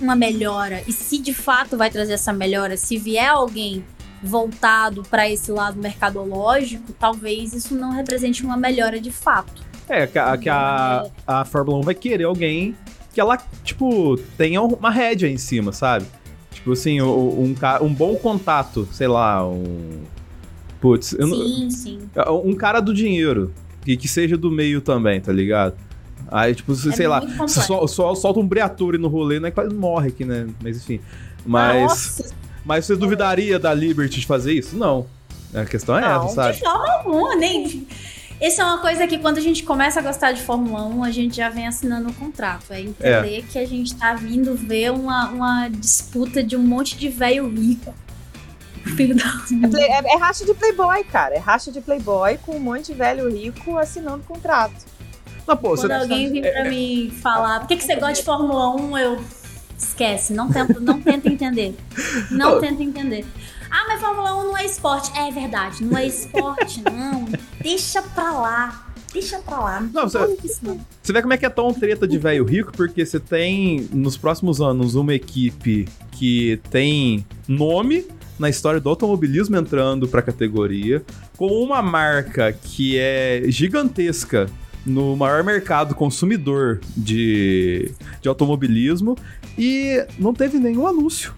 uma melhora? E se de fato vai trazer essa melhora, se vier alguém voltado para esse lado mercadológico, talvez isso não represente uma melhora de fato. É, que, a, que a, a Fórmula 1 vai querer alguém que ela, tipo, tenha uma rédea em cima, sabe? Tipo assim, um, um bom contato, sei lá, um. Putz, eu não- sim, sim. um cara do dinheiro. E que seja do meio também, tá ligado? Aí, tipo, É sei lá, complexo. só, só solta um Briatore no rolê, né? Quase morre aqui, né? Mas enfim. Mas, Nossa, mas você duvidaria da Liberty de fazer isso? Não. A questão é Não, essa, sabe? De forma alguma, nem. Isso é uma coisa que quando a gente começa a gostar de Fórmula 1, a gente já vem assinando um contrato. É entender que a gente tá vindo ver uma, uma disputa de um monte de velho rico. É, play- é- é racha de playboy, cara. É racha de playboy com um monte de velho rico assinando contrato. Não, pô, você, Quando alguém vem pra mim falar, por que, que você gosta de Fórmula 1? Eu. Esquece, não tenta, não tenta entender. Não tenta entender. Ah, mas Fórmula 1 não é esporte. É verdade, não é esporte, não. Deixa pra lá. Deixa pra lá. Não, Não, você- isso, não. Você vê como é que é tão treta de velho rico, porque você tem, nos próximos anos, uma equipe que tem nome na história do automobilismo entrando pra categoria, com uma marca que é gigantesca no maior mercado consumidor de, de automobilismo, e não teve nenhum anúncio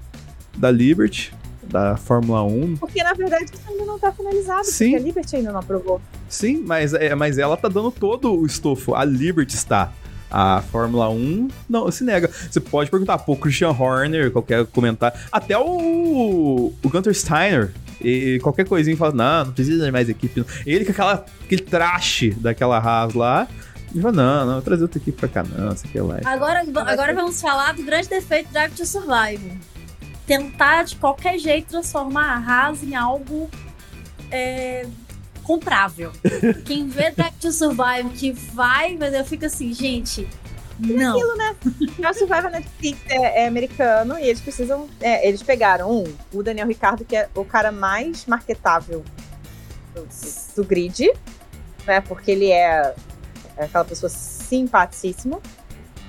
da Liberty, da Fórmula 1. Porque, na verdade, isso ainda não tá finalizado. Sim. Porque a Liberty ainda não aprovou. Sim, mas, é, mas ela tá dando todo o estofo. A Liberty está. A Fórmula 1 não se nega. Você pode perguntar, pô, Christian Horner, qualquer comentário. Até o, o Gunter Steiner. E qualquer coisinha fala, não, não precisa de mais equipe. não." Ele com aquela, aquele traste daquela Haas lá. Ele fala, não, não, vou trazer outra equipe pra cá, não, sei o que lá. Agora, agora vamos falar do grande defeito do Drive to Survive. Tentar de qualquer jeito transformar a Haas em algo é, comprável. Quem vê Drive to Survive que vai, mas eu fico assim, gente, não. O Survivor Netflix é, é americano e eles precisam. é, eles pegaram um, o Daniel Ricardo, que é o cara mais marketável do, do grid, né? Porque ele é, é aquela pessoa simpaticíssima.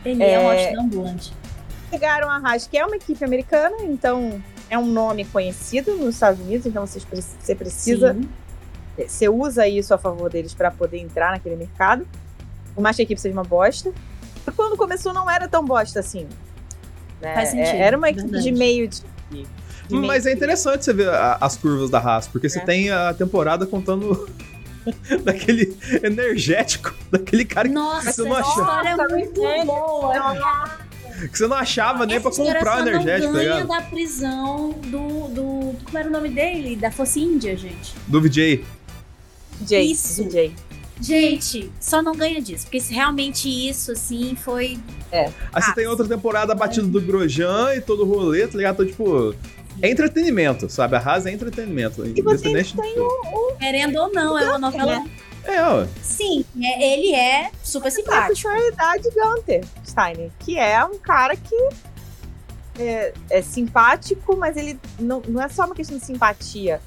Ele é, um É. hot ambulante. Pegaram a Haas, que é uma equipe americana, então é um nome conhecido nos Estados Unidos, então você precisa. Sim. Você usa isso a favor deles para poder entrar naquele mercado. Por mais que a equipe seja uma bosta. E quando começou não era tão bosta assim. né? Faz sentido, É- Era uma equipe verdade. de meio de. de meio Mas é de- interessante você ver a- as curvas da Haas, porque você É. tem a temporada contando daquele energético, daquele cara que Nossa, você não achava. história é Nossa, muito boa. que você não achava nem pra Essa história comprar só o energético, não tá ganha ligado? da prisão do, do. Como era o nome dele? Da Força Índia, gente. Do VJ. DJ, Isso. DJ. Gente, só não ganha disso. Porque se realmente isso, assim, foi. Aí você Ah, tem outra temporada batida do Grosjean e todo o rolê, tá ligado? Então, tipo, é entretenimento, sabe? A Haas é entretenimento. E você independente de tudo. Querendo ou não, é uma novela. É, ó. Sim, é- ele é super A simpático. personalidade de Gunter Steiner, que é um cara que é, é simpático, mas ele não, não é só uma questão de simpatia.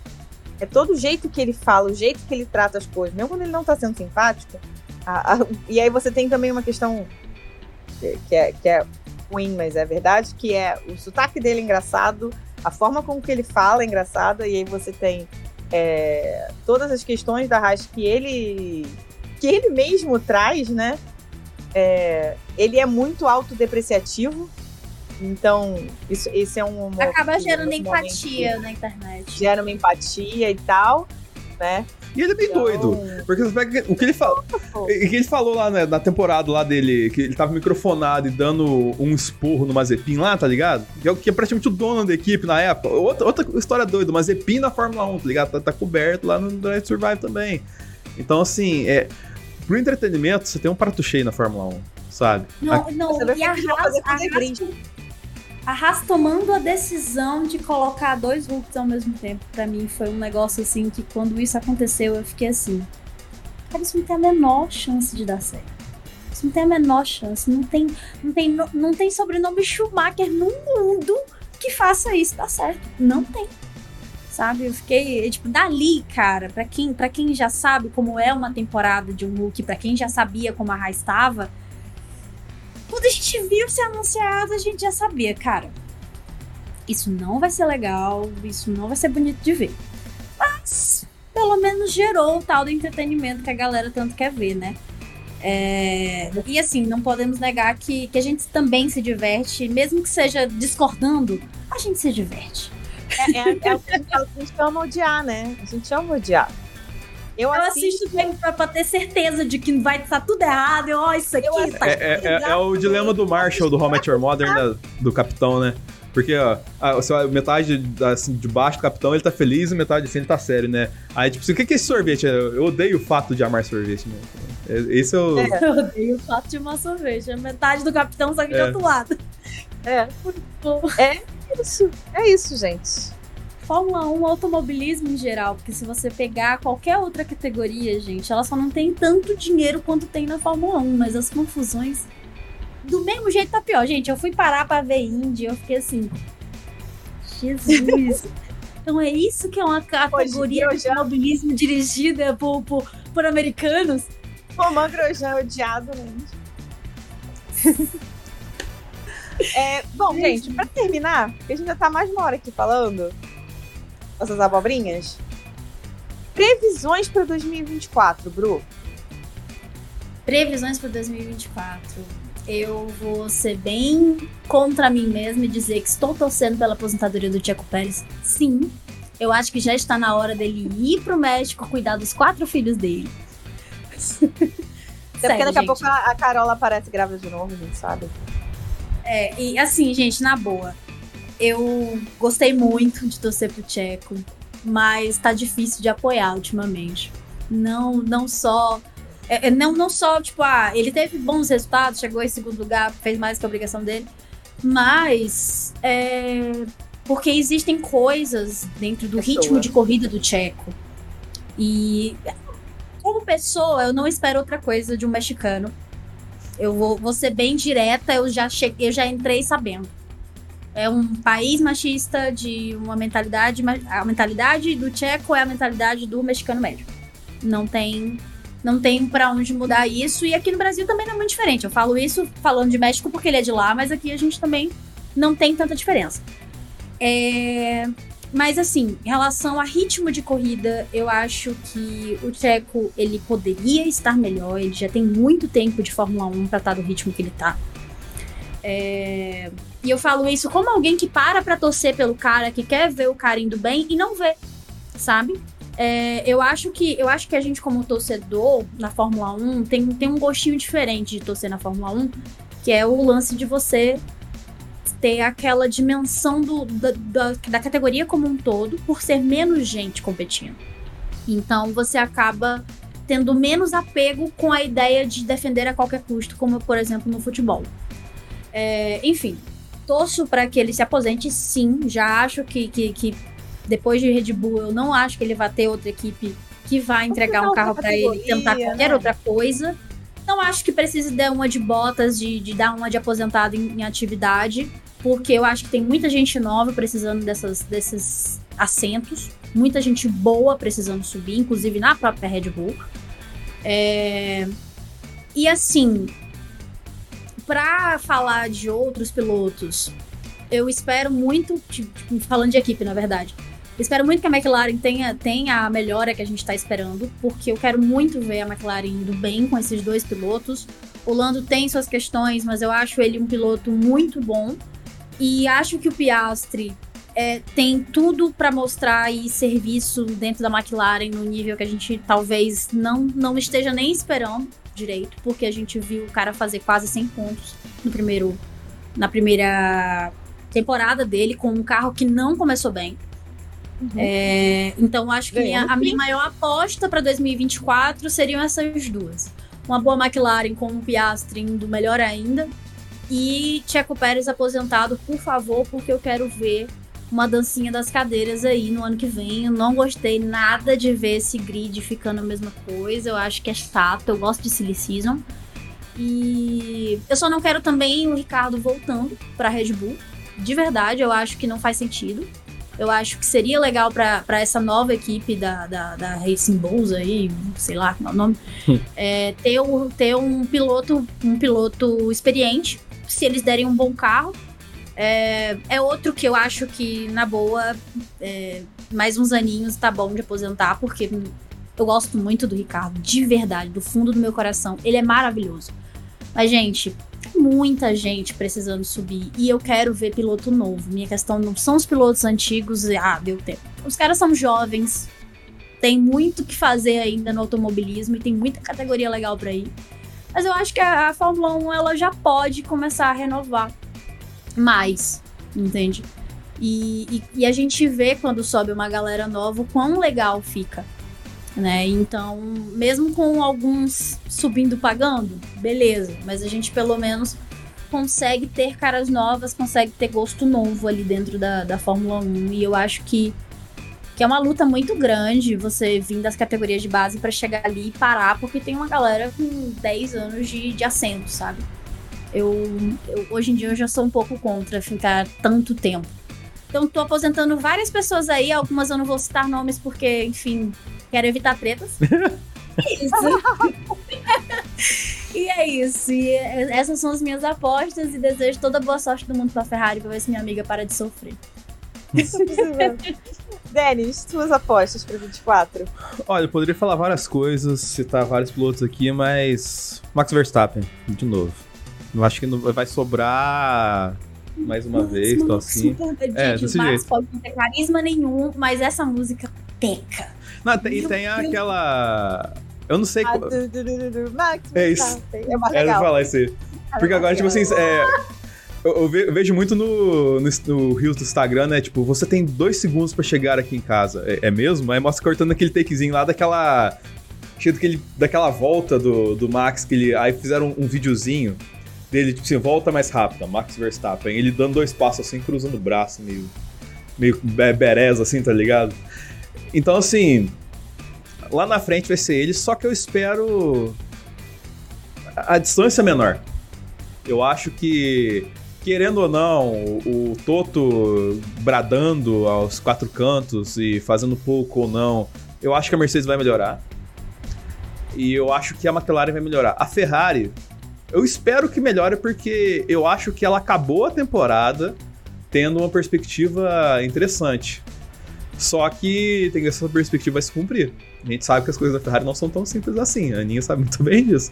É todo o jeito que ele fala, o jeito que ele trata as coisas, mesmo quando ele não tá sendo simpático. a- a- e aí você tem também uma questão que, que é, que é ruim, mas é verdade, que é o sotaque dele é engraçado, a forma como que ele fala é engraçada, e aí você tem é, todas as questões da Haas que ele que ele mesmo traz, né? É, ele é muito autodepreciativo, então isso, esse é um Acaba gerando empatia na internet. gera uma empatia e tal, né? E ele é bem Então- doido. Porque você pega o que ele fala. O que ele falou lá né, na temporada lá dele, que ele tava microfonado e dando um esporro no Mazepin lá, tá ligado? Que é, o- que é praticamente o dono da equipe na época. Outra, outra história doida, o Mazepin na Fórmula 1, tá ligado? Tá, tá coberto lá no Drive to Survive também. Então, assim, é, pro entretenimento, você tem um prato cheio na Fórmula 1, sabe? Não, não, Você vai e a fazer Haas, a fazer Haas, a Haas tomando a decisão de colocar dois Hulks ao mesmo tempo, pra mim foi um negócio assim que quando isso aconteceu eu fiquei assim, cara, isso não tem a menor chance de dar certo. Isso não tem a menor chance, não tem, não tem, não tem sobrenome Schumacher no mundo que faça isso dar certo. Não tem. Sabe? Eu fiquei, tipo, dali, cara, pra quem, pra quem já sabe como é uma temporada de um Hulk, pra quem já sabia como a estava, quando a gente viu ser anunciado, a gente já sabia, cara. Isso não vai ser legal, isso não vai ser bonito de ver. Mas, pelo menos gerou o tal do entretenimento que a galera tanto quer ver, né? É, E assim, não podemos negar que, que a gente também se diverte, mesmo que seja discordando, a gente se diverte. É, é, é fala, a gente ama odiar, né? A gente ama odiar. Eu, Eu assisto. assisto pra, pra ter certeza de que vai estar tudo errado. Eu, ó, isso aqui Eu tá. É, é- é- é o dilema do Marshall, do How I Met Your Mother, né, do capitão, né? Porque, ó, a, o seu- metade assim, de baixo do capitão ele tá feliz e metade de cima ele tá sério, né? Aí, tipo, assim, o que é esse sorvete? Eu, odeio o fato de amar sorvete, né? É- Esse é o. É. Eu odeio o fato de uma sorvete. É metade do capitão, só que de É. outro lado. É. É isso. É isso, gente. Fórmula 1, automobilismo em geral, porque se você pegar qualquer outra categoria, gente, ela só não tem tanto dinheiro quanto tem na Fórmula 1, mas as confusões do mesmo jeito tá pior. Gente, eu fui parar pra ver Indy, eu fiquei assim, Jesus. então é isso que é uma categoria de já- automobilismo dirigida por, por, por americanos? Romã Grosjean é odiado, gente. É, bom, gente, pra terminar, porque a gente já tá mais uma hora aqui falando essas abobrinhas. Previsões pra 2024, Bru. Previsões para 2024. Eu vou ser bem contra mim mesma e dizer que estou torcendo pela aposentadoria do Tcheco Pérez. Sim. Eu acho que já está na hora dele ir pro México cuidar dos quatro filhos dele. Até porque daqui a pouco a, a Carola aparece grávida de novo, a gente sabe. É, e assim, gente, na boa. Eu gostei muito de torcer pro Tcheco, mas tá difícil de apoiar ultimamente. Não, não só. é, é, não, não só, tipo, ah, ele teve bons resultados, chegou em segundo lugar, fez mais que a obrigação dele, mas. é, porque existem coisas dentro do Pessoa. ritmo de corrida do Tcheco. E. Como pessoa, eu não espero outra coisa de um mexicano. Eu vou, vou ser bem direta, eu já cheguei, eu já entrei sabendo. É um país machista de uma mentalidade. A mentalidade do tcheco é a mentalidade do mexicano médio. Não tem. Não tem pra onde mudar isso. E aqui no Brasil também não é muito diferente. Eu falo isso falando de México porque ele é de lá, mas aqui a gente também não tem tanta diferença. É, Mas assim, em relação a ritmo de corrida, eu acho que o Tcheco ele poderia estar melhor. Ele já tem muito tempo de Fórmula 1 para estar no ritmo que ele tá. É, E eu falo isso como alguém que para pra torcer pelo cara, que quer ver o cara indo bem e não vê, sabe? É, eu acho que eu acho que a gente como torcedor na Fórmula 1 tem, tem um gostinho diferente de torcer na Fórmula 1, que é o lance de você ter aquela dimensão do, da, da, da categoria como um todo, por ser menos gente competindo. Então você acaba tendo menos apego com a ideia de defender a qualquer custo, como por exemplo no futebol. É, enfim, torço para que ele se aposente, sim. Já acho que, que, que depois de Red Bull, eu não acho que ele vai ter outra equipe que vai entregar um carro para ele e tentar categoria, qualquer né? outra coisa. Não acho que precise dar uma de botas, de, de dar uma de aposentado em, em atividade, porque eu acho que tem muita gente nova precisando dessas, desses assentos, muita gente boa precisando subir, inclusive na própria Red Bull. É, E assim, pra falar de outros pilotos, eu espero muito, tipo, falando de equipe, na verdade, espero muito que a McLaren tenha, tenha a melhora que a gente tá esperando, porque eu quero muito ver a McLaren indo bem com esses dois pilotos. O Lando tem suas questões, mas eu acho ele um piloto muito bom. E acho que o Piastri é, tem tudo para mostrar e serviço dentro da McLaren no nível que a gente talvez não, não esteja nem esperando direito, porque a gente viu o cara fazer quase 100 pontos no primeiro na primeira temporada dele com um carro que não começou bem. Uhum. É, então acho que minha, a minha maior aposta para 2024 seriam essas duas. Uma boa McLaren com um Piastri indo melhor ainda. E Checo Pérez aposentado, por favor, porque eu quero ver uma dancinha das cadeiras aí no ano que vem. Eu não gostei nada de ver esse grid ficando a mesma coisa. Eu acho que é chato. Eu gosto de Silly Season. E eu só não quero também o Ricardo voltando para Red Bull. De verdade, eu acho que não faz sentido. Eu acho que seria legal para essa nova equipe da, da, da Racing Bulls aí, sei lá qual é o nome, é, ter, ter um piloto um piloto experiente, se eles derem um bom carro. É, é outro que eu acho que, na boa, é, mais uns aninhos tá bom de aposentar, porque eu gosto muito do Ricardo, de verdade, do fundo do meu coração. Ele é maravilhoso. Mas, gente, muita gente precisando subir. E eu quero ver piloto novo. Minha questão não são os pilotos antigos. Ah, deu tempo. Os caras são jovens. Tem muito que fazer ainda no automobilismo e tem muita categoria legal para ir. Mas eu acho que a, a Fórmula 1 ela já pode começar a renovar mais, entende? E, e, e, a gente vê quando sobe uma galera nova o quão legal fica né? Então, mesmo com alguns subindo pagando, beleza, mas a gente pelo menos consegue ter caras novas, consegue ter gosto novo ali dentro da, da Fórmula 1 e eu acho que que é uma luta muito grande você vir das categorias de base para chegar ali e parar, porque tem uma galera com 10 anos de, de assento, sabe? Eu, eu, hoje em dia eu já sou um pouco contra ficar tanto tempo. Então tô aposentando várias pessoas aí, algumas eu não vou citar nomes porque, enfim, Quero evitar tretas. isso. e é isso. E essas são as minhas apostas e desejo toda boa sorte do mundo pra Ferrari pra ver se minha amiga para de sofrer. Denis, suas apostas para 24? Olha, eu poderia falar várias coisas, citar vários pilotos aqui, mas Max Verstappen, de novo. Eu acho que não vai sobrar mais uma Nossa, vez, tô assim. É, desse Max jeito. pode não ter carisma nenhum, mas essa música peca. Não, tem, e tem aquela. Eu não sei. Ah, qual... du, du, du, Max, é isso. É mais legal. É, falar isso aí. Porque agora, tipo assim, é, eu, eu, vejo muito no, no, no Rios do Instagram, né? Tipo, você tem dois segundos pra chegar aqui em casa. É, é mesmo? Aí mostra cortando aquele takezinho lá daquela. Cheio daquele, daquela volta do, do Max, que ele. Aí fizeram um, um videozinho dele, tipo assim, volta mais rápida, Max Verstappen. Ele dando dois passos assim, cruzando o braço, meio. meio bereza, assim, tá ligado? Então, assim, lá na frente vai ser ele, só que eu espero a, distância menor. Eu acho que, querendo ou não, o Toto bradando aos quatro cantos e fazendo pouco ou não, eu acho que a Mercedes vai melhorar. E eu acho que a McLaren vai melhorar. A Ferrari, eu espero que melhore porque eu acho que ela acabou a temporada tendo uma perspectiva interessante. Só que tem essa perspectiva vai se cumprir. A gente sabe que as coisas da Ferrari não são tão simples assim. A Aninha sabe muito bem disso.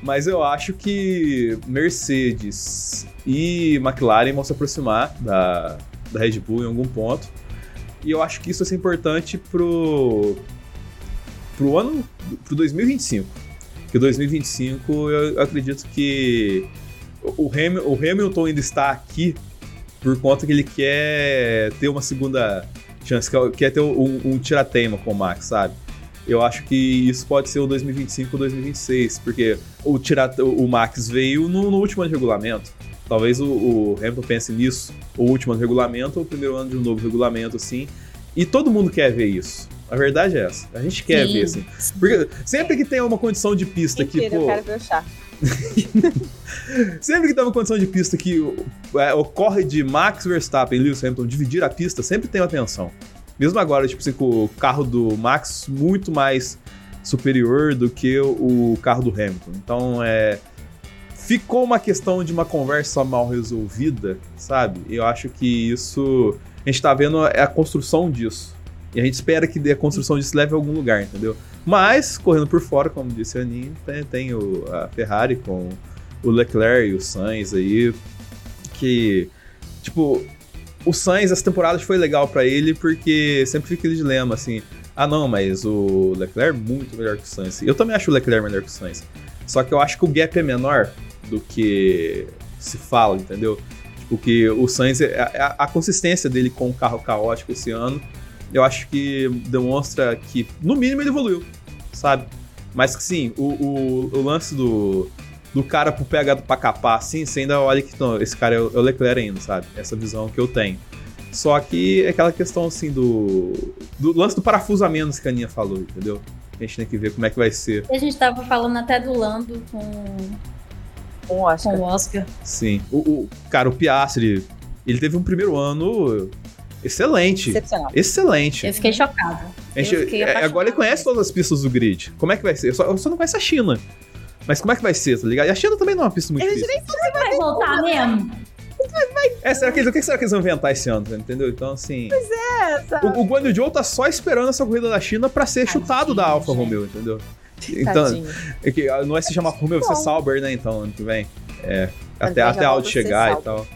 Mas eu acho que Mercedes e McLaren vão se aproximar da, da Red Bull em algum ponto. E eu acho que isso vai ser importante pro, pro ano. pro 2025. Porque 2025 eu acredito que o, Ham, o Hamilton ainda está aqui por conta que ele quer ter uma segunda chance, que é ter um, um tiratema com o Max, sabe? Eu acho que isso pode ser o 2025 ou 2026, porque o, tira, o Max veio no, no último ano de regulamento. Talvez o, o, Hamilton pense nisso, o último ano de regulamento ou o primeiro ano de um novo regulamento, assim. E todo mundo quer ver isso. A verdade é essa. A gente quer Sim. ver, assim. Porque sempre que tem uma condição de pista Mentira, que, pô... eu quero ver o chá. sempre que tem uma condição de pista que é, ocorre de Max Verstappen e Lewis Hamilton dividir a pista, sempre tem uma tensão. Mesmo agora, tipo assim, com o carro do Max muito mais superior do que o carro do Hamilton. Então, é. Ficou uma questão de uma conversa mal resolvida, sabe? Eu acho que isso. A gente tá vendo a construção disso. E a gente espera que a construção disso leve a algum lugar, entendeu? Mas, correndo por fora, como disse a Aninha, tem, tem o, a Ferrari com o Leclerc e o Sainz aí, que, tipo, o Sainz, essa temporada foi legal para ele, porque sempre fica aquele dilema, assim. Ah, não, mas o Leclerc é muito melhor que o Sainz. Eu também acho o Leclerc melhor que o Sainz. Só que eu acho que o gap é menor do que se fala, entendeu? Tipo, que o Sainz, a, é, a, é, a consistência dele com o carro caótico esse ano, eu acho que demonstra que, no mínimo, ele evoluiu, sabe? Mas que sim, o, o, o lance do, do cara pro pegado pra capar, assim, você ainda olha que não, esse cara é o, é o Leclerc ainda, sabe? Essa visão que eu tenho. Só que é aquela questão assim do. do lance do parafuso a menos que a Aninha falou, entendeu? A gente tem que ver como é que vai ser. A gente tava falando até do Lando com. Com o Oscar. Com o Oscar. Sim. O, o cara, o Piastri, ele teve um primeiro ano excelente. Excepcional. Excelente. Eu fiquei chocada. A gente, é, agora ele conhece todas as pistas do grid. Como é que vai ser? Eu só, eu só não conheço a China. Mas como é que vai ser, tá ligado? E a China também não é uma pista muito difícil. Nem sabe vai voltar mesmo. É, será que, o que será que eles vão inventar esse ano, entendeu? Então, assim. Pois é, sabe? O, o Guan Yu Zhou tá só esperando essa corrida da China pra ser Tadinho, chutado da Alfa Romeo, entendeu? Então, é que ah, não é se chamar Romeo, vai ser Sauber, né? Então, ano que vem. É. Até, até a Audi chegar e tal.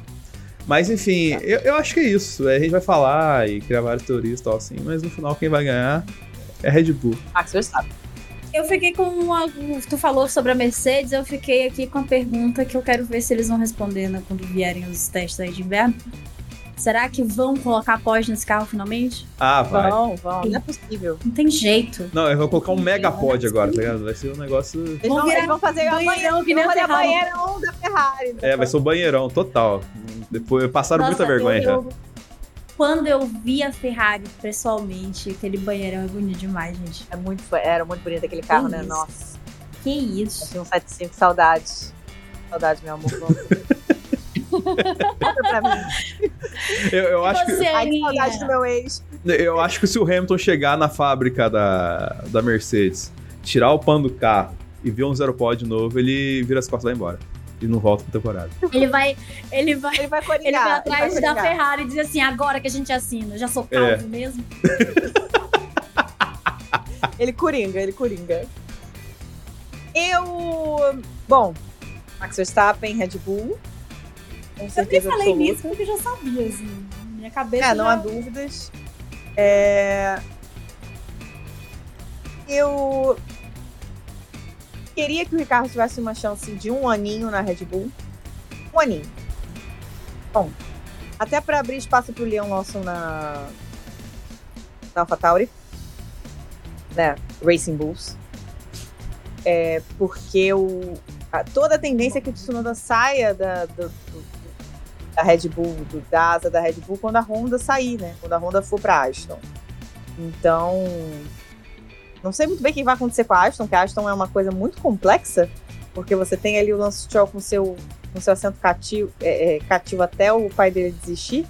Mas enfim, tá. eu, eu acho que é isso. A gente vai falar e criar várias teorias e tal assim, mas no final quem vai ganhar é Red Bull. Max Verstappen. Eu fiquei com uma. Tu falou sobre a Mercedes, eu fiquei aqui com a pergunta que eu quero ver se eles vão responder né, quando vierem os testes aí de inverno. Será que vão colocar pós nesse carro finalmente? Ah, vai. Vão, vão. Não é possível. Não tem jeito. Não, eu vou colocar um mega pod agora, tá ligado? Vai ser um negócio. Eles vão, eles vão fazer banheirão, que nem a banheirão da Ferrari. É, vai ser o um banheirão, total. Depois passaram Nossa, muita vergonha eu, já quando eu vi a Ferrari pessoalmente, aquele banheirão é bonito demais, gente. É muito, era muito bonito aquele carro, que né? Isso? Nossa. Que isso. Eu tenho um 75, saudades. Saudades, meu amor. Conta pra mim. Eu, eu acho que. Ai, que saudade do meu ex. Eu acho que se o Hamilton chegar na fábrica da, da Mercedes, tirar o pano do carro e ver um zero pod de novo, ele vira as costas e vai embora e não volta pra temporada. Ele vai. Ele vai. Ele vai, coringar, ele vai atrás ele vai da Ferrari e diz assim: agora que a gente assina, já sou calvo é. mesmo. ele coringa, ele coringa. Eu. Bom, Max Verstappen, Red Bull. Com certeza eu nem falei absoluta. nisso porque eu já sabia, assim. Minha cabeça. É, não já... há dúvidas. É... Eu queria que o Ricardo tivesse uma chance de um aninho na Red Bull. Um aninho. Bom, até para abrir espaço para o Leon Lawson na, na AlphaTauri, né? Racing Bulls. É, porque o, a, toda a tendência é que o Tsunoda saia da, do, do, da Red Bull, do, da asa da Red Bull, quando a Honda sair, né? Quando a Honda for para Aston. Então, não sei muito bem o que vai acontecer com a Aston, que a Aston é uma coisa muito complexa, porque você tem ali o Lance Stroll com seu, com seu assento cativo, é, é, cativo até o pai dele desistir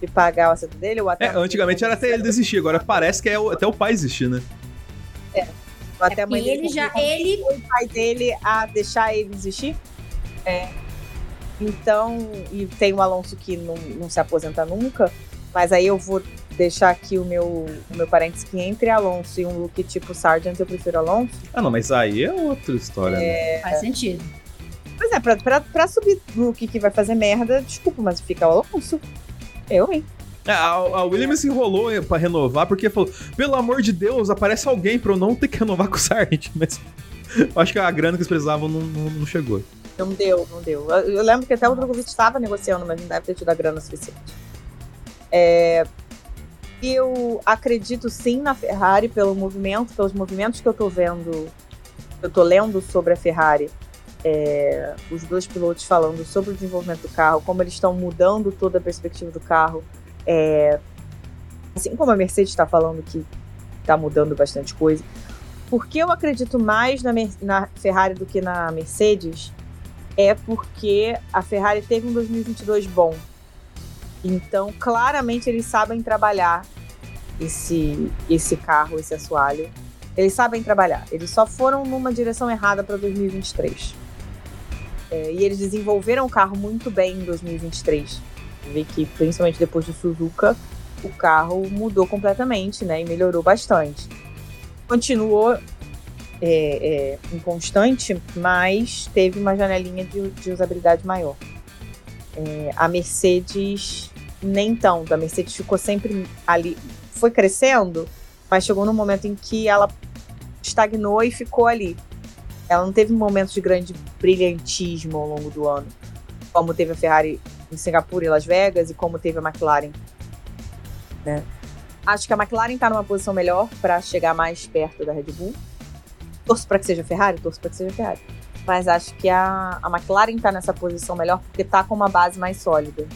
de pagar o assento dele. Ou até é, antigamente era até ele desistir, agora parece que é o, até o pai desistir, né? É. Ou até a mãe dele. Ele já, ele... O pai dele a deixar ele desistir. É. Então, e tem o Alonso que não, não se aposenta nunca, mas aí eu vou deixar aqui o meu, o meu parênteses que entre Alonso e um look tipo Sargent, eu prefiro Alonso. Ah, não, mas aí é outra história. Né? É... Né? Faz sentido. Pois é, pra, pra, pra subir look que vai fazer merda, desculpa, mas fica o Alonso. Eu, hein? É, a, a Williams se enrolou pra renovar porque falou: pelo amor de Deus, aparece alguém pra eu não ter que renovar com o Sargent. Mas eu acho que a grana que eles precisavam não, não, não chegou. Não deu, não deu. Eu, eu lembro que até o Drogovic estava negociando, mas não deve ter tido a grana suficiente. É, eu acredito sim na Ferrari pelo movimento, pelos movimentos que eu tô vendo, eu tô lendo sobre a Ferrari, é, os dois pilotos falando sobre o desenvolvimento do carro, como eles estão mudando toda a perspectiva do carro. É, assim como a Mercedes está falando que está mudando bastante coisa. Porque eu acredito mais na, na Ferrari do que na Mercedes é porque a Ferrari teve um 2022 bom então, claramente, eles sabem trabalhar esse, esse carro, esse assoalho. Eles sabem trabalhar. Eles só foram numa direção errada para 2023. É, e eles desenvolveram o carro muito bem em 2023. Vê que, principalmente depois do Suzuka, o carro mudou completamente, né? E melhorou bastante. Continuou é, é, inconstante, mas teve uma janelinha de, de usabilidade maior. É, a Mercedes nem tanto. A Mercedes ficou sempre ali, foi crescendo, mas chegou num momento em que ela estagnou e ficou ali. Ela não teve momentos de grande brilhantismo ao longo do ano, como teve a Ferrari em Singapura e Las Vegas e como teve a McLaren. Né? Acho que a McLaren está numa posição melhor para chegar mais perto da Red Bull. Torço para que seja Ferrari, torço para que seja Ferrari. Mas acho que a, a McLaren está nessa posição melhor porque está com uma base mais sólida.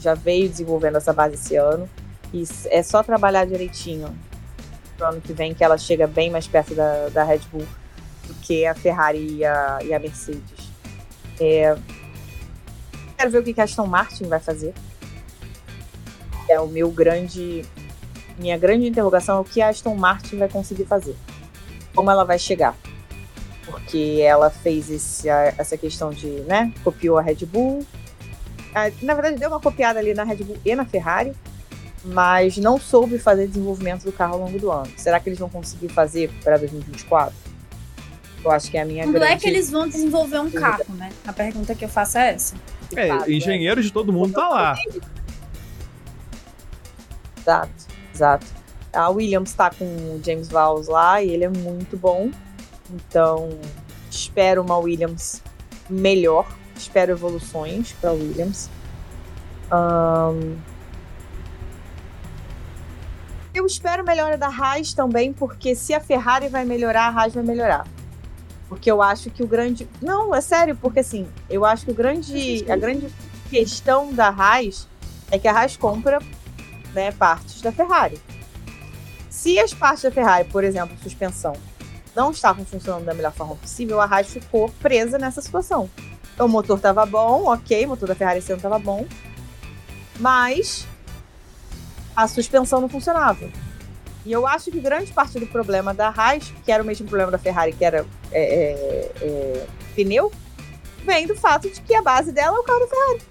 Já veio desenvolvendo essa base esse ano. E é só trabalhar direitinho pro ano que vem que ela chega bem mais perto da, da Red Bull do que a Ferrari e a, e a Mercedes. É, quero ver o que a Aston Martin vai fazer. É o meu grande. Minha grande interrogação é o que a Aston Martin vai conseguir fazer. Como ela vai chegar. Porque ela fez esse, essa questão de, né? Copiou a Red Bull. Ah, na verdade, deu uma copiada ali na Red Bull e na Ferrari mas não soube fazer desenvolvimento do carro ao longo do ano. Será que eles vão conseguir fazer para 2024? Eu acho que é a minha Quando grande... é que eles vão desenvolver um carro, né? A pergunta que eu faço é essa. É, fato, engenheiro de todo mundo tá lá. Exato, exato. A Williams está com o James Valls lá e ele é muito bom. Então, espero uma Williams melhor. Espero evoluções para Williams. Um, eu espero melhora da Haas também, porque se a Ferrari vai melhorar, a Haas vai melhorar. Porque eu acho que o grande. Não, é sério, porque assim, eu acho que o grande. A grande questão da Haas é que a Haas compra né, partes da Ferrari. Se as partes da Ferrari, por exemplo, suspensão, não estavam funcionando da melhor forma possível, a Haas ficou presa nessa situação. O motor estava bom, ok, o motor da Ferrari esse ano estava bom, mas a suspensão não funcionava. E eu acho que grande parte do problema da Haas, que era o mesmo problema da Ferrari, que era é, é, é, pneu, vem do fato de que a base dela é o carro da Ferrari.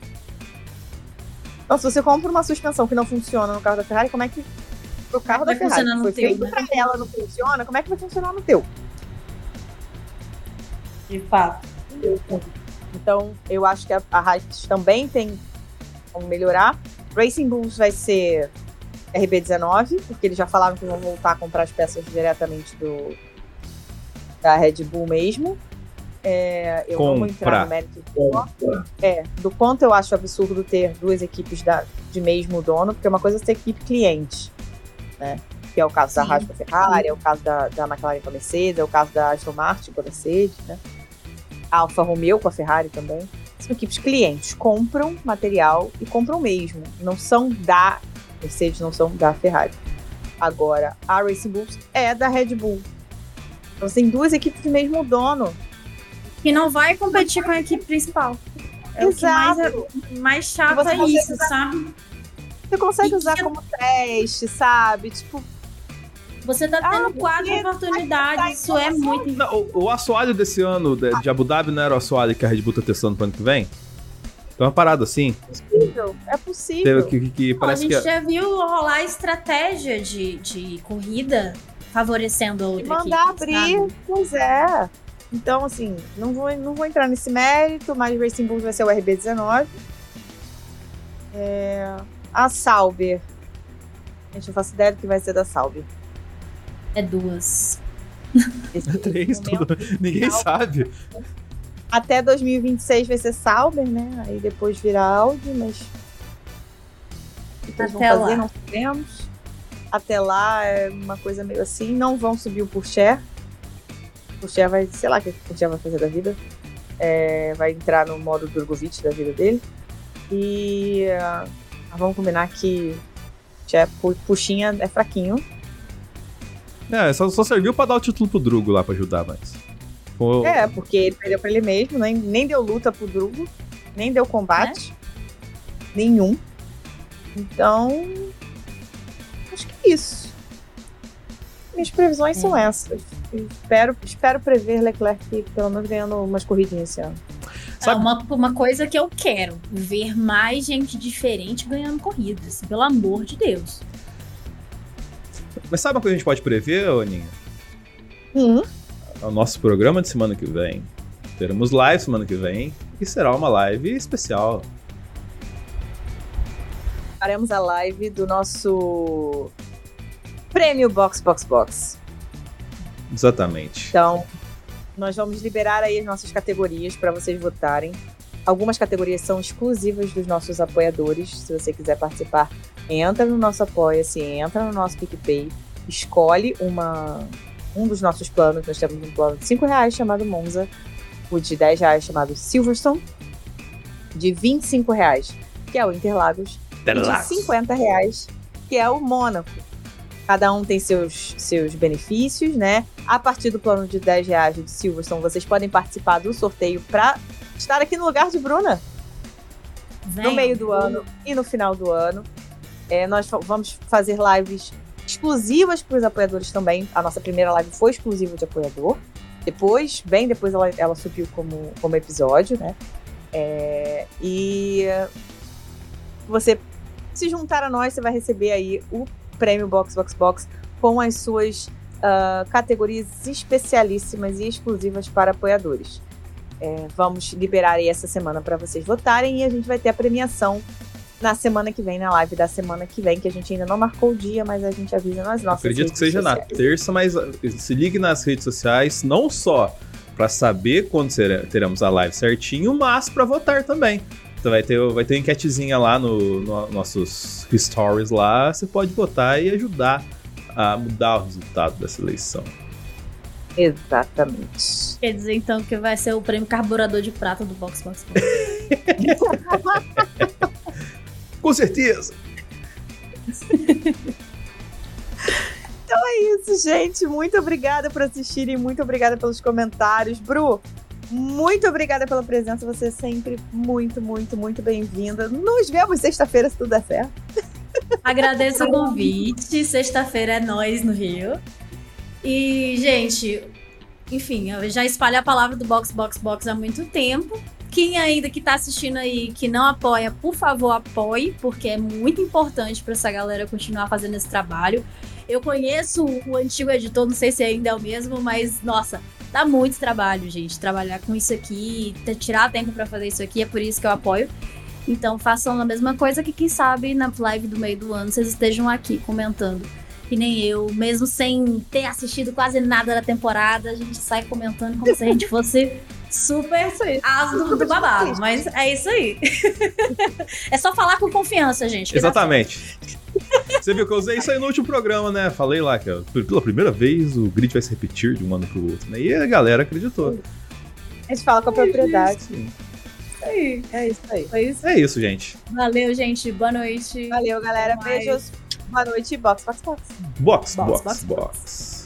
Então, se você compra uma suspensão que não funciona no carro da Ferrari, como é que o carro Vai da Ferrari foi teu, feito né? pra ela não funciona, como é que vai funcionar no teu? De fato. Então, eu acho que a, a Haas também tem como melhorar. Racing Bulls vai ser RB19, porque eles já falaram que vão voltar a comprar as peças diretamente do da Red Bull mesmo. É, eu não vou entrar no mérito do, é, do quanto eu acho absurdo ter duas equipes da, de mesmo dono, porque uma coisa é ser equipe cliente, né? Que é o caso da Sim. Haas com a Ferrari, é o caso da, da McLaren com a Mercedes, é o caso da Aston Martin com a Mercedes, né? A Alfa Romeo com a Ferrari também. São equipes clientes, compram material e compram mesmo. Não são da Mercedes, não são da Ferrari. Agora, a Racing Bulls é da Red Bull. Então, você tem duas equipes do mesmo dono. Que não vai competir com a equipe principal. É o que mais, Exato. é, mais chato é isso, usar- sabe? Você consegue E usar que- como teste, sabe? Tipo, Você tá Ah, tendo quatro porque oportunidades, isso é muito. Não, o, o assoalho desse ano de, de Abu Dhabi não era o assoalho que a Red Bull tá testando pro ano que vem? Então uma parada assim. possível. É possível. Teve que, que Bom, a gente que. já viu rolar estratégia de, de corrida favorecendo E outra mandar equipe, abrir, sabe? pois é. Então, assim, não vou, não vou entrar nesse mérito, mas Racing Bulls vai ser o RB19. É, a Sauber. Gente, eu faço ideia do que vai ser da Sauber. É duas. Esse Três, tudo. Ninguém sabe. Até 2026 vai ser Sauber, né? Aí depois vira Audi, mas. O que eles vão Até fazer, lá. não sabemos. Até lá é uma coisa meio assim. Não vão subir o Pourchaire. O Pourchaire vai, sei lá o que o Pourchaire vai fazer da vida. É, vai entrar no modo Drogovic da vida dele. E ah, vamos combinar que Pourchaire, Pu- Puxinha é fraquinho. É, só, só serviu pra dar o título pro Drugo lá pra ajudar, mas. Pô, É, porque ele perdeu pra ele mesmo, nem, nem deu luta pro Drugo, nem deu combate. Nenhum. Então. Acho que é isso. Minhas previsões são É. essas. Espero, espero prever Leclerc pelo menos ganhando umas corridinhas esse ano. É uma, uma coisa que eu quero: ver mais gente diferente ganhando corridas. Pelo amor de Deus. Mas sabe uma coisa que a gente pode prever, Aninha? Hum, É O nosso programa de semana que vem. Teremos live semana que vem. E será uma live especial. faremos a live do nosso prêmio Box Box Box. Exatamente. Então, nós vamos liberar aí as nossas categorias para vocês votarem. Algumas categorias são exclusivas dos nossos apoiadores. Se você quiser participar, entra no nosso Apoia-se, entra no nosso PicPay, escolhe uma, um dos nossos planos. Nós temos um plano de 5 reais chamado Monza, o de 10 reais chamado Silverstone, de 25 reais, que é o Interlagos, e de 50 reais, que é o Mônaco. Cada um tem seus, seus benefícios, né? A partir do plano de 10 reais de Silverstone, vocês podem participar do sorteio para estar aqui no lugar de Bruna no meio do ano e no final do ano. É, nós vamos fazer lives exclusivas para os apoiadores também. A nossa primeira live foi exclusiva de apoiador. Depois, bem depois, ela, ela subiu como, como episódio, né? É, e você se juntar a nós, você vai receber aí o prêmio Box Box Box com as suas uh, categorias especialíssimas e exclusivas para apoiadores. É, vamos liberar aí essa semana para vocês votarem e a gente vai ter a premiação na semana que vem, na live da semana que vem, que a gente ainda não marcou o dia, mas a gente avisa nas nossas Acredito que seja sociais. na terça, mas uh, se ligue nas redes sociais, não só para saber quando teremos a live certinho, mas para votar também. Então vai ter, vai ter uma enquetezinha lá no, no nossos stories lá, você pode votar e ajudar a mudar o resultado dessa eleição. Exatamente. Quer dizer então que vai ser o prêmio carburador de prata do Box Box Box. Com certeza. Então é isso, gente. Muito obrigada por assistirem, muito obrigada pelos comentários. Bru, muito obrigada pela presença. Você é sempre muito, muito, muito bem-vinda. Nos vemos sexta-feira, se tudo der certo. Agradeço o convite. Sexta-feira é nós no Rio. E, gente, enfim, eu já espalho a palavra do Box Box Box há muito tempo. Quem ainda que tá assistindo aí que não apoia, por favor, apoie, porque é muito importante para essa galera continuar fazendo esse trabalho. Eu conheço o antigo editor, não sei se ainda é o mesmo, mas nossa, dá muito trabalho, gente, trabalhar com isso aqui, tirar tempo para fazer isso aqui, é por isso que eu apoio. Então façam a mesma coisa que quem sabe na live do meio do ano vocês estejam aqui comentando. Que nem eu, mesmo sem ter assistido quase nada da temporada, a gente sai comentando como se a gente fosse super as do, do babado. Mas é isso aí. é só falar com confiança, gente. Exatamente. Você viu que eu usei isso aí no último programa, né? Falei lá que pela primeira vez o grid vai se repetir de um ano pro outro, né? E a galera acreditou. A gente fala com a propriedade. É isso. É isso aí. É isso. É isso, gente. Valeu, gente. Boa noite. Valeu, galera. Beijos. Boa noite. Box, box, box. Box, box, box. box. box.